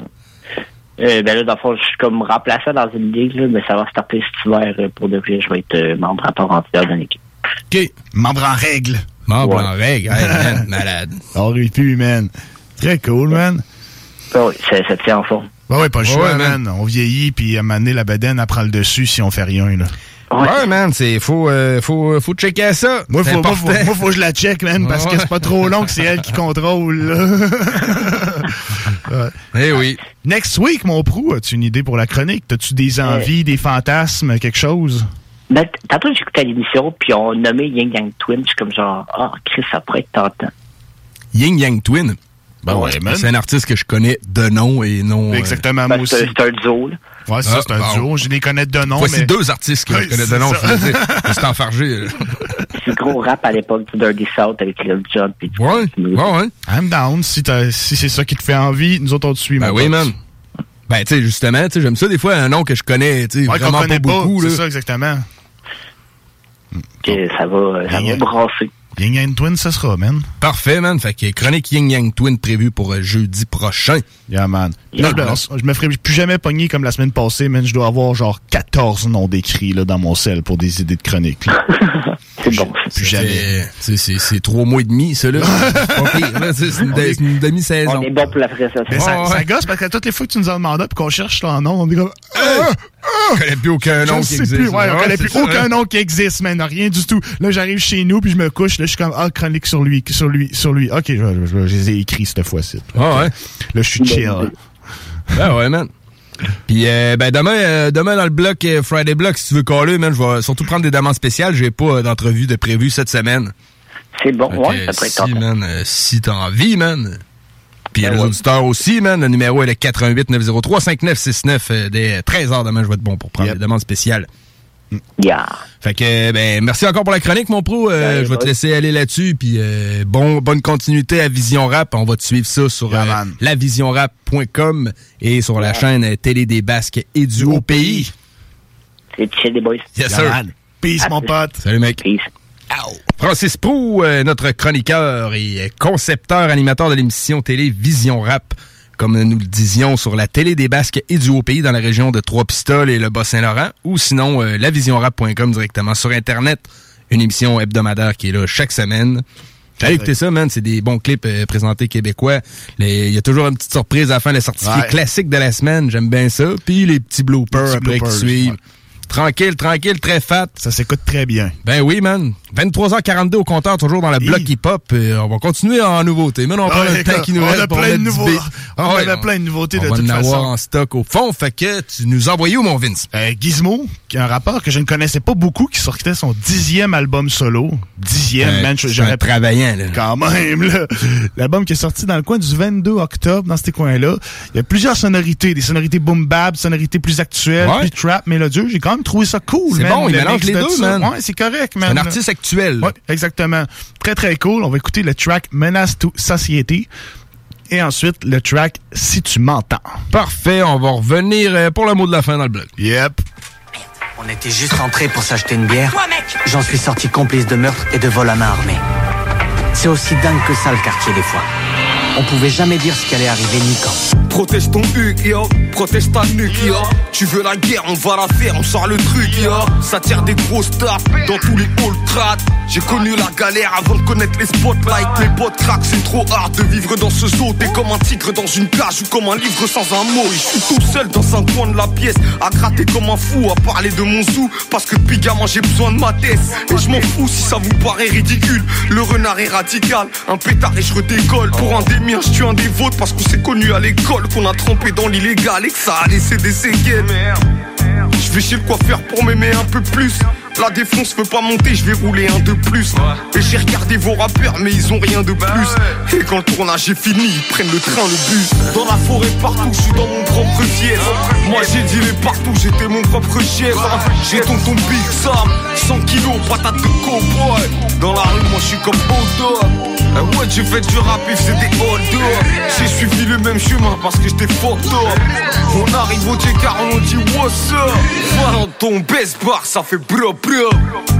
Euh, ben là, dans le fond, je suis comme remplaçant dans une ligue, là, mais ça va starter cet hiver pour de vrai. Je vais être euh, membre à part entière d'une équipe. OK. Membre en règle. Membre Ouais. en règle. Hey, man, malade. Rit plus, man. Très cool, man. Ben oui, ça, ça tient en forme. Ben ouais, pas le Ouais, choix, man. man. On vieillit, puis à un moment donné, la bedaine, elle prend le dessus si on fait rien, là. Ouais, man, c'est faut, euh, faut, faut checker ça. Moi, faut, moi, faut, moi, faut que je la check, man, parce que c'est pas trop long que c'est elle qui contrôle, là. Eh oui. Next week, mon prou, as-tu une idée pour la chronique? T'as-tu des envies, des fantasmes, quelque chose? Ben, tantôt, j'écoutais l'émission, puis on nommait Yang Yang Twin. Je suis comme genre, ah, Chris, ça pourrait être tentant. Yin Yang Twin? Ben ouais, man. C'est un artiste que je connais de nom et non. euh, Exactement, Ben, moi c'est aussi. c'est un duo, là. Ouais, c'est ça, Ah, c'est un bon. duo. Je les connais de nom, Voici mais... deux artistes que Oui, je connais de c'est nom. suis enfargé. C'est le gros rap à l'époque du Dirty South avec Lil Jon. Ouais, ouais, ouais. I'm down. Si, t'as- si c'est ça qui te fait envie, nous autres, on te suit, Ben oui, man. Ben, tu sais, justement, tu sais, j'aime ça des fois, un nom que je connais, tu sais, Ouais, vraiment connaît pas pas, beaucoup, c'est ça, exactement. Que ça va, ça va brasser. Yin Yang Twin, ça sera, man. Parfait, man. Fait que chronique Yin Yang Twin prévue pour euh, jeudi prochain. Yeah, man. Yeah, Là, man. je, je me ferai plus jamais pogner comme la semaine passée, man. Je dois avoir genre 14 noms d'écrits là, dans mon sel pour des idées de chronique. C'est bon. Plus jamais. C'est- C'est c'est- c'est trois mois et demi, ça, là. C'est pas pire, là. C'est c'est une, une demi-saison. On est bon pour la. Mais ça, Ouais, ça ouais. gosse parce que toutes les fois que tu nous en demandes puis qu'on cherche ton nom, on est comme. Je connais plus aucun nom je qui sais existe. plus, ouais, on connaît plus ça, aucun hein. nom qui existe, man, rien du tout. Là, j'arrive chez nous, puis je me couche, là, je suis comme, ah, chronique sur lui, sur lui, sur lui. Ok, je, je- je les ai écrits cette fois-ci. Ah ouais. Là, je suis chill. Ben ouais, man. Puis euh, ben demain, euh, demain dans le bloc euh, Friday Block, si tu veux caller, man, je vais surtout prendre des demandes spéciales. J'ai pas d'entrevue de prévu cette semaine. C'est bon, ouais, ça pourrait être si, tentant. man, si t'as envie, man. Puis les auditeurs aussi, man. Le numéro est le 88 903 5969 euh, dès 13h demain. Je vais être bon pour prendre les demandes spéciales. Yeah. Fait que, ben, merci encore pour la chronique, mon pro. Euh, Ouais, je vais te laisser aller là-dessus. Puis, euh, bon, bonne continuité à Vision Rap. On va te suivre ça sur euh, lavisionrap.com et sur la chaîne Télé des Basques et du Haut Pays. C'est chill, les boys. Yes, sir. Peace, mon pote. Salut, mec. Francis Prou, euh, notre chroniqueur et concepteur, animateur de l'émission télé Vision Rap. Comme nous le disions sur la télé des Basques et du Haut-Pays dans la région de Trois-Pistoles et le Bas-Saint-Laurent, ou sinon euh, lavisionrap.com directement sur Internet. Une émission hebdomadaire qui est là chaque semaine. Allez écouter ça, man? C'est des bons clips euh, présentés québécois. Il y a toujours une petite surprise à la fin, le certifié Ouais. classique de la semaine. J'aime bien ça. Puis les petits bloopers Les petits après qui suivent. ouais. Tranquille, tranquille, très fat. Ça s'écoute très bien. Ben oui, man. 23h42 au compteur, toujours dans le bloc hip-hop. Euh, on va continuer en nouveauté. Mais on prend le temps qui nous on reste a pour plein de nouveaux- on Ah avait plein de nouveautés on de va toute en avoir façon. en stock au fond. Fait que tu nous envoies où, mon Vince? Euh, Gizmo, qui est un rappeur que je ne connaissais pas beaucoup, qui sortait son dixième album solo. Dixième, Euh, man. j'aurais- travaillant, là. Quand même, là. L'album qui est sorti dans le coin du 22 octobre, dans ces coins-là. Il y a plusieurs sonorités, des sonorités boom bap, sonorités plus actuelles, plus trap, mélodieux. J'ai quand même trouvé ça cool, C'est bon, il mélange les de deux, ça. man. Ouais, c'est correct, C'est un artiste actuel. Ouais, exactement. Très, très cool. On va écouter le track Menace to Society. Et ensuite, le track Si tu m'entends. Parfait, on va revenir euh, pour le mot de la fin dans le blog. Yep. On était juste rentrés pour s'acheter une bière. J'en suis sorti complice de meurtre et de vol à main armée. C'est aussi dingue que ça le quartier des fois. On pouvait jamais dire ce qui allait arriver ni quand. Protège ton huc, yo. Protège ta nuque, yo. Tu veux la guerre, on va la faire, on sort le truc, yo. Ça tire des grosses tapes dans tous les halls crades. J'ai connu la galère avant de connaître les spotlights. Mes potes craquent, c'est trop hard de vivre dans ce zoo. T'es comme un tigre dans une cage ou comme un livre sans un mot. Je suis tout seul dans un coin de la pièce, à gratter comme un fou, à parler de mon sou. Parce que depuis gamin, j'ai besoin de ma tête. Et je m'en fous si ça vous paraît ridicule. Le renard est radical, un pétard et je redécolle. Pour un des miens, je tue un des vôtres parce qu'on s'est connu à l'école, qu'on a trempé dans l'illégal et que ça a laissé des séquelles. Je vais chez le coiffeur pour m'aimer un peu plus. La défonce veut pas monter, je vais rouler un de plus. Et j'ai regardé vos rappeurs, mais ils ont rien de plus. Et quand le tournage est fini, ils prennent le train, le bus. Dans la forêt, partout, je suis dans mon propre fief. Moi j'ai dit les partout, j'étais mon propre chef. J'ai tonton Big Sam, 100 kilos, patate de cowboy. Dans la rue, moi je suis comme Odo. Euh, Ouais, j'ai fait du rap et c'est des hold J'ai suivi le même chemin parce que j'étais up. On arrive au car on dit what's up? Dans ton best bar, ça fait bro bro.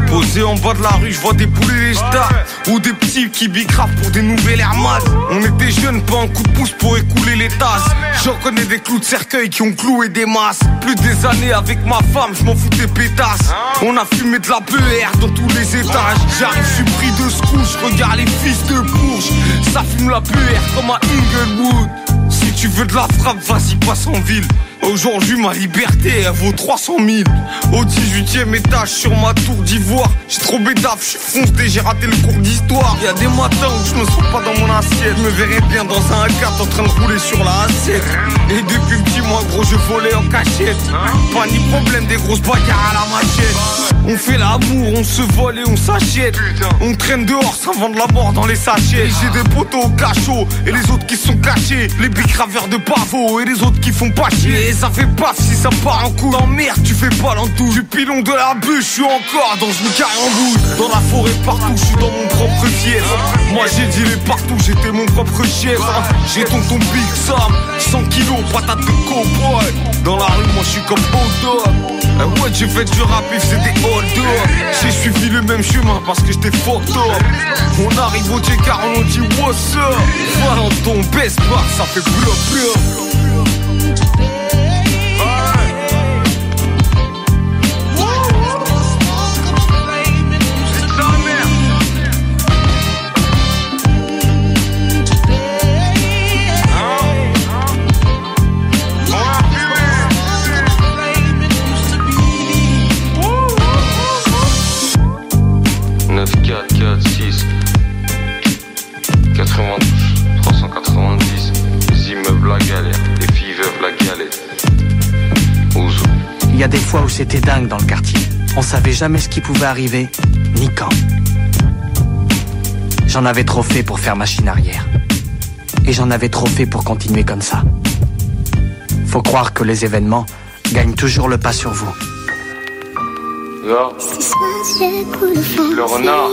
Posé en bas de la rue, je vois des poulets les stars. Ou des petits qui bicrafent pour des nouvelles Max. On était jeunes, pas un coup de pouce pour écouler les tasses. J'en connais des clous de cercueil qui ont cloué des masses. Plus des années avec ma femme, je m'en fous des pétasses. On a fumé de la BR dans tous les étages. J'arrive, je suis pris de secousse, je regarde les fils de bourge. Ça fume la BR comme à Inglewood. Tu veux de la frappe, vas-y, passe en ville. Aujourd'hui, ma liberté, elle vaut 300 000. Au 18 e étage, sur ma tour d'ivoire. J'ai trop bédaf, je foncé, j'ai raté le cours d'histoire. Y a des matins où je me sens pas dans mon assiette. Me verrais bien dans un 4 en train de rouler sur la assiette. Et depuis petit, moi, gros, je volais en cachette. Pas ni problème, des grosses bagarres à la machette. On fait l'amour, on se vole et on s'achète. On traîne dehors sans vendre la mort dans les sachets. Et J'ai des poteaux au cachot et les autres qui sont cachés. Les bicraveurs de pavot et les autres qui font pas chier. Ça fait paf si ça part en coup. Merde, tu fais pas l'entour. Du pilon de la bûche, je suis encore dans une carré en bout. Dans la forêt partout, je suis dans mon propre fief. Moi j'ai dit partout, j'étais mon propre chef. J'ai tonton Big Sam, 100 kilos, patate de cowboy. Dans la rue, moi je suis comme Odo. Euh, Ouais, j'ai fait du rap des hold J'ai suivi le même chemin parce que j'étais up. On arrive au car on dit what's up? Dans ton best bar, ça fait blop blop. Les immeubles la galère, les filles veulent la. Ouzou. Il y a des fois où c'était dingue dans le quartier. On savait jamais ce qui pouvait arriver, ni quand. J'en avais trop fait pour faire machine arrière. Et j'en avais trop fait pour continuer comme ça. Faut croire que les événements gagnent toujours le pas sur vous. Là, le renard.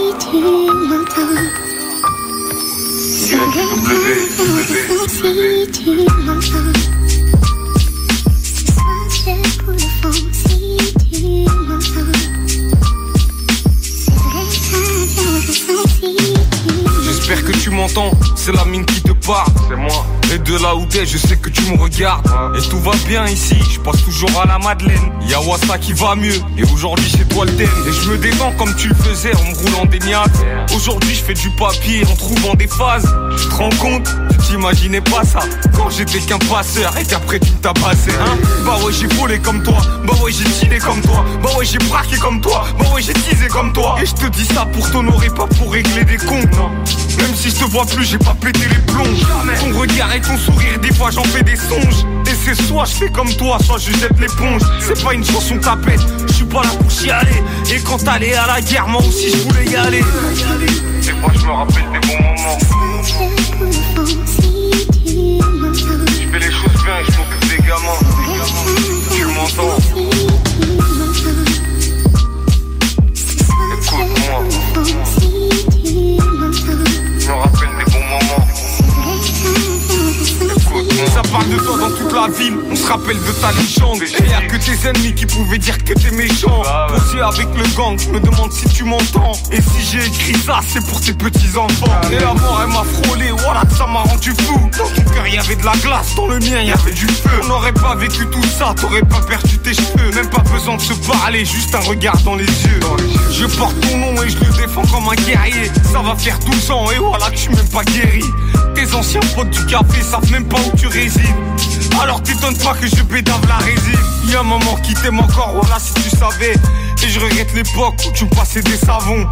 J'espère que tu m'entends, c'est la mine qui te parle. C'est moi. Et de là où t'es, je sais que tu me regardes. Et tout va bien ici, je passe toujours à la Madeleine. Y'a Wassa qui va mieux, et aujourd'hui c'est toi le thème. Et je me détends comme tu le faisais en me roulant des niaques. Aujourd'hui je fais du papier en trouvant des phases. Tu te rends compte? Tu t'imaginais pas ça quand j'étais qu'un passeur et qu'après tu tabassais, hein Bah ouais, j'ai volé comme toi, bah ouais, j'ai tiré comme toi, bah ouais, j'ai braqué comme toi, bah ouais, j'ai teasé comme toi. Et je te dis ça pour t'honorer, pas pour régler des comptes. Même si je te vois plus, j'ai pas pété les plombs. Ton regard et ton sourire, des fois j'en fais des songes. Et c'est soit je fais comme toi, soit je jette l'éponge. C'est pas une chanson tapette, je suis pas là pour chialer. Et quand t'allais à la guerre, moi aussi je voulais y aller. Des fois, je me rappelle des bons moments. Je fais les choses bien et je m'occupe des gamins. Tu m'entends parle de toi dans toute la ville, on se rappelle de ta légende. Et y'a que tes ennemis qui pouvaient dire que t'es méchant. Posé avec le gang, je me demande si tu m'entends. Et si j'ai écrit ça, c'est pour tes petits enfants. Et la mort, elle m'a frôlé, voilà, ça m'a rendu fou. Dans ton cœur, y avait de la glace, dans le mien, y avait du feu. On n'aurait pas vécu tout ça, t'aurais pas perdu tes cheveux. Même pas besoin de se parler, juste un regard dans les yeux. Je porte ton nom et je le défends comme un guerrier. Ça va faire 12 ans et voilà que je suis même pas guéri. Tes anciens potes du café savent même pas où tu résides. Alors t'étonnes pas que je bédave la résine. Y'a un moment qui t'aime encore, voilà si tu savais. Et je regrette l'époque où tu passais des savons.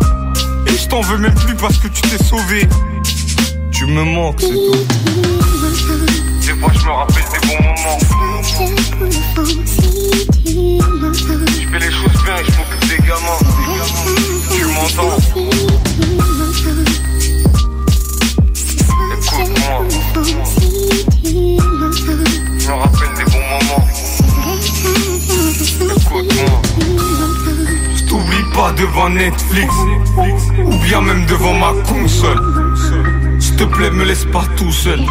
Et je t'en veux même plus parce que tu t'es sauvé. Tu me manques, c'est tout. Des fois, je me rappelle des bons moments. Je fais les choses bien et je m'occupe des gamins. Tu m'entends? Écoute-moi. Je me rappelle des bons moments. Écoute-moi. Je t'oublie pas devant Netflix Ou bien même devant ma console. S'il te plaît me laisse pas tout seul.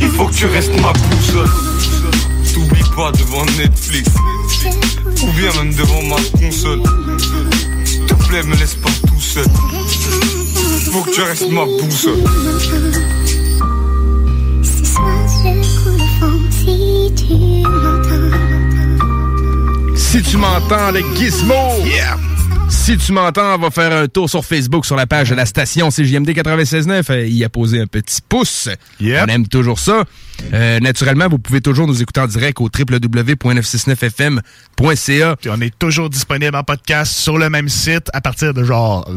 Il faut que tu restes ma boussole. Je t'oublie pas devant Netflix Ou bien même devant ma console. S'il te plaît me laisse pas tout seul. Il faut que tu restes ma boussole Si tu m'entends, le gizmo! Si tu m'entends, on va faire un tour sur Facebook sur la page de la station CJMD 96.9. Euh, Il a posé un petit pouce. On aime toujours ça. Euh, naturellement, vous pouvez toujours nous écouter en direct au www.969fm.ca. Puis on est toujours disponible en podcast sur le même site à partir de genre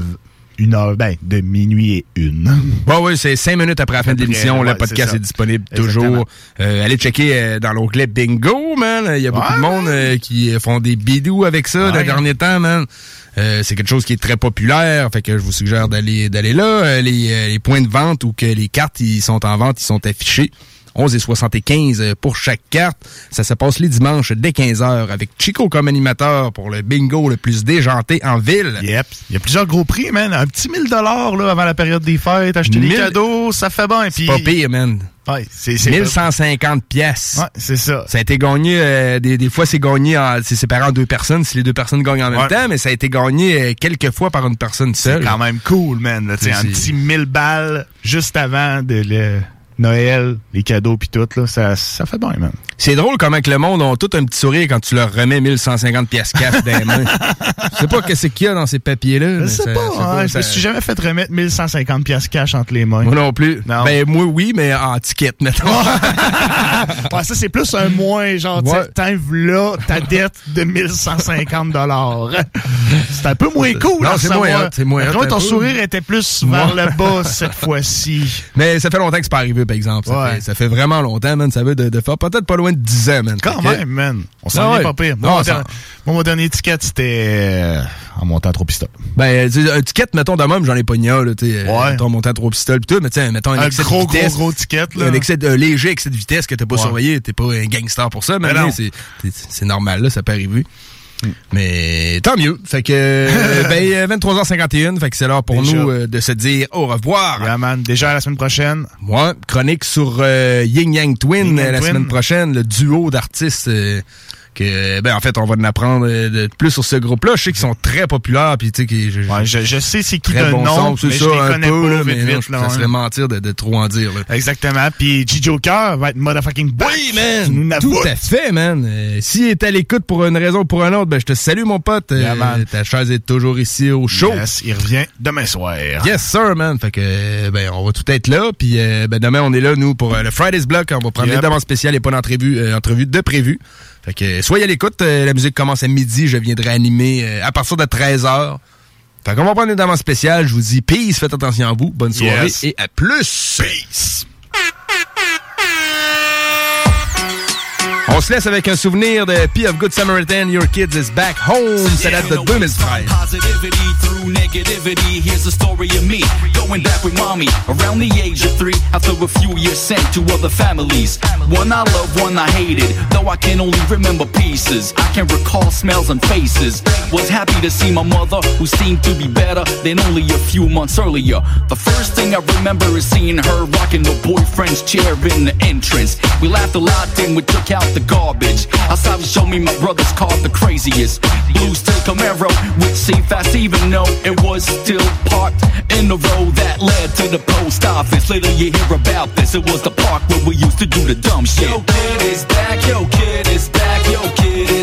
une heure, ben, de minuit et une. Bon, oui, c'est cinq minutes après la fin de l'émission. Ouais, le podcast est, disponible toujours. Euh, allez checker euh, dans l'onglet Bingo, man. Il y a beaucoup de monde euh, qui font des bidous avec ça Ouais. le dernier temps, man. Euh, c'est quelque chose qui est très populaire, fait que je vous suggère d'aller d'aller là. Euh, les, euh, les points de vente où que les cartes ils sont en vente, ils sont affichés. 11 et 75 pour chaque carte. Ça se passe les dimanches dès 15h avec Chico comme animateur pour le bingo le plus déjanté en ville. Yep. Il y a plusieurs gros prix, man. Un petit 1000 dollars là, avant la période des fêtes, acheter des 1000 cadeaux, ça fait bon. Et puis, Pas pire, man. Ouais, c'est c'est 1150 pièces. Ouais, c'est ça. Ça a été gagné, euh, des, des fois c'est gagné, en- c'est séparé en deux personnes, si les deux personnes gagnent en même Ouais. temps, mais ça a été gagné euh, quelques fois par une personne seule. C'est quand même cool, man. là, tu sais, C'est- un petit 1000 balles juste avant de le Noël, les cadeaux puis tout, là, ça, ça fait bon, man. C'est drôle comment que le monde a tout un petit sourire quand tu leur remets 1150 pièces cash dans les mains. Je sais pas qu'est-ce qu'il y a dans ces papiers-là. Je sais ça- pas, hein, je ça- me suis jamais fait remettre 1150 pièces cash entre les mains. Moi non plus. Non. Ben moi oui, mais en ticket, mettons. Ouais, ça, c'est plus un moins, genre, tu Ouais. t'enlèves là ta dette de 1150 dollars. C'est un peu moins cool, Non, c'est moins c'est moins ton peu. sourire était plus vers Ouais. le bas cette fois-ci. Mais ça fait longtemps que c'est pas arrivé, par exemple. Ça, Ouais. fait, ça fait vraiment longtemps, man. Ça veut de, de faire peut-être pas loin de 10 ans, man. Quand même, man. On s'en Ah ouais. pas pire. Non, Moi, mon, ça- dernier- moi, mon dernier ticket, c'était euh, en montant trop pistol. Ben, sais, un ticket, mettons, de même, j'en ai pas une, là, tu sais. Ouais. Mettons, montant trop pistol pis tout, mais tu sais, mettons, un, Un excès gros, de vitesse. gros, gros ticket, là. Un excès de, un léger excès de vitesse que t'as pas surveillé, t'es pas un gangster pour ça, mais Mais non. c'est, c'est- c'est normal, là, ça peut arriver. Mais tant mieux. Fait que, euh, ben, euh, 23h51, fait que c'est l'heure pour Déjà. nous euh, de se dire au revoir. Yeah, man. Déjà la semaine prochaine. Moi, chronique sur euh, Yin Yang Twin Yin Yang euh, la Twin. semaine prochaine, le duo d'artistes euh, que ben en fait on va en apprendre euh, de plus sur ce groupe-là. Je sais qu'ils sont très populaires puis tu sais que je, Ouais, je, je sais c'est qui de bon nom, mais ça je les connais peu, pas, là, vite, mais vite, non, là, ça hein. serait mentir de, de trop en dire. Là. Exactement. Puis G Joker va être motherfucking back. Oui, man! Tout à fait, man! Euh, S'il est à l'écoute pour une raison ou pour une autre, ben je te salue, mon pote. Euh, Yeah, ta chaise est toujours ici au show. Yes, il revient demain soir. Yes, sir, man. Fait que, ben, on va tout être là. Puis, euh, ben, demain, on est là, nous, pour le Friday's Block. On va prendre Yep. les demandes spéciales et pas d'entrevue euh, entrevue de prévu. Fait que, soyez à l'écoute. Euh, la musique commence à midi. Je viendrai animer euh, à partir de 13h. Fait qu'on va prendre les demandes spéciales. Je vous dis peace. Faites attention à vous. Bonne soirée Yes. et à plus. Peace. On se laisse avec un souvenir de P of Good Samaritan, Your Kids is Back Home. Ça date de 2013. Positivity through negativity. Here's the story of me going back with mommy around the age of three. After a few years sent to other families. One I loved, one I hated. Though I can only remember pieces. I can recall smells and faces. Was happy to see my mother, who seemed to be better than only a few months earlier. The first thing I remember is seeing her rocking her boyfriend's chair in the entrance. We laughed a lot, then we took out the garbage. Outside, she show me my brother's car, the craziest. Blue steel Camaro with C-Fast, even though it was still parked in the road that led to the post office. Later, you hear about this. It was the park where we used to do the dumb shit. Yo, kid is back. Yo, kid is back. Yo, kid is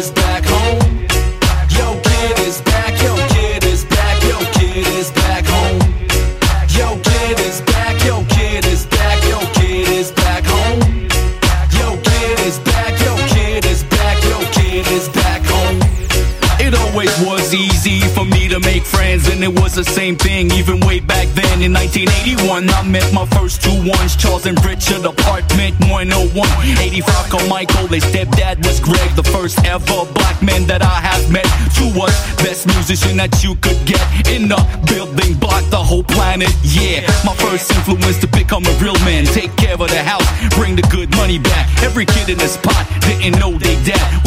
was easy for me to make friends, and it was the same thing even way back then. In 1981, I met my first two ones, Charles and Richard, apartment 101. 85 Carmichael, their stepdad was Greg, the first ever black man that I have met. Two was best musician that you could get in the building block, the whole planet. Yeah, my first influence to become a real man, take care of the house, bring the good money back. Every kid in the spot didn't know they dad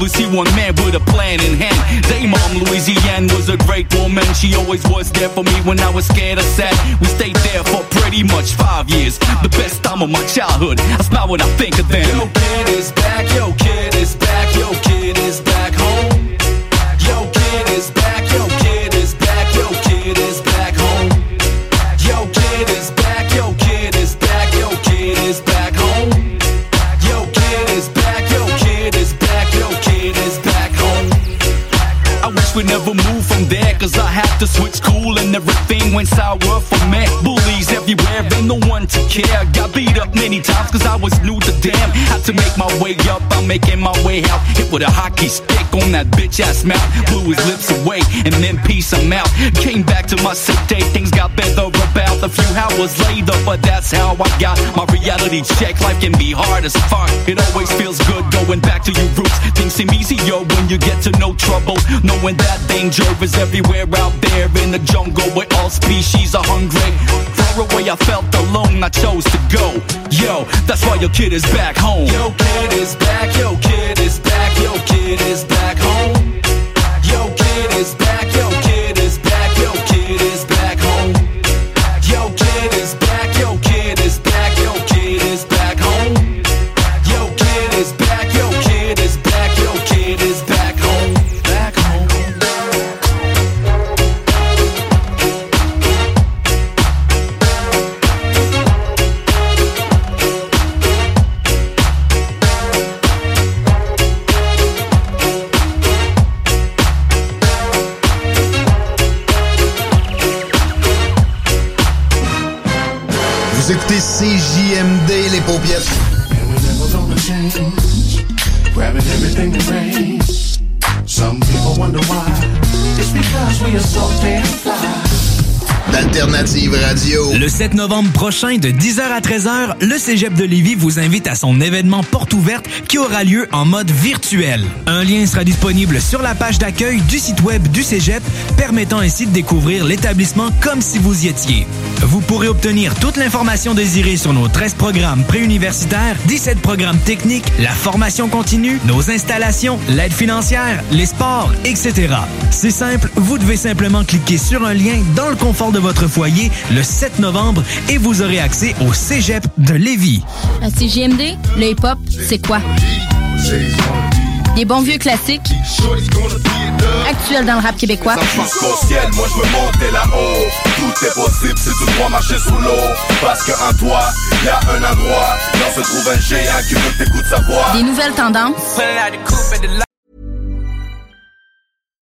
to see one man with a plan in hand. Day mom Louisiane was a great woman. She always was there for me when I was scared or sad. We stayed there for pretty much five years. The best time of my childhood. I smile when I think of them. Yo, kid is back. Yo, kid is back. To switch school and everything went sour for me. Bullies everywhere, no one to care. Got beat up many times cause I was new to damn. Had to make my way up, I'm making my way out. Hit with a hockey stick on that bitch ass mouth. Blew his lips away and then peace him out. Came back to my sick day, things got better about a few hours later, but that's how I got my reality check. Life can be hard as fuck. It always feels good going back to your roots. Things seem easier when you get to know trouble. Knowing that danger is everywhere out there in the jungle where all species are hungry. Far away, I felt alone, I chose to go. Yo, that's why your kid is back home. Yo, kid is back, yo, kid is back, yo, kid is back home. d'Alternative Radio. Le 7 novembre prochain, de 10h à 13h, le Cégep de Lévis vous invite à son événement porte ouverte qui aura lieu en mode virtuel. Un lien sera disponible sur la page d'accueil du site web du Cégep, permettant ainsi de découvrir l'établissement comme si vous y étiez. Vous pourrez obtenir toute l'information désirée sur nos 13 programmes préuniversitaires, 17 programmes techniques, la formation continue, nos installations, l'aide financière, les sports, etc. C'est simple, vous devez simplement cliquer sur un lien dans le confort de votre foyer le 7 novembre et vous aurez accès au Cégep de Lévis. À CGMD, le hip-hop, c'est quoi? Des bons vieux classiques, actuels dans le rap québécois. Ça pousse au ciel, moi je veux monter là-haut. Tout est possible si tu dois marcher sous l'eau. Parce qu'en toi, y a un endroit. Là se trouve un géant qui veut que t'écoutes sa voix. Des nouvelles tendances,